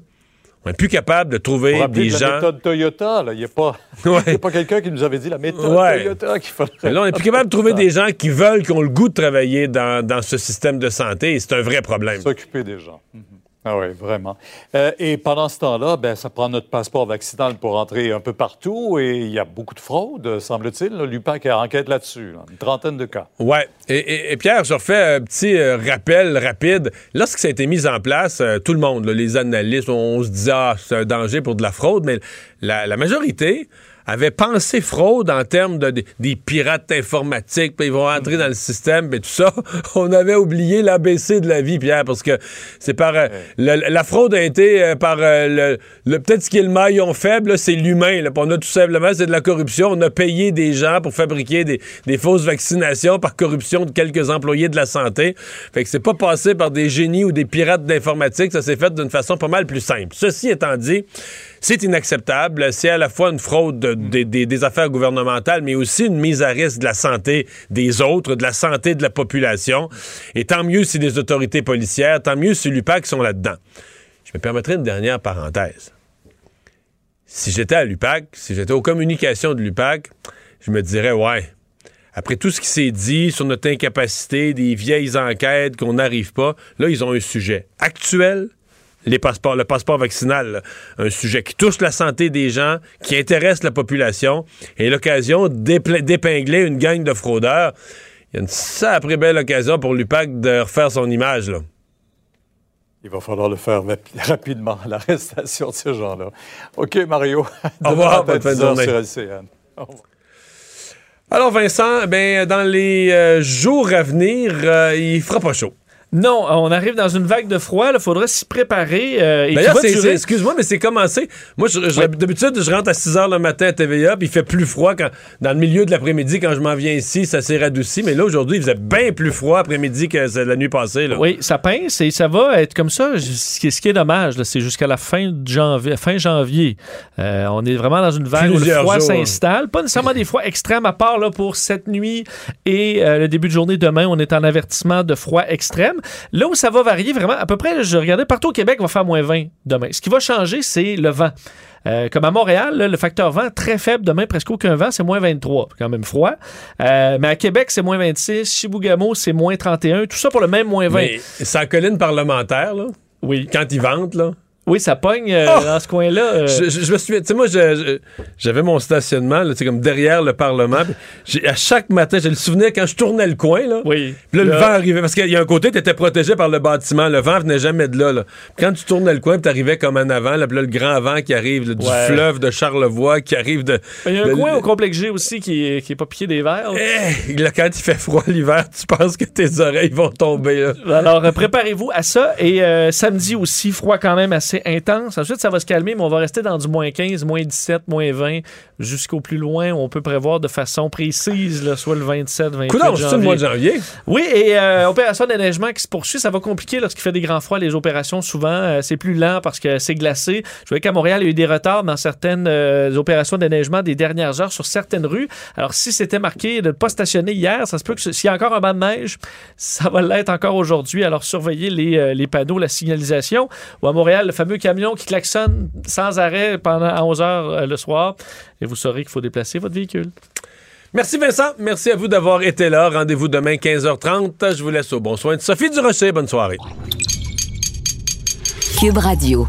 on n'est plus capable de trouver Pour des de la gens. méthode Toyota, là, il n'y a pas, a pas quelqu'un qui nous avait dit la méthode Ouais. Toyota qu'il faudrait. Mais là, on n'est plus capable de trouver des gens qui veulent, qui ont le goût de travailler dans, dans ce système de santé. et C'est un vrai problème. S'occuper des gens. Mhm. Ah oui, vraiment. Euh, et pendant ce temps-là, ben, ça prend notre passeport vaccinal pour entrer un peu partout et il y a beaucoup de fraude, semble-t-il. L'UPAC enquête là-dessus, là. une trentaine de cas. Ouais. Et, Pierre, je refais un petit euh, rappel rapide. Lorsque ça a été mis en place, euh, tout le monde, les analystes, on, se disait, ah, c'est un danger pour de la fraude, mais la majorité avait pensé fraude en termes de, des- des pirates informatiques, puis ils vont entrer dans le système, et tout ça. On avait oublié l'ABC de la vie, Pierre, parce que c'est par... euh, le- la fraude a été euh, par... euh, le, le- Peut-être ce qui est le maillon faible, c'est l'humain. Puis On a tout simplement, c'est de la corruption. On a payé des gens pour fabriquer des, des fausses vaccinations par corruption de quelques employés de la santé. Fait que c'est pas passé par des génies ou des pirates d'informatique. Ça s'est fait d'une façon pas mal plus simple. Ceci étant dit, c'est inacceptable. C'est à la fois une fraude de- des- des- des affaires gouvernementales, mais aussi une mise à risque de la santé des autres, de la santé de la population. Et tant mieux si les autorités policières, tant mieux si l'UPAC sont là-dedans. Je me permettrai une dernière parenthèse. Si j'étais à l'UPAC, si j'étais aux communications de l'UPAC, je me dirais, ouais, après tout ce qui s'est dit sur notre incapacité, des vieilles enquêtes qu'on n'arrive pas, là, ils ont un sujet actuel, les passeports, le passeport vaccinal, là, un sujet qui touche la santé des gens, qui intéresse la population, et l'occasion d'épingler une gang de fraudeurs. Il y a une sacrée belle occasion pour l'UPAC de refaire son image, là. Il va falloir le faire rap- rapidement, l'arrestation de ces gens-là. OK, Mario. Au revoir, bonne fin de 10 heures journée. Alors Vincent, ben dans les euh, jours à venir, euh, il fera pas chaud. Non, on arrive dans une vague de froid. Il faudrait s'y préparer. euh, et qui D'ailleurs, excuse-moi, mais c'est commencé. Moi, d'habitude, je rentre à 6 h le matin à TVA, puis il fait plus froid quand, dans le milieu de l'après-midi quand je m'en viens ici. Ça s'est radouci. Mais là, aujourd'hui, il faisait bien plus froid après-midi que la nuit passée. Là. Oui, ça pince et ça va être comme ça. Ce qui est, dommage, c'est jusqu'à la fin, de janvier, fin janvier. Euh, on est vraiment dans une vague où le froid s'installe. Pas nécessairement des froids extrêmes, à part là, pour cette nuit et euh, le début de journée demain. On est en avertissement de froid extrême. Là où ça va varier vraiment, à peu près, je regardais partout au Québec, va faire moins 20 demain. Ce qui va changer, c'est le vent. Euh, comme à Montréal, là, le facteur vent très faible demain, presque aucun vent, c'est moins 23. C'est quand même froid. Euh, mais à Québec, c'est moins 26. Chibougamau, c'est moins 31. Tout ça pour le même moins 20. Mais la colline parlementaire, là. Oui. Quand ils vantent, là. Oui, ça pogne euh, Oh! dans ce coin-là. euh. Je, je- je me souviens, tu sais, moi, j'avais mon stationnement, là, tu sais, comme derrière le Parlement. à chaque matin, j'ai le souvenir quand je tournais le coin, là. Oui. Puis là, le vent arrivait. Parce qu'il y a un côté, tu étais protégé par le bâtiment. Le vent venait jamais de là. là. Quand tu tournais le coin, tu arrivais comme en avant. Là, puis là, le grand vent qui arrive là, du Ouais. fleuve de Charlevoix, qui arrive de. Il y a un de- coin au complexe G aussi qui qui est pas piqué des verres. Eh, là, quand il fait froid l'hiver, tu penses que tes oreilles vont tomber. là. Alors, euh, préparez-vous à ça. Et euh, samedi aussi, froid quand même assez intense. Ensuite, ça va se calmer, mais on va rester dans du moins 15, moins 17, moins 20, jusqu'au plus loin. On peut prévoir de façon précise, là, soit le 27, 28 Coudonc, janvier. le mois de janvier. Oui, et euh, opération d'enneigement qui se poursuit, ça va compliquer lorsqu'il fait des grands froids. Les opérations, souvent, euh, c'est plus lent parce que c'est glacé. Je voyais qu'à Montréal, il y a eu des retards dans certaines euh, opérations d'enneigement des dernières heures sur certaines rues. Alors, si c'était marqué de ne pas stationner hier, ça se peut que s'il y a encore un banc de neige, ça va l'être encore aujourd'hui. Alors, surveillez les, euh, les panneaux, la signalisation. Ou à Montréal, le fameux camion qui klaxonne sans arrêt pendant à 11 heures euh, le soir. Et vous saurez qu'il faut déplacer votre véhicule. Merci Vincent. Merci à vous d'avoir été là. Rendez-vous demain 15h30. Je vous laisse au bon soin de Sophie Durocher. Bonne soirée. Cube Radio.